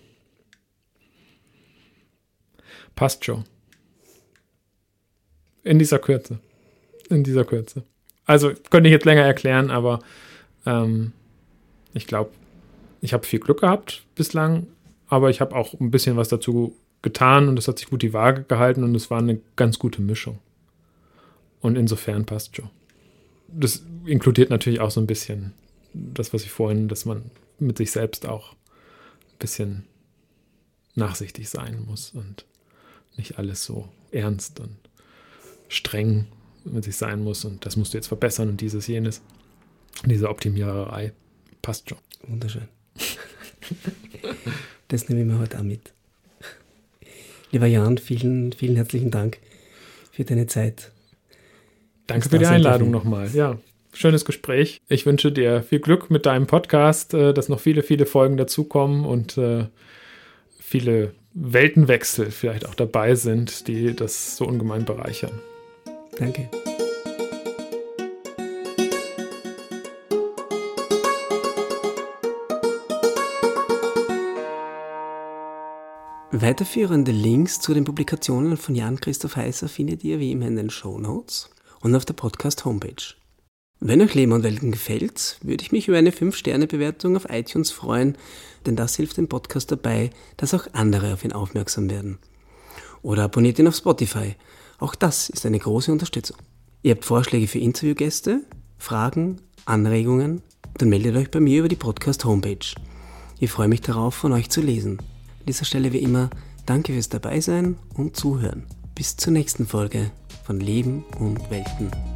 Passt schon. In dieser Kürze. In dieser Kürze. Also könnte ich jetzt länger erklären, aber ähm, ich glaube, ich habe viel Glück gehabt bislang, aber ich habe auch ein bisschen was dazu getan und es hat sich gut die Waage gehalten und es war eine ganz gute Mischung. Und insofern passt schon. Das inkludiert natürlich auch so ein bisschen das, was ich vorhin, dass man mit sich selbst auch ein bisschen nachsichtig sein muss und nicht alles so ernst und streng mit sich sein muss und das musst du jetzt verbessern und dieses, jenes. Diese Optimiererei passt schon. Wunderschön. [LAUGHS] das nehme ich mir heute auch mit. Lieber Jan, vielen, vielen herzlichen Dank für deine Zeit. Danke für die Einladung nochmal. Ja, schönes Gespräch. Ich wünsche dir viel Glück mit deinem Podcast, äh, dass noch viele, viele Folgen dazukommen und äh, viele Weltenwechsel vielleicht auch dabei sind, die das so ungemein bereichern. Danke. Weiterführende Links zu den Publikationen von Jan-Christoph Heißer findet ihr wie immer in den Show Notes und auf der Podcast-Homepage. Wenn euch Leben und Welten gefällt, würde ich mich über eine 5-Sterne-Bewertung auf iTunes freuen, denn das hilft dem Podcast dabei, dass auch andere auf ihn aufmerksam werden. Oder abonniert ihn auf Spotify auch das ist eine große Unterstützung. Ihr habt Vorschläge für Interviewgäste, Fragen, Anregungen? Dann meldet euch bei mir über die Podcast-Homepage. Ich freue mich darauf, von euch zu lesen. An dieser Stelle wie immer, danke fürs Dabeisein und Zuhören. Bis zur nächsten Folge von Leben und Welten.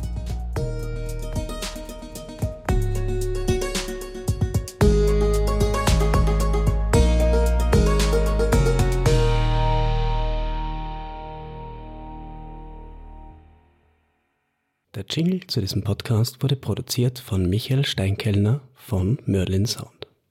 Der Jingle zu diesem Podcast wurde produziert von Michael Steinkellner von Merlin Sound.